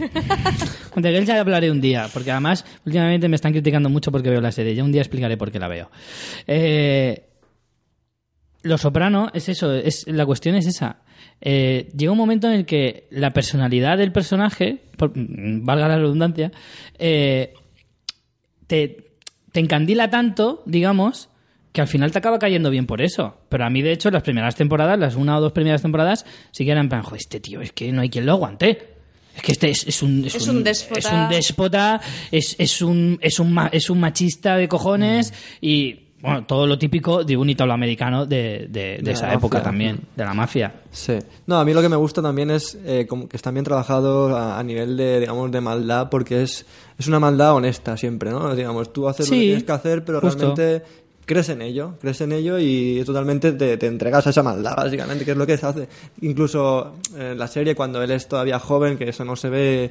De Girls ya hablaré un día, porque además últimamente me están criticando mucho porque veo la serie. Ya un día explicaré por qué la veo. Eh, Lo Soprano es eso, es, la cuestión es esa. Eh, llega un momento en el que la personalidad del personaje, por- mm, valga la redundancia, eh, te, te encandila tanto, digamos, que al final te acaba cayendo bien por eso. Pero a mí, de hecho, las primeras temporadas, las una o dos primeras temporadas, sí que eran en plan, joder, este tío, es que no hay quien lo aguante. Es que este es, es un, Es un déspota. Es un déspota, es, es un, es, un, es un machista de cojones y, bueno, todo lo típico de un italoamericano de, de, de De esa época mafia. también, de la mafia. Sí. No, a mí lo que me gusta también es eh, como que están bien trabajados a, a nivel de, digamos, de maldad, porque es, es una maldad honesta siempre, ¿no? Digamos, tú haces lo que tienes que hacer, pero justo. realmente crees en ello, crees en ello y totalmente te, te entregas a esa maldad, básicamente, que es lo que se hace. Incluso en la serie, cuando él es todavía joven, que eso no se ve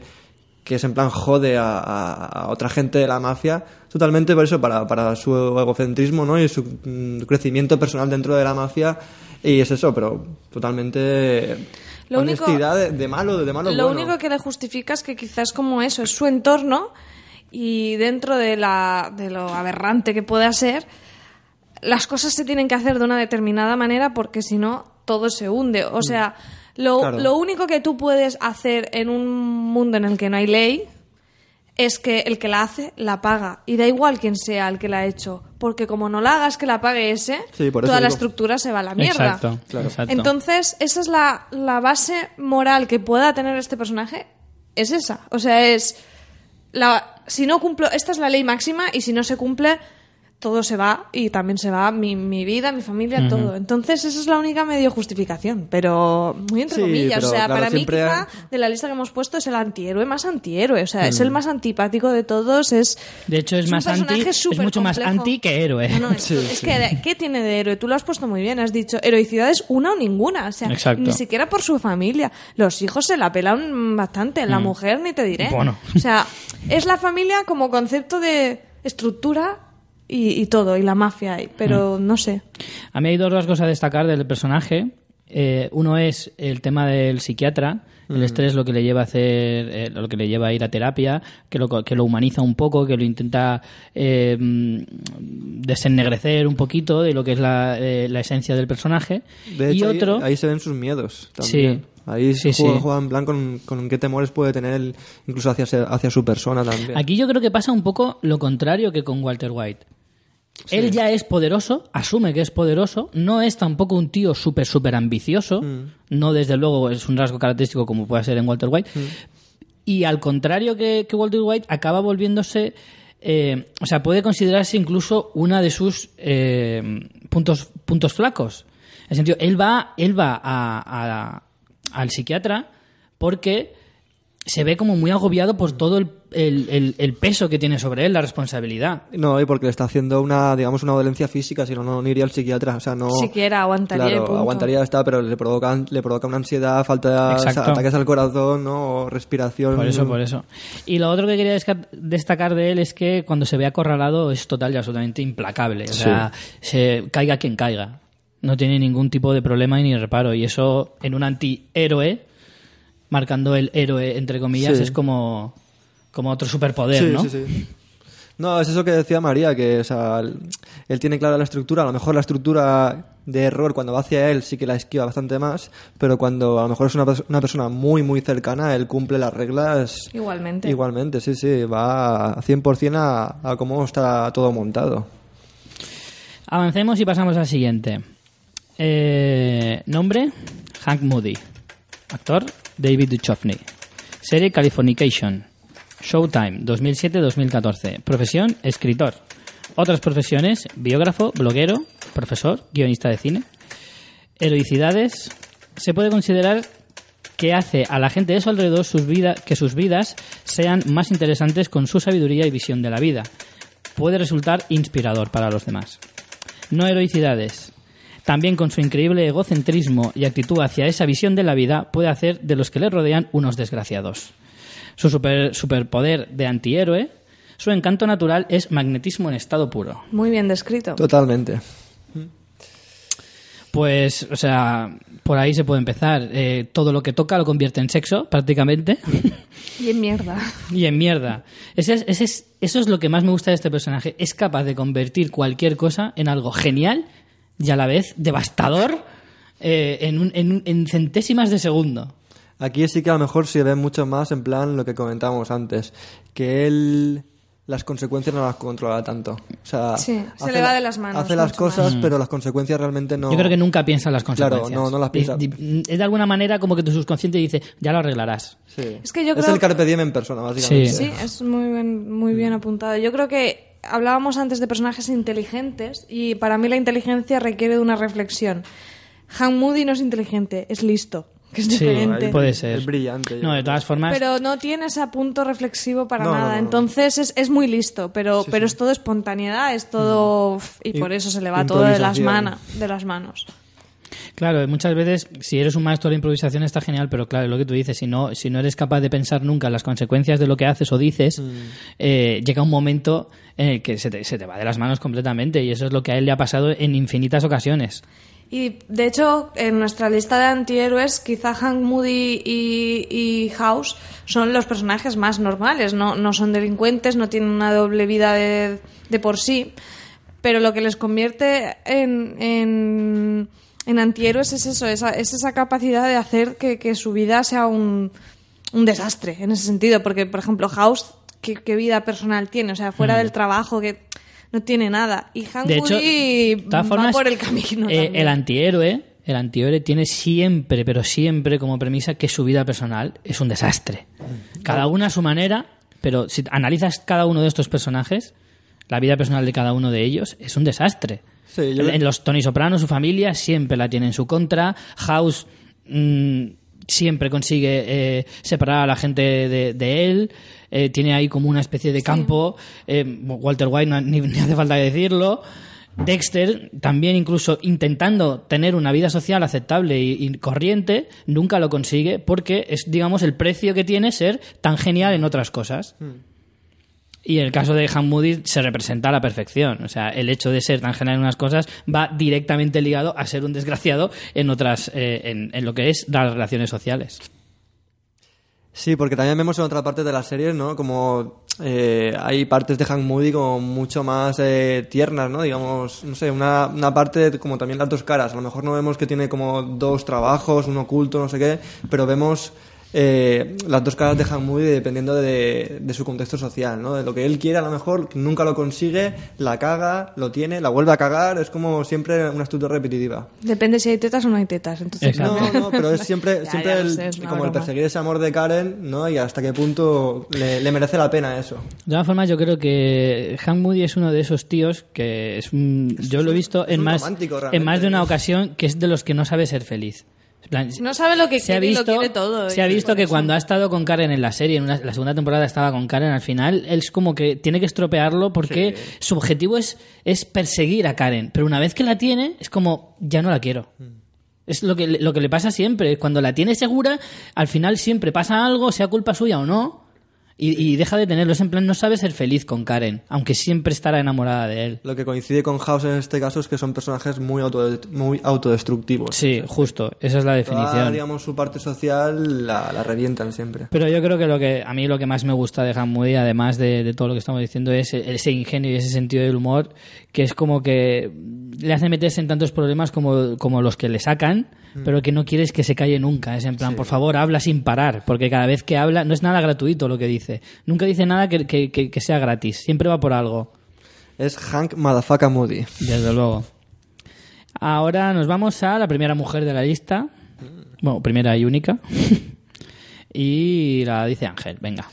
que es en plan jode a, a- a otra gente de la mafia, totalmente por eso, para, para su egocentrismo, ¿no? Y su mm, crecimiento personal dentro de la mafia, y es eso, pero totalmente Lo único- de, de malo, de malo Lo bueno. único que le justifica es que quizás como eso, es su entorno y dentro de, la, de lo aberrante que pueda ser, las cosas se tienen que hacer de una determinada manera porque si no, todo se hunde. O sea, lo, Claro. lo único que tú puedes hacer en un mundo en el que no hay ley es que el que la hace, la paga. Y da igual quién sea el que la ha hecho. Porque como no la hagas que la pague ese, Sí, toda la estructura se va a la mierda. Exacto, exacto. Entonces, esa es la, la base moral que pueda tener este personaje. Es esa. O sea, es. La, si no cumplo. Esta es la ley máxima y si no se cumple, todo se va y también se va mi, mi vida, mi familia, todo. Entonces, esa es la única medio justificación. Pero muy entre Sí, comillas. pero o sea, claro, para mí, quizá, hay- de la lista que hemos puesto, es el antihéroe más antihéroe. O sea, Mm. es el más antipático de todos. Es. De hecho, es, más anti, es mucho más anti que héroe. No, no, es, *laughs* es que, ¿qué tiene de héroe? Tú lo has puesto muy bien, has dicho, heroicidad es una o ninguna, o sea, Exacto. ni siquiera por su familia. Los hijos se la pelan bastante, la mujer ni te diré. Mm. Bueno. O sea, es la familia como concepto de estructura y, y todo, y la mafia, y- pero Mm. no sé. A mí hay dos cosas a destacar del personaje. Eh, uno es el tema del psiquiatra, el estrés lo que le lleva a hacer, eh, lo que le lleva a ir a terapia, que lo, que lo humaniza un poco, que lo intenta eh, mm, desennegrecer un poquito de lo que es la, eh, la esencia del personaje. De hecho, y ahí- otro, ahí, se ven sus miedos también. Sí. Ahí Sí, juega, sí. juega en plan con, con qué temores puede tener él, incluso hacia, hacia su persona también. Aquí yo creo que pasa un poco lo contrario que con Walter White. Él ya es poderoso, asume que es poderoso, no es tampoco un tío súper, súper ambicioso, no desde luego es un rasgo característico como puede ser en Walter White, y al contrario que, que Walter White, acaba volviéndose, eh, o sea, puede considerarse incluso una de sus eh, puntos, puntos flacos. En el sentido, él va, él va a- a- al psiquiatra porque se ve como muy agobiado por todo el, el- el- el peso que tiene sobre él, la responsabilidad. No, y porque le está haciendo una, digamos, una dolencia física, si no, no iría al psiquiatra. O sea, no. Siquiera aguantaría punto. aguantaría está, pero le provoca, le provoca una ansiedad, falta de ataques al corazón, ¿no? O respiración. Por eso, por eso. Y lo otro que quería destacar de él es que cuando se ve acorralado es total y absolutamente implacable. O sea, se caiga quien caiga. No tiene ningún tipo de problema y ni reparo. Y eso en un antihéroe, marcando el héroe entre comillas, Sí. es como, como otro superpoder, sí, ¿no? sí, sí. No, es eso que decía María, que o sea, él, tiene clara la estructura, a lo mejor la estructura de error cuando va hacia él sí que la esquiva bastante más, pero cuando a lo mejor es una, una persona muy, muy cercana, él cumple las reglas Igualmente. igualmente, sí, sí, va a 100% a, a cómo está todo montado. Avancemos y pasamos al siguiente. Eh, nombre: Hank Moody. Actor: David Duchovny. Serie: Californication. Showtime, 2007-2014. Profesión: escritor. Otras profesiones: biógrafo, bloguero, profesor, guionista de cine. Heroicidades: se puede considerar que hace a la gente de su alrededor sus vida- que sus vidas sean más interesantes con su sabiduría y visión de la vida. Puede resultar inspirador para los demás. No heroicidades. También con su increíble egocentrismo y actitud hacia esa visión de la vida puede hacer de los que le rodean unos desgraciados. Su super- superpoder de antihéroe, su encanto natural es magnetismo en estado puro. Muy bien descrito. Totalmente. Pues, o sea, por ahí se puede empezar. Eh, todo lo que toca lo convierte en sexo, prácticamente. Y en mierda. y en mierda. Ese es- ese es- eso es lo que más me gusta de este personaje. Es capaz de convertir cualquier cosa en algo genial y a la vez devastador eh, en, un- en en centésimas de segundo. Aquí sí que a lo mejor se ve mucho más en plan lo que comentábamos antes, que él las consecuencias no las controla tanto. O sea, Sí, se hace le va de las manos Hace las cosas, pero las consecuencias realmente no. Yo creo que nunca piensa en las Claro, consecuencias. no- no las piensa. Es de alguna manera como que tu subconsciente dice, ya lo arreglarás. Sí. Es que yo es creo el carpe diem en persona, básicamente. Sí, es muy bien, muy bien apuntado. Yo creo que hablábamos antes de personajes inteligentes y para mí la inteligencia requiere de una reflexión. Han Moody no es inteligente, es listo, que es Sí, diferente. puede ser. Es brillante. No, de todas formas, Pero no tiene ese punto reflexivo para No, nada. no, no. Entonces es, es muy listo, pero, pero es todo espontaneidad, es todo... Y Mm. I- por eso se le va todo de las, mana- de las manos. Claro, muchas veces si eres un maestro de improvisación está genial, pero claro, lo que tú dices, si no, si no eres capaz de pensar nunca en las consecuencias de lo que haces o dices, eh, llega un momento en el que se te, se te va de las manos completamente y eso es lo que a él le ha pasado en infinitas ocasiones. Y de hecho, en nuestra lista de antihéroes, quizá Hank Moody y, y House son los personajes más normales. No, no son delincuentes, no tienen una doble vida de, de por sí. Pero lo que les convierte en, en, en antihéroes es eso, esa, es esa capacidad de hacer que, que su vida sea un, un desastre en ese sentido. Porque, por ejemplo, House, ¿qué, qué vida personal tiene? O sea, fuera del trabajo, que no tiene nada. Y Hank Mm. De hecho, va formas, por el camino. eh, el antihéroe, el antihéroe tiene siempre, pero siempre como premisa que su vida personal es un desastre. Cada uno a su manera, pero si analizas cada uno de estos personajes, la vida personal de cada uno de ellos es un desastre. Sí, yo- En los Tony Soprano, su familia siempre la tiene en su contra. House mm, siempre consigue eh, separar a la gente de, de él. Eh, tiene ahí como una especie de campo. Eh, Walter White, no- ni, *laughs* ni hace falta decirlo. Dexter, también incluso intentando tener una vida social aceptable y, y corriente, nunca lo consigue porque es, digamos, el precio que tiene ser tan genial en otras cosas. Y en el caso de Han Moody se representa a la perfección. O sea, el hecho de ser tan genial en unas cosas va directamente ligado a ser un desgraciado en otras, eh, en, en lo que es las relaciones sociales. Sí, porque también vemos en otra parte de la serie, ¿no? Como eh, hay partes de Hank Moody como mucho más eh, tiernas, ¿no? Digamos, no sé, una, una parte como también las dos caras. A lo mejor no vemos que tiene como dos trabajos, uno oculto, no sé qué, pero vemos eh, las dos caras de Hank Moody dependiendo de, de su contexto social, ¿no? De lo que él quiere, a lo mejor nunca lo consigue, la caga, lo tiene, la vuelve a cagar, es como siempre una estructura repetitiva. Depende si hay tetas o no hay tetas. Entonces. No, no, pero es siempre, *laughs* Ya, siempre ya el- sé, es una como el perseguir ese amor de Karen, ¿no? Y hasta qué punto le, le merece la pena eso. De todas formas, yo creo que Hank Moody es uno de esos tíos que es un- yo lo he visto en más, en más de una ocasión que es de los que no sabe ser feliz. No sabe lo que se ha quiere y lo visto, quiere todo, Se ha visto que cuando ha estado con Karen en la serie, en una- la segunda temporada estaba con Karen, al final él es como que tiene que estropearlo porque su objetivo es, es perseguir a Karen. Pero una vez que la tiene, es como, ya no la quiero. Es lo que, lo que le pasa siempre. Cuando la tiene segura, al final siempre pasa algo, sea culpa suya o no, y, y deja de tenerlo. Es en plan, no sabe ser feliz con Karen, aunque siempre estará enamorada de él. Lo que coincide con House en este caso es que son personajes muy, auto, muy autodestructivos. Sí, justo, esa es la Toda, definición. digamos, su parte social la, la revientan siempre. Pero yo creo que lo que a mí lo que más me gusta de Han Moody, además de, de todo lo que estamos diciendo, es ese ingenio y ese sentido del humor, que es como que le hace meterse en tantos problemas como, como los que le sacan, pero que no quieres que se calle nunca. Es en plan, por favor, habla sin parar, porque cada vez que habla no es nada gratuito lo que dice. Nunca dice nada que, que- que- que sea gratis, siempre va por algo, Es Hank Madafaka Moody. desde luego. Ahora nos vamos a la primera mujer de la lista, bueno, primera y única, *laughs* y la dice Ángel, venga.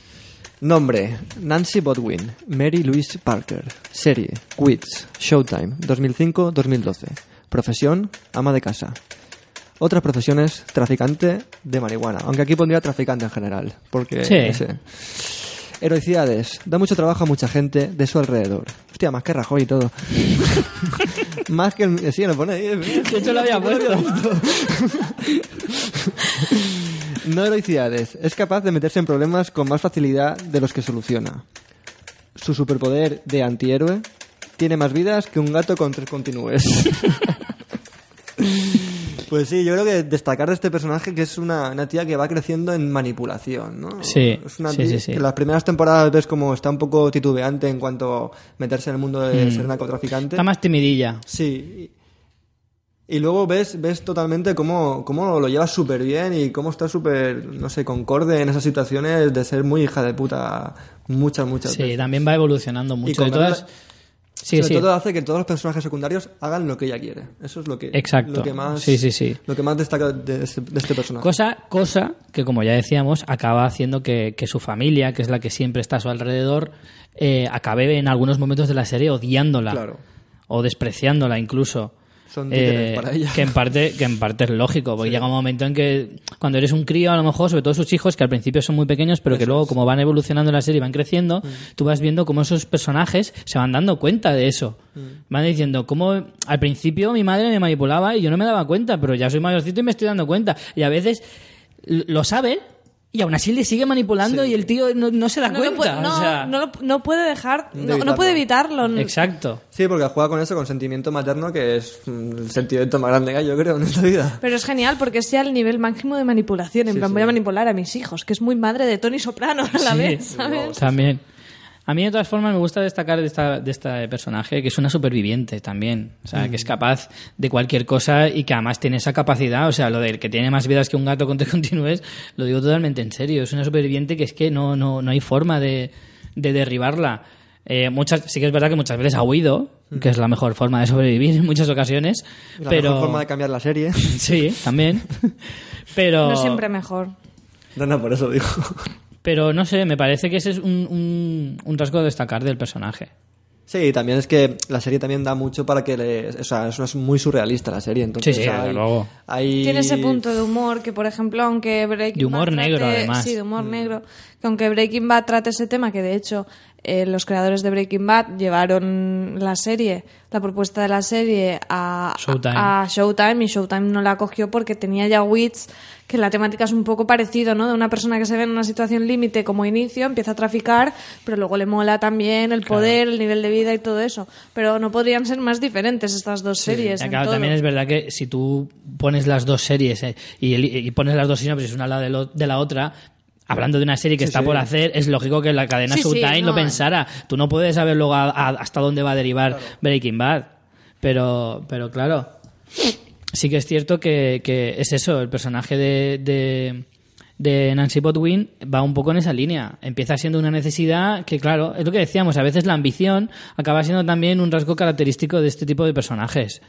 Nombre: Nancy Bodwin, Mary Louise Parker. Serie: Wits, Showtime, 2005-2012. Profesión: ama de casa. Otras profesiones: traficante de marihuana. Aunque aquí pondría traficante en general. Porque. Sí. sí. Heroicidades. Da mucho trabajo a mucha gente de su alrededor. Hostia, más que Rajoy y todo. *laughs* más que el. Sí, lo pone ahí. De hecho lo había *laughs* puesto. No heroicidades. Es capaz de meterse en problemas con más facilidad de los que soluciona. Su superpoder de antihéroe tiene más vidas que un gato con tres continúes. *laughs* pues sí, yo creo que destacar de este personaje que es una, una tía que va creciendo en manipulación, ¿no? Sí, Es una sí, tía sí, sí. que en las primeras temporadas ves como está un poco titubeante en cuanto a meterse en el mundo de ser narcotraficante. Mm. Está más timidilla. Sí. Y, y luego ves, ves totalmente cómo, cómo lo lleva súper bien y cómo está súper, no sé, concorde en esas situaciones de ser muy hija de puta muchas, muchas Sí, veces. también va evolucionando mucho. Verla- todas... Sí, Sobre sí. todo hace que todos los personajes secundarios hagan lo que ella quiere. Eso es lo que, Exacto. lo que más, Sí, sí, sí. Lo que más destaca de este, de este personaje. Cosa, cosa que, como ya decíamos, acaba haciendo que, que su familia, que es la que siempre está a su alrededor, eh, acabe en algunos momentos de la serie odiándola. Claro. O despreciándola incluso. Son eh, para que en parte que en parte es lógico porque llega un momento en que cuando eres un crío a lo mejor sobre todo sus hijos que al principio son muy pequeños pero que luego como van evolucionando en la serie y van creciendo Mm. tú vas viendo cómo esos personajes se van dando cuenta de eso. Mm. van diciendo cómo al principio mi madre me manipulaba y yo no me daba cuenta pero ya soy mayorcito y me estoy dando cuenta. Y a veces lo sabe y aún así le sigue manipulando y el tío no, no se da No, lo cuenta puede, no, o sea, no lo- no puede dejar, De no, puede evitarlo. exacto Sí, porque juega con eso, con sentimiento materno, que es mm, el sentimiento más grande que hay, yo creo, en esta vida. Pero es genial porque es ya el nivel máximo de manipulación. En Sí, plan, sí. voy a manipular a mis hijos, que es muy madre de Tony Soprano a la Sí, vez, ¿sabes? También. A mí, de todas formas, me gusta destacar de, esta, de este personaje que es una superviviente también. O sea, que es capaz de cualquier cosa y que además tiene esa capacidad. O sea, lo de que tiene más vidas que un gato con te *laughs* continúes, lo digo totalmente en serio. Es una superviviente que es que no, no, no hay forma de, de derribarla. Eh, muchas, sí que es verdad que muchas veces ha huido, que es la mejor forma de sobrevivir en muchas ocasiones. La pero mejor forma de cambiar la serie. *laughs* Sí, también. *laughs* pero No siempre mejor. No, no, por eso digo. Pero no sé, me parece que ese es un, un, un rasgo a destacar del personaje. Sí, también es que la serie también da mucho para que le... O sea, es, muy surrealista la serie, entonces Sí, sí, hay, luego. hay- Tiene ese punto de humor que, por ejemplo, aunque Breaking De humor Bad negro, trate- además. Sí, de humor negro. Que aunque Breaking Bad trate ese tema, que de hecho eh, los creadores de Breaking Bad llevaron la serie, la propuesta de la serie a Showtime. a Showtime y Showtime no la cogió porque tenía ya Wits, que la temática es un poco parecido, ¿no? De una persona que se ve en una situación límite como inicio, empieza a traficar, pero luego le mola también el poder, el nivel de vida y todo eso. Pero no podrían ser más diferentes estas dos series. Ya, en claro, todo. también es verdad que si tú pones las dos series eh, y, pones las dos sinopsis una de, lo- de la otra, hablando de una serie que está por hacer, es lógico que la cadena Sí, sí, Showtime no, lo pensara. Tú no puedes saber luego a- a- hasta dónde va a derivar Breaking Bad. Pero, pero claro, sí que es cierto que, que es eso, el personaje de, de, de Nancy Botwin va un poco en esa línea. Empieza siendo una necesidad que, claro, es lo que decíamos, a veces la ambición acaba siendo también un rasgo característico de este tipo de personajes.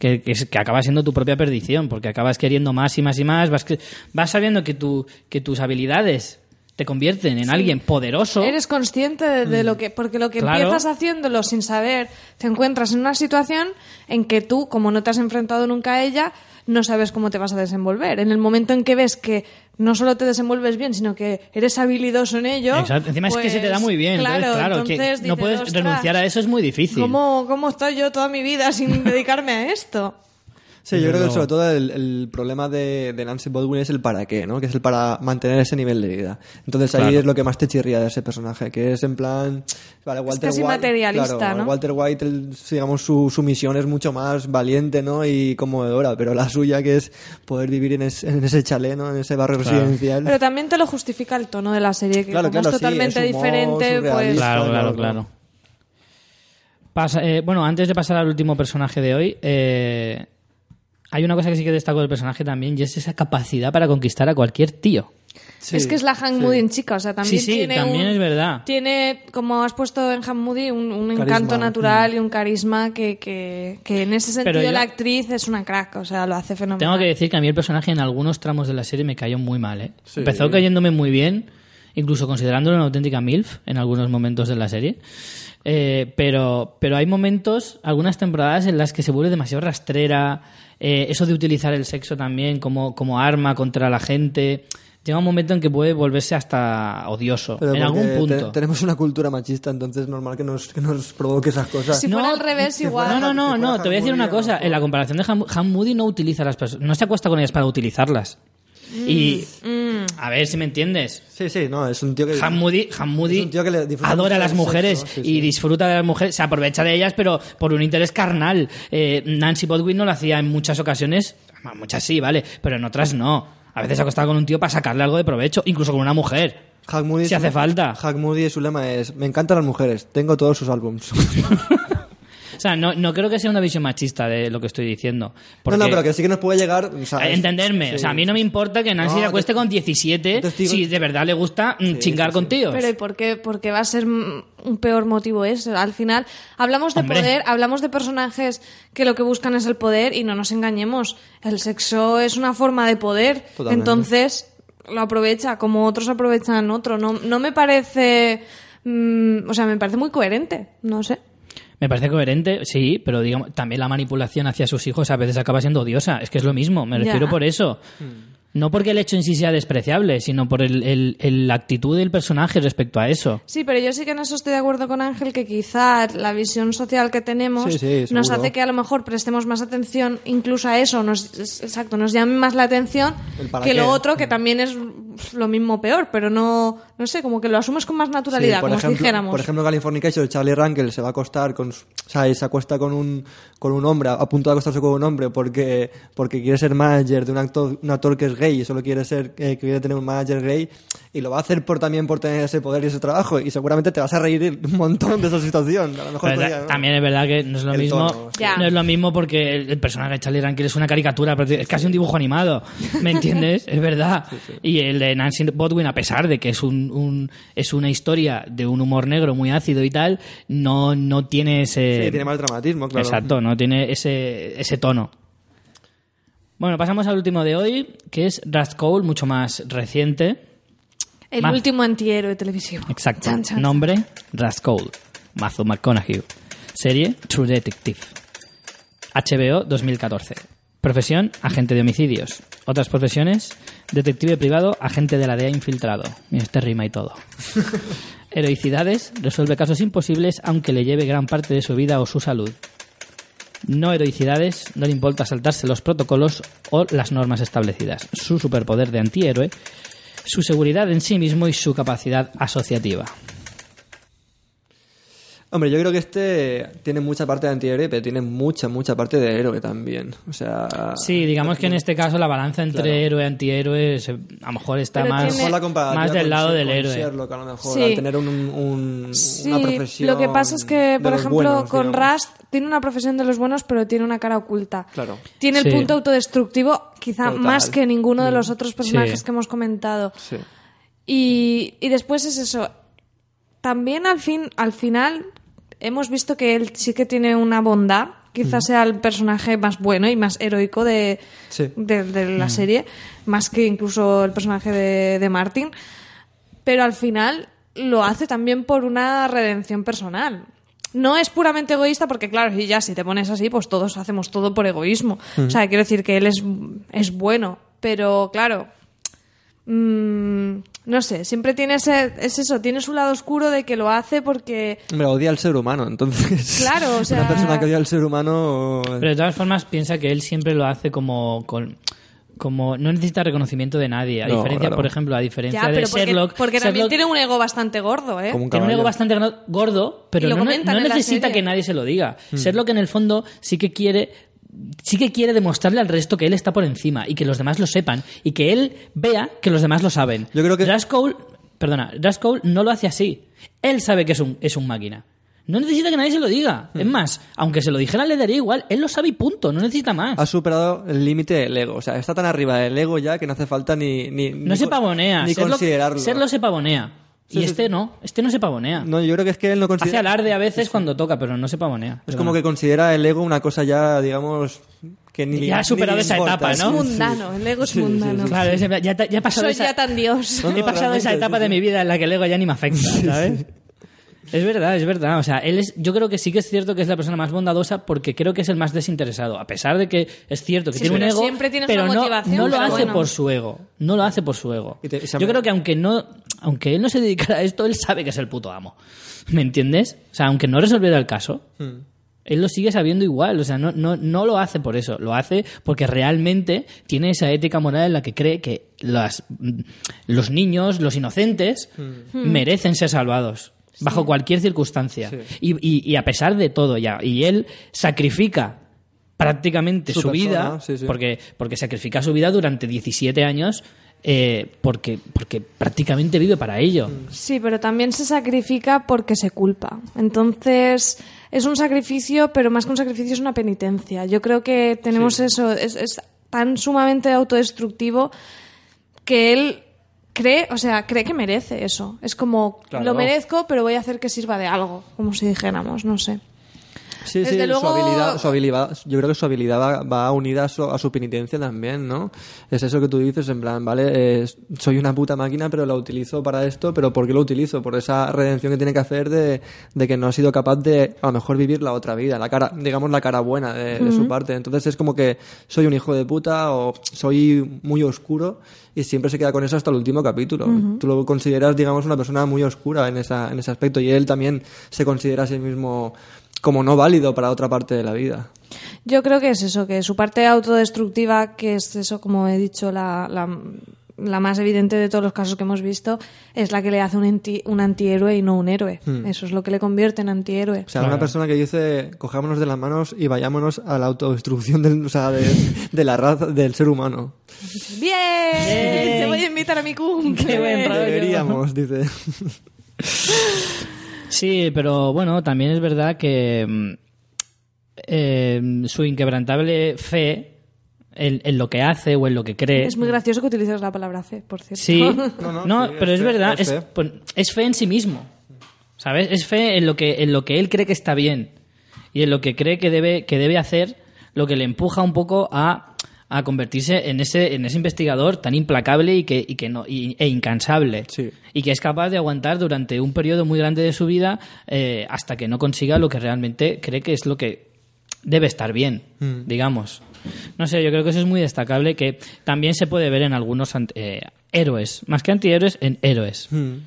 Que, que, acaba siendo tu propia perdición, porque acabas queriendo más y más y más, vas, vas sabiendo que, tu, que tus habilidades te convierten en alguien poderoso. Eres consciente de, de lo que, porque lo que. Claro. empiezas haciéndolo sin saber, te encuentras en una situación en que tú, como no te has enfrentado nunca a ella, no sabes cómo te vas a desenvolver. En el momento en que ves que no solo te desenvuelves bien, sino que eres habilidoso en ello. Exacto. Encima es que se te da pues, muy bien. Claro, entonces, claro, entonces que no puedes "Ostras, renunciar a eso, es muy difícil. ¿Cómo, ¿Cómo estoy yo toda mi vida sin *laughs* dedicarme a esto? Sí, yo creo que luego. sobre todo el, el problema de, de Nancy Baldwin es el para qué, ¿no? Que es el para mantener ese nivel de vida. Entonces ahí Claro. es lo que más te chirría de ese personaje, que es en plan... Vale, Walter casi White, materialista, claro, ¿no? Walter White, el- digamos, su, su misión es mucho más valiente, ¿no? Y conmovedora, pero la suya que es poder vivir en, es- en ese chalet, ¿no? En ese barrio residencial. Pero también te lo justifica el tono de la serie, que Claro, como claro, es sí, totalmente es humor, diferente, pues... Claro, claro, claro, claro. Pasa- eh, bueno, antes de pasar al último personaje de hoy, eh, hay una cosa que sí que destaco del personaje también y es esa capacidad para conquistar a cualquier tío. Sí, es que es la Hank sí. Moody en chica, o sea, también Sí, sí, tiene también un- es verdad. Tiene, como has puesto en Hank Moody, un, encanto mm. natural y un carisma que, que, que en ese sentido yo- la actriz es una crack, o sea, lo hace fenomenal. Tengo que decir que a mí el personaje en algunos tramos de la serie me cayó muy mal. ¿eh? Empezó cayéndome muy bien, incluso considerándolo una auténtica MILF en algunos momentos de la serie. Eh, pero, pero hay momentos, algunas temporadas en las que se vuelve demasiado rastrera, eh, eso de utilizar el sexo también como, como arma contra la gente. Llega un momento en que puede volverse hasta odioso, Pero en algún te- punto. tenemos una cultura machista, entonces es normal que nos, que nos provoque esas cosas. Si fuera al revés, si igual. fuera- No, no, no, si no, te voy a decir una cosa. En la comparación de Han, Han Moody no utiliza a las personas, no se acuesta con ellas para utilizarlas. Y, a ver si me entiendes. Sí, sí, no, es un tío que... Han Moody, Han Moody Es un tío que adora a las mujeres sexo, sí, y sí. disfruta de las mujeres, se aprovecha de ellas, pero por un interés carnal. Eh, Nancy Bodwin no lo hacía en muchas ocasiones, muchas sí, vale, pero en otras no. A veces acostaba con un tío para sacarle algo de provecho, incluso con una mujer. Hack Moody Si su- hace falta. Hack Moody, su lema es: Me encantan las mujeres, tengo todos sus álbums. *laughs* O sea, no, no creo que sea una visión machista de lo que estoy diciendo. No, porque- no, pero que sí que nos puede llegar. o sea, A es- entenderme, sí. o sea, a mí no me importa que Nancy No, se acueste te- con 17 te digo- si de verdad le gusta mm, chingar sí, con sí. tíos. Pero ¿y por qué? Porque va a ser un peor motivo eso. Al final, hablamos de Hombre. poder, hablamos de personajes que lo que buscan es el poder y no nos engañemos. El sexo es una forma de poder. Totalmente. Entonces, lo aprovecha como otros aprovechan otro. No, no me parece... mm, o sea, me parece muy coherente. No sé. Me parece coherente, sí, pero digamos, también la manipulación hacia sus hijos a veces acaba siendo odiosa. Es que es lo mismo, me Ya. refiero por eso. Hmm. No porque el hecho en sí sea despreciable, sino por el, el- el- la actitud del personaje respecto a eso. Sí, pero yo sí que en eso estoy de acuerdo con Ángel, que quizá la visión social que tenemos Sí, sí, nos hace que a lo mejor prestemos más atención incluso a eso, nos, exacto, nos llame más la atención que lo otro, que también es lo mismo peor, pero no, no sé, como que lo asumes con más naturalidad, Sí, por, como si ejemplo, dijéramos. por ejemplo, Californication, Charlie Rankel se va a acostar con, o sea, se acuesta con un, con un hombre, a punto de acostarse con un hombre porque, porque quiere ser manager de un actor, un actor que es gay y solo quiere ser, eh, que quiere tener un manager gay y lo va a hacer por también por tener ese poder y ese trabajo y seguramente te vas a reír un montón de esa situación. A lo mejor podría, ¿no? También es verdad que no es lo El mismo. tono, sí. No es lo mismo porque el, el personaje de Charlie Rankin es una caricatura, es casi un dibujo animado. ¿Me entiendes? *laughs* es verdad. Y el de Nancy Bodwin, a pesar de que es un, un- es una historia de un humor negro muy ácido y tal, no, no tiene ese. Sí, tiene más dramatismo, claro. Exacto, no tiene ese, ese tono. Bueno, pasamos al último de hoy, que es Rust Cole, mucho más reciente. El Más- último antihéroe televisivo. Exacto. Chan, chan. Nombre, Rust Cole. Matthew McConaughey. Serie, True Detective. HBO 2014. Profesión, agente de homicidios. Otras profesiones, detective privado, agente de la DEA infiltrado. Este rima y todo. *laughs* Heroicidades, resuelve casos imposibles aunque le lleve gran parte de su vida o su salud. No heroicidades, no le importa saltarse los protocolos o las normas establecidas. Su superpoder de antihéroe, su seguridad en sí mismo y su capacidad asociativa. Hombre, yo creo que este tiene mucha parte de antihéroe, pero tiene mucha, mucha parte de héroe también. O sea... Sí, digamos que en este caso la balanza entre Claro. héroe y antihéroe se- a lo mejor está Pero más, tiene- más del con lado del con héroe. Sherlock, a lo mejor, Sí. al tener un, un- Sí, una profesión lo que pasa es que, por ejemplo, buenos, con. Rust tiene una profesión de los buenos, pero tiene una cara oculta. Claro. Tiene el Sí. punto autodestructivo, quizá Total. más que ninguno de los otros personajes Sí. que hemos comentado. Sí. Y, y después es eso. También al fin, al final hemos visto que él sí que tiene una bondad. Quizás sea el personaje más bueno y más heroico de, Sí. de, de la serie, más que incluso el personaje de, de Martin. Pero al final lo hace también por una redención personal. No es puramente egoísta porque, claro, y ya si te pones así, pues todos hacemos todo por egoísmo. O sea, quiero decir que él es, es bueno, pero claro, Mm, no sé, siempre tiene ese, es eso, tiene su lado oscuro de que lo hace porque Hombre, odia al ser humano, entonces... Claro, o *laughs* sea- Una persona que odia al ser humano... Pero de todas formas piensa que él siempre lo hace como con como no necesita reconocimiento de nadie. A No, diferencia, claro. por ejemplo, a diferencia ya, de pero porque, Sherlock, porque también Sherlock tiene un ego bastante gordo, ¿eh? Como un tiene un ego bastante gordo, pero no, necesita que nadie se lo diga. Hmm. Sherlock en el fondo sí que quiere sí que quiere demostrarle al resto que él está por encima y que los demás lo sepan y que él vea que los demás lo saben. Yo creo que- Cole- perdona, Cole no lo hace así. Él sabe que es un, es un máquina. No necesita que nadie se lo diga. Hmm. Es más, aunque se lo dijera le daría igual. Él lo sabe y punto. No necesita más. Ha superado el límite del ego. O sea, está tan arriba del ego ya que no hace falta ni... ni No ni se pavonea. Ni Sherlock- considerarlo. Sherlock se pavonea. Sí, y sí, este sí. no. Este no se pavonea. No, yo creo que es que él no Hace considera... alarde a veces cuando toca, pero no se pavonea. Es como que considera el ego una cosa ya, digamos, que ni Ya ha superado esa importa. etapa, Es ¿no? mundano, el ego es Sí, sí, mundano. Claro, es- ya, ya, ya *laughs* he pasado Soy esa, ya tan dios. No, no, he pasado esa etapa sí, de mi vida en la que el ego ya ni me afecta, ¿sabes? Es verdad, es verdad. O sea, él es, yo creo que sí que es cierto que es la persona más bondadosa porque creo que es el más desinteresado. A pesar de que es cierto que Sí, tiene un ego, siempre tienes pero una no, motivación, no lo pero hace bueno. por su ego. No lo hace por su ego. Yo me- creo que aunque no, aunque él no se dedicara a esto, él sabe que es el puto amo. *laughs* ¿Me entiendes? O sea, aunque no resolviera el caso, Hmm. él lo sigue sabiendo igual. O sea, no, no, no lo hace por eso. Lo hace porque realmente tiene esa ética moral en la que cree que las, los niños, los inocentes, merecen ser salvados. Bajo cualquier circunstancia. Sí. Y, y- y a pesar de todo, ya. Y él sacrifica prácticamente Su su, vida, persona, sí, sí. Porque, porque sacrifica su vida durante 17 años eh, porque, porque prácticamente vive para ello. Sí, pero también se sacrifica porque se culpa. Entonces, es un sacrificio, pero más que un sacrificio es una penitencia. Yo creo que tenemos eso, es, es tan sumamente autodestructivo que él cree, o sea, cree que merece eso. Es como, Claro. lo merezco, pero voy a hacer que sirva de algo, como si dijéramos, no sé. Sí, Desde sí, luego- su habilidad, su habilidad, yo creo que su habilidad va, va unida a su, a su penitencia también, ¿no? Es eso que tú dices, en plan, vale, es- soy una puta máquina, pero la utilizo para esto, pero ¿por qué lo utilizo? Por esa redención que tiene que hacer de, de que no ha sido capaz de, a lo mejor, vivir la otra vida, la cara, digamos, la cara buena de, de su parte. Entonces es como que soy un hijo de puta o soy muy oscuro y siempre se queda con eso hasta el último capítulo. Tú lo consideras, digamos, una persona muy oscura en, esa, en ese aspecto y él también se considera a sí mismo como no válido para otra parte de la vida. Yo creo que es eso, que su parte autodestructiva, que es eso, como he dicho, la, la, la más evidente de todos los casos que hemos visto, es la que le hace un, anti- un antihéroe y no un héroe. Eso es lo que le convierte en antihéroe. O sea, una persona que dice, cojámonos de las manos y vayámonos a la autodestrucción del, o sea, de, *laughs* de la raza, del ser humano. ¡Bien! Te voy a invitar a mi cumple. Qué buen rollo. Deberíamos, dice. *laughs* Sí, pero bueno, también es verdad que mm, eh, su inquebrantable fe en, en lo que hace o en lo que cree. Es muy gracioso que utilices la palabra fe, por cierto. Sí, *laughs* No, no, no, sí, pero es fe, verdad, es es fe en sí mismo. ¿Sabes? Es fe en lo que en lo que él cree que está bien y en lo que cree que debe que debe hacer, lo que le empuja un poco a, a convertirse en ese en ese investigador tan implacable y que y que no y- e incansable Sí. y que es capaz de aguantar durante un periodo muy grande de su vida eh, hasta que no consiga lo que realmente cree que es lo que debe estar bien, digamos. No sé, yo creo que eso es muy destacable, que también se puede ver en algunos eh, héroes, más que antihéroes, en héroes. Hmm.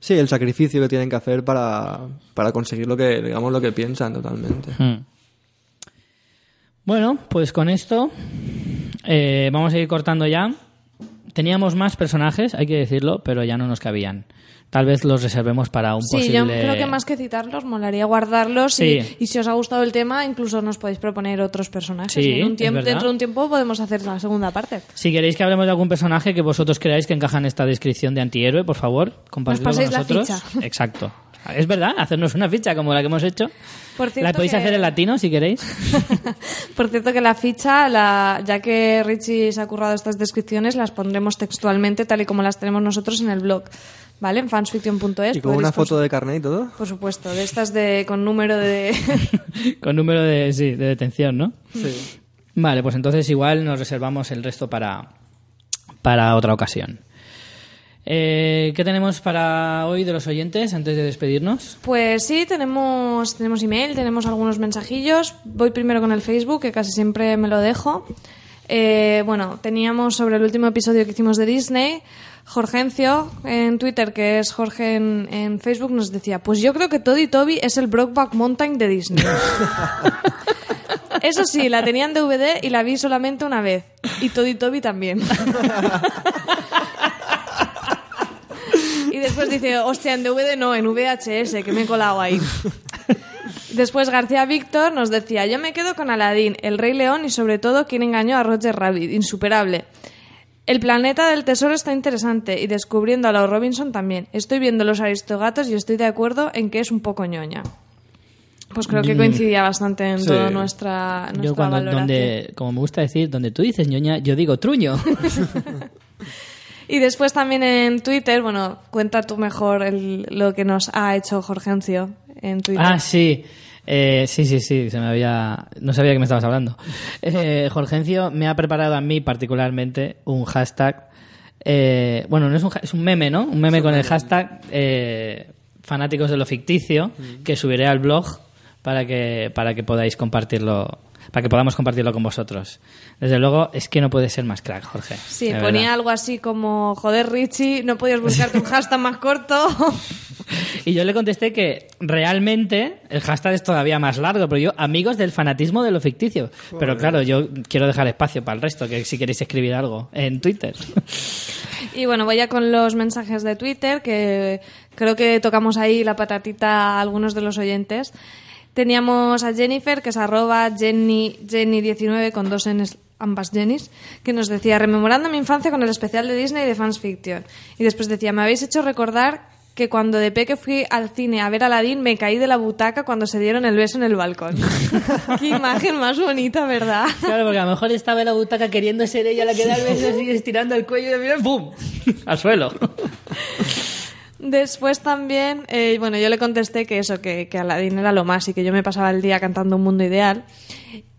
Sí, el sacrificio que tienen que hacer para, para conseguir lo que, digamos, lo que piensan totalmente. Hmm. Bueno, pues con esto eh, vamos a ir cortando ya. Teníamos más personajes, hay que decirlo, pero ya no nos cabían. Tal vez los reservemos para un Sí, posible... yo creo que más que citarlos, molaría guardarlos Sí. y, y si os ha gustado el tema, incluso nos podéis proponer otros personajes. Sí, un tiempo, dentro de un tiempo podemos hacer la segunda parte. Si queréis que hablemos de algún personaje que vosotros creáis que encaja en esta descripción de antihéroe, por favor, compartidlo Nos con pasáis la nosotros. ficha. Exacto. Es verdad, hacernos una ficha como la que hemos hecho. Por cierto la podéis que- hacer en latino si queréis. *laughs* Por cierto que la ficha, la, ya que Richie se ha currado estas descripciones, las pondremos textualmente tal y como las tenemos nosotros en el blog, ¿vale? En fansfiction.es. Y con una foto de carnet y todo. Por supuesto, de estas de con número de... *laughs* Con número de, sí, de detención, ¿no? Sí. Vale, pues entonces igual nos reservamos el resto para, para otra ocasión. Eh, ¿Qué tenemos para hoy de los oyentes antes de despedirnos? Pues sí, tenemos, tenemos email, tenemos algunos mensajillos. Voy primero con el Facebook, que casi siempre me lo dejo. Eh, bueno, teníamos sobre el último episodio que hicimos de Disney, Jorgencio en Twitter, que es Jorge en, en Facebook, nos decía, pues yo creo que Toddy Toby es el Brokeback Mountain de Disney. *laughs* Eso sí, la tenía en DVD y la vi solamente una vez. Y Toddy Toby también. *laughs* Después dice, hostia, en DVD no, en VHS, que me he colado ahí. *laughs* Después García Víctor nos decía, yo me quedo con Aladín, El Rey León y sobre todo quien engañó a Roger Rabbit, insuperable. El planeta del tesoro está interesante y descubriendo a los Robinson también. Estoy viendo los aristogatos y estoy de acuerdo en que es un poco ñoña. Pues creo que coincidía bastante en Sí. toda nuestra, nuestra Yo cuando, valoración. donde, como me gusta decir, donde tú dices ñoña, yo digo truño. *laughs* Y después también en Twitter, bueno, cuenta tú mejor el- lo que nos ha hecho Jorgencio en Twitter. ah, sí. Eh, sí, sí, sí, se me había... No sabía que me estabas hablando. Eh, Jorgencio me ha preparado a mí particularmente un hashtag... eh, bueno, no es un, es un meme, ¿no? Un meme con el hashtag eh, fanáticos de lo ficticio que subiré al blog para que, para que podáis compartirlo para que podamos compartirlo con vosotros. Desde luego, es que no puede ser más crack, Jorge. Sí, ponía verdad. algo así como, joder Richie, no podías buscarte un hashtag más corto. *laughs* Y yo le contesté que realmente el hashtag es todavía más largo, pero yo, amigos del fanatismo de lo ficticio. Pero claro, yo quiero dejar espacio para el resto, que si queréis escribir algo en Twitter. *laughs* y bueno, voy ya con los mensajes de Twitter, que creo que tocamos ahí la patatita a algunos de los oyentes. Teníamos a Jennifer, que es arroba Jenny, Jenny19 con dos Ns, ambas Jennys, que nos decía, rememorando mi infancia con el especial de Disney de Fans Fiction. Y después decía, me habéis hecho recordar que cuando de peque fui al cine a ver a Aladdin me caí de la butaca cuando se dieron el beso en el balcón. *laughs* Qué imagen más bonita, ¿verdad? Claro, porque a lo mejor estaba en la butaca queriendo ser ella la que da el beso así, estirando el cuello y de ¡pum! al suelo. *laughs* Después también, eh, bueno, yo le contesté que eso, que, que Aladdin era lo más y que yo me pasaba el día cantando un mundo ideal.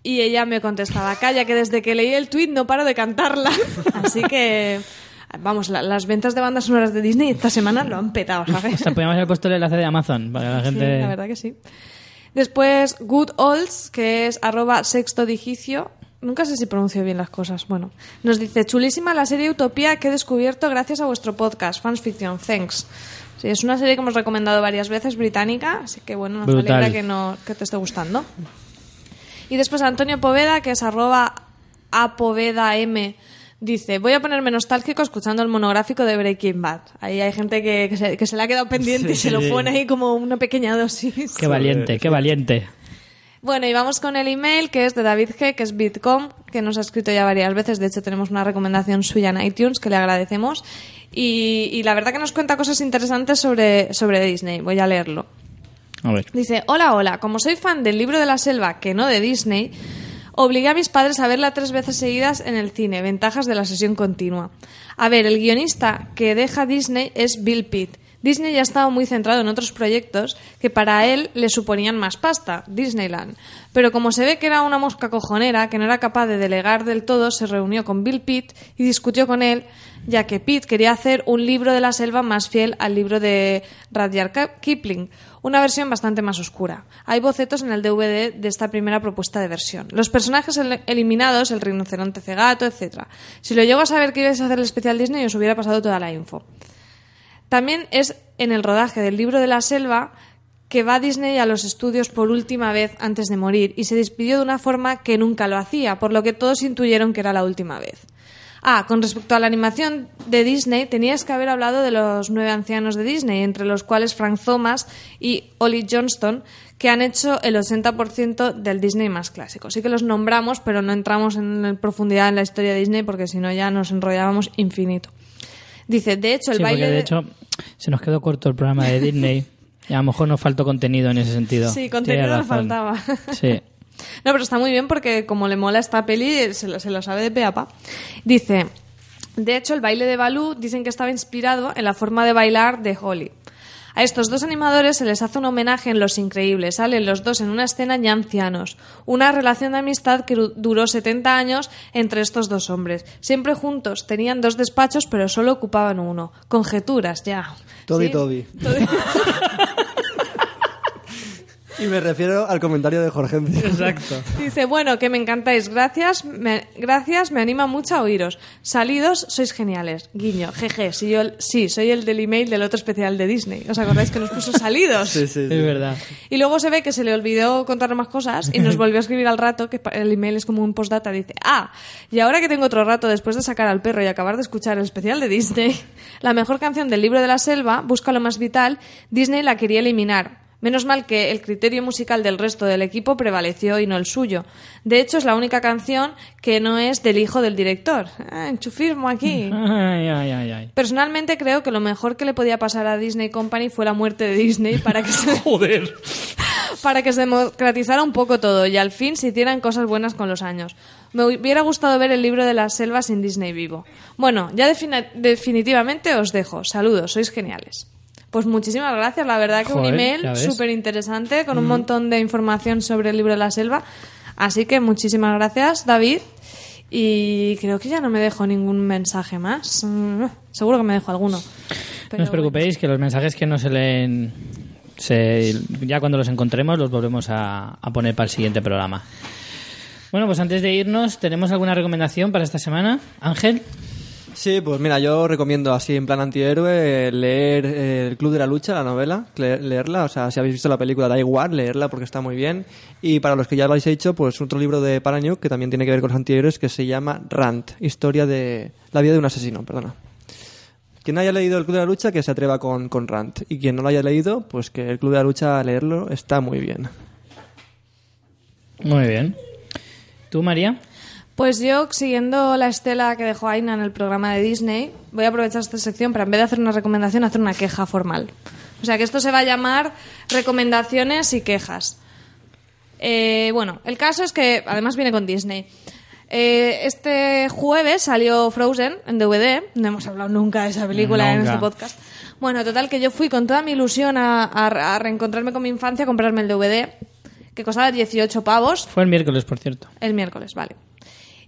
Y ella me contestaba, calla, que desde que leí el tweet no paro de cantarla. *laughs* Así que, vamos, la- las ventas de bandas sonoras de Disney esta semana lo han petado, O ¿sabes? sea, podríamos haber puesto el enlace de Amazon para que la Sí, gente... la verdad que sí. Después, Good Olds, que es arroba sexto digicio. Nunca sé si pronuncio bien las cosas. Bueno, nos dice, chulísima la serie Utopía que he descubierto gracias a vuestro podcast, Fans Fiction. Thanks. Sí, es una serie que hemos recomendado varias veces, británica, así que bueno, nos Brutal. alegra que, no, que te esté gustando. Y después Antonio Poveda, que es arroba apoveda m, dice, voy a ponerme nostálgico escuchando el monográfico de Breaking Bad. Ahí hay gente que, que se, que se le ha quedado pendiente y Sí. se lo pone ahí como una pequeña dosis. Qué valiente, qué valiente. Bueno, y vamos con el email que es de David G, que es Bitcom, que nos ha escrito ya varias veces. De hecho, tenemos una recomendación suya en iTunes que le agradecemos. Y, y la verdad que nos cuenta cosas interesantes sobre, sobre Disney. Voy a leerlo. A ver. Dice, hola, hola, como soy fan del libro de la selva, que no de Disney, obligué a mis padres a verla tres veces seguidas en el cine, ventajas de la sesión continua. A ver, el guionista que deja Disney es Bill Pitt. Disney ya estaba muy centrado en otros proyectos que para él le suponían más pasta, Disneyland. Pero como se ve que era una mosca cojonera, que no era capaz de delegar del todo, se reunió con Bill Pitt y discutió con él, ya que Pitt quería hacer un libro de la selva más fiel al libro de Rudyard Kipling, una versión bastante más oscura. Hay bocetos en el DVD de esta primera propuesta de versión. Los personajes el- eliminados, el rinoceronte cegato, etc. Si lo llego a saber que ibais a hacer el especial Disney, os hubiera pasado toda la info. También es en el rodaje del libro de la selva que va Disney a los estudios por última vez antes de morir y se despidió de una forma que nunca lo hacía, por lo que todos intuyeron que era la última vez. Ah, con respecto a la animación de Disney, tenías que haber hablado de los nueve ancianos de Disney, entre los cuales Frank Thomas y Ollie Johnston, que han hecho el 80% del Disney más clásico. Sí que los nombramos, pero no entramos en profundidad en la historia de Disney porque si no ya nos enrollábamos infinito. Dice, de hecho, el Sí, baile de hecho se nos quedó corto el programa de Disney *laughs* y a lo mejor nos faltó contenido en ese sentido. Sí, contenido nos faltaba. Sí. *laughs* No, pero está muy bien porque como le mola esta peli, se lo, se lo sabe de pe a pa. Dice, de hecho, el baile de Baloo dicen que estaba inspirado en la forma de bailar de Holly. A estos dos animadores se les hace un homenaje en Los Increíbles. Salen los dos en una escena ya ancianos. Una relación de amistad que du- duró 70 años entre estos dos hombres. Siempre juntos. Tenían dos despachos, pero solo ocupaban uno. Conjeturas, ya. Toby ¿Sí? Toby. *laughs* Y me refiero al comentario de Jorge. Exacto. Dice, bueno, que me encantáis. Gracias, me, gracias, me anima mucho a oíros. Salidos, sois geniales. Guiño, jeje, sí, yo, sí, soy el del email del otro especial de Disney. ¿Os acordáis que nos puso salidos? *laughs* Sí, sí, Es sí. verdad. Y luego se ve que se le olvidó contar más cosas y nos volvió a escribir al rato, que el email es como un postdata, dice, ah, y ahora que tengo otro rato después de sacar al perro y acabar de escuchar el especial de Disney, *laughs* la mejor canción del libro de la selva, Busca lo más vital, Disney la quería eliminar. Menos mal que el criterio musical del resto del equipo prevaleció y no el suyo. De hecho, es la única canción que no es del hijo del director. Ah, enchufismo aquí. *laughs* Ay, ay, ay, ay. Personalmente creo que lo mejor que le podía pasar a Disney Company fue la muerte de Disney para que se *laughs* *laughs* Joder. para que se democratizara un poco todo y al fin se hicieran cosas buenas con los años. Me hubiera gustado ver el libro de las selvas sin Disney vivo. Bueno, ya definitivamente os dejo. Saludos, sois geniales. Pues muchísimas gracias, la verdad que un email súper interesante con un montón de información sobre el libro de la selva. Así que muchísimas gracias, David. Y creo que ya no me dejo ningún mensaje más. Seguro que me dejo alguno. No os preocupéis que los mensajes que no se leen, se- ya cuando los encontremos los volvemos a, a poner para el siguiente programa. Bueno, pues antes de irnos, ¿tenemos alguna recomendación para esta semana? Ángel. Sí, pues mira, yo recomiendo así en plan antihéroe leer eh, El Club de la Lucha, la novela, le- leerla, o sea, si habéis visto la película da igual, leerla porque está muy bien. Y para los que ya lo habéis hecho, pues otro libro de Paraniuk que también tiene que ver con los antihéroes que se llama Rant, historia de la vida de un asesino, perdona. Quien haya leído El Club de la Lucha, que se atreva con, con Rant. Y quien no lo haya leído, pues que El Club de la Lucha, leerlo, está muy bien. Muy bien. ¿Tú, María? Pues yo, siguiendo la estela que dejó Aina en el programa de Disney, voy a aprovechar esta sección para, en vez de hacer una recomendación, hacer una queja formal. O sea, que esto se va a llamar recomendaciones y quejas. Eh, bueno, el caso es que, además viene con Disney. Eh, este jueves salió Frozen en DVD. No hemos hablado nunca de esa película en este podcast. Bueno, total, que yo fui con toda mi ilusión a, a- a reencontrarme con mi infancia, a comprarme el DVD, que costaba 18 pavos. Fue el miércoles, por cierto. El miércoles, vale.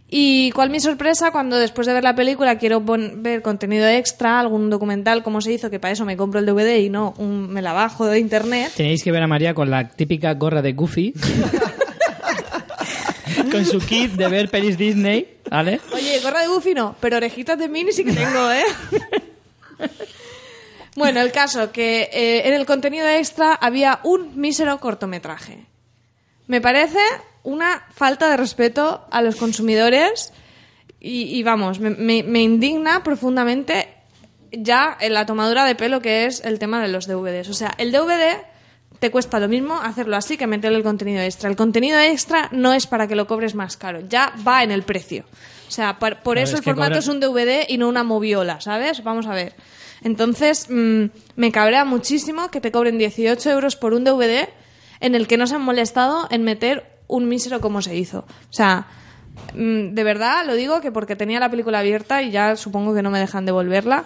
Y cuál mi sorpresa cuando después de ver la película quiero ver contenido extra, algún documental, cómo se hizo, que para eso me compro el DVD y no un- me la bajo de internet. Tenéis que ver a María con la típica gorra de Goofy. *laughs* con su kit de ver pelis Disney, ¿vale? Oye, gorra de Goofy no, pero orejitas de Mini sí que tengo, ¿eh? *laughs* bueno, el caso que eh, en el contenido extra había un mísero cortometraje. Me parece una falta de respeto a los consumidores y, y vamos, me, me- me indigna profundamente ya en la tomadura de pelo que es el tema de los DVDs. O sea, el DVD te cuesta lo mismo hacerlo así que meterle el contenido extra. El contenido extra no es para que lo cobres más caro, ya va en el precio. O sea, por, eso es el formato cobra- es un DVD y no una moviola, ¿sabes? Vamos a ver. Entonces, mm, me cabrea muchísimo que te cobren 18 euros por un DVD en el que no se han molestado en meter un mísero como se hizo. O sea, mm, de verdad lo digo que porque tenía la película abierta y ya supongo que no me dejan devolverla,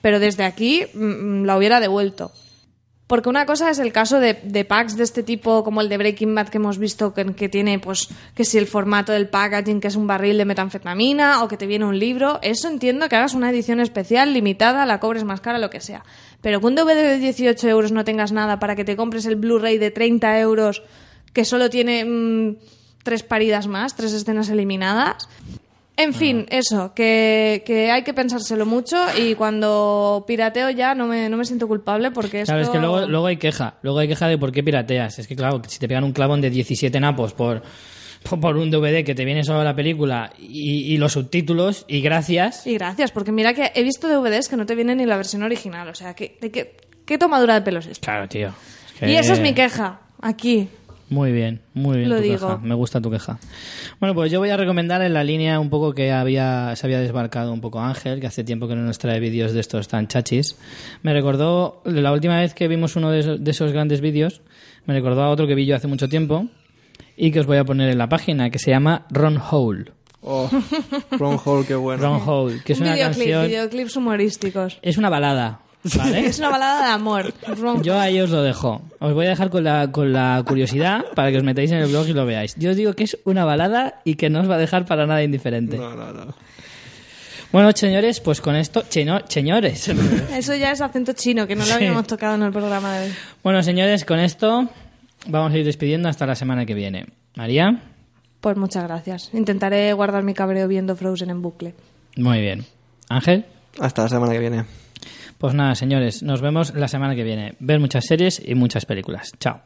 pero desde aquí mm, la hubiera devuelto. Porque una cosa es el caso de, de packs de este tipo, como el de Breaking Bad que hemos visto, que, que tiene, pues, que si el formato del packaging, que es un barril de metanfetamina, o que te viene un libro, eso entiendo que hagas una edición especial, limitada, la cobres más cara, lo que sea. Pero que un DVD de 18 euros no tengas nada para que te compres el Blu-ray de 30 euros, que solo tiene mm, tres paridas más, tres escenas eliminadas. En fin, eso, que, que hay que pensárselo mucho y cuando pirateo ya no me, no me siento culpable porque esto... Claro, es que luego, luego hay queja. Luego hay queja de por qué pirateas. Es que, claro, si te pegan un clavón de 17 napos *laughs* por, por, un DVD que te viene solo la película y, y los subtítulos, y gracias. Y gracias, porque mira que he visto DVDs que no te vienen ni la versión original. O sea, ¿qué, de qué, qué tomadura de pelo es? Claro, tío. Es que- Y esa es mi queja, aquí. Muy bien, muy bien Lo tu digo. queja. Me gusta tu queja. Bueno, pues yo voy a recomendar en la línea un poco que había se había desbarcado un poco Ángel, que hace tiempo que no nos trae vídeos de estos tan chachis. Me recordó la última vez que vimos uno de esos, de esos grandes vídeos, me recordó a otro que vi yo hace mucho tiempo y que os voy a poner en la página, que se llama Ron Hole. Oh, Ron Hall, qué bueno. Ron Hole, que es Un una videoclip, canción, videoclips humorísticos. es una balada, ¿vale? *laughs* Es una balada de amor. *laughs* Yo ahí os lo dejo. Os voy a dejar con la, con la curiosidad para que os metáis en el blog y lo veáis. Yo os digo que es una balada y que no os va a dejar para nada indiferente. No, no, no. Bueno, señores, pues con esto... cheno- señores. *laughs* Eso ya es acento chino, que no lo Sí. habíamos tocado en el programa de hoy. bueno, señores, con esto vamos a ir despidiendo hasta la semana que viene. María, Pues muchas gracias. Intentaré guardar mi cabreo viendo Frozen en bucle. muy bien. Ángel, Hasta la semana que viene. Pues nada, señores, nos vemos la semana que viene. Ver muchas series y muchas películas. Chao.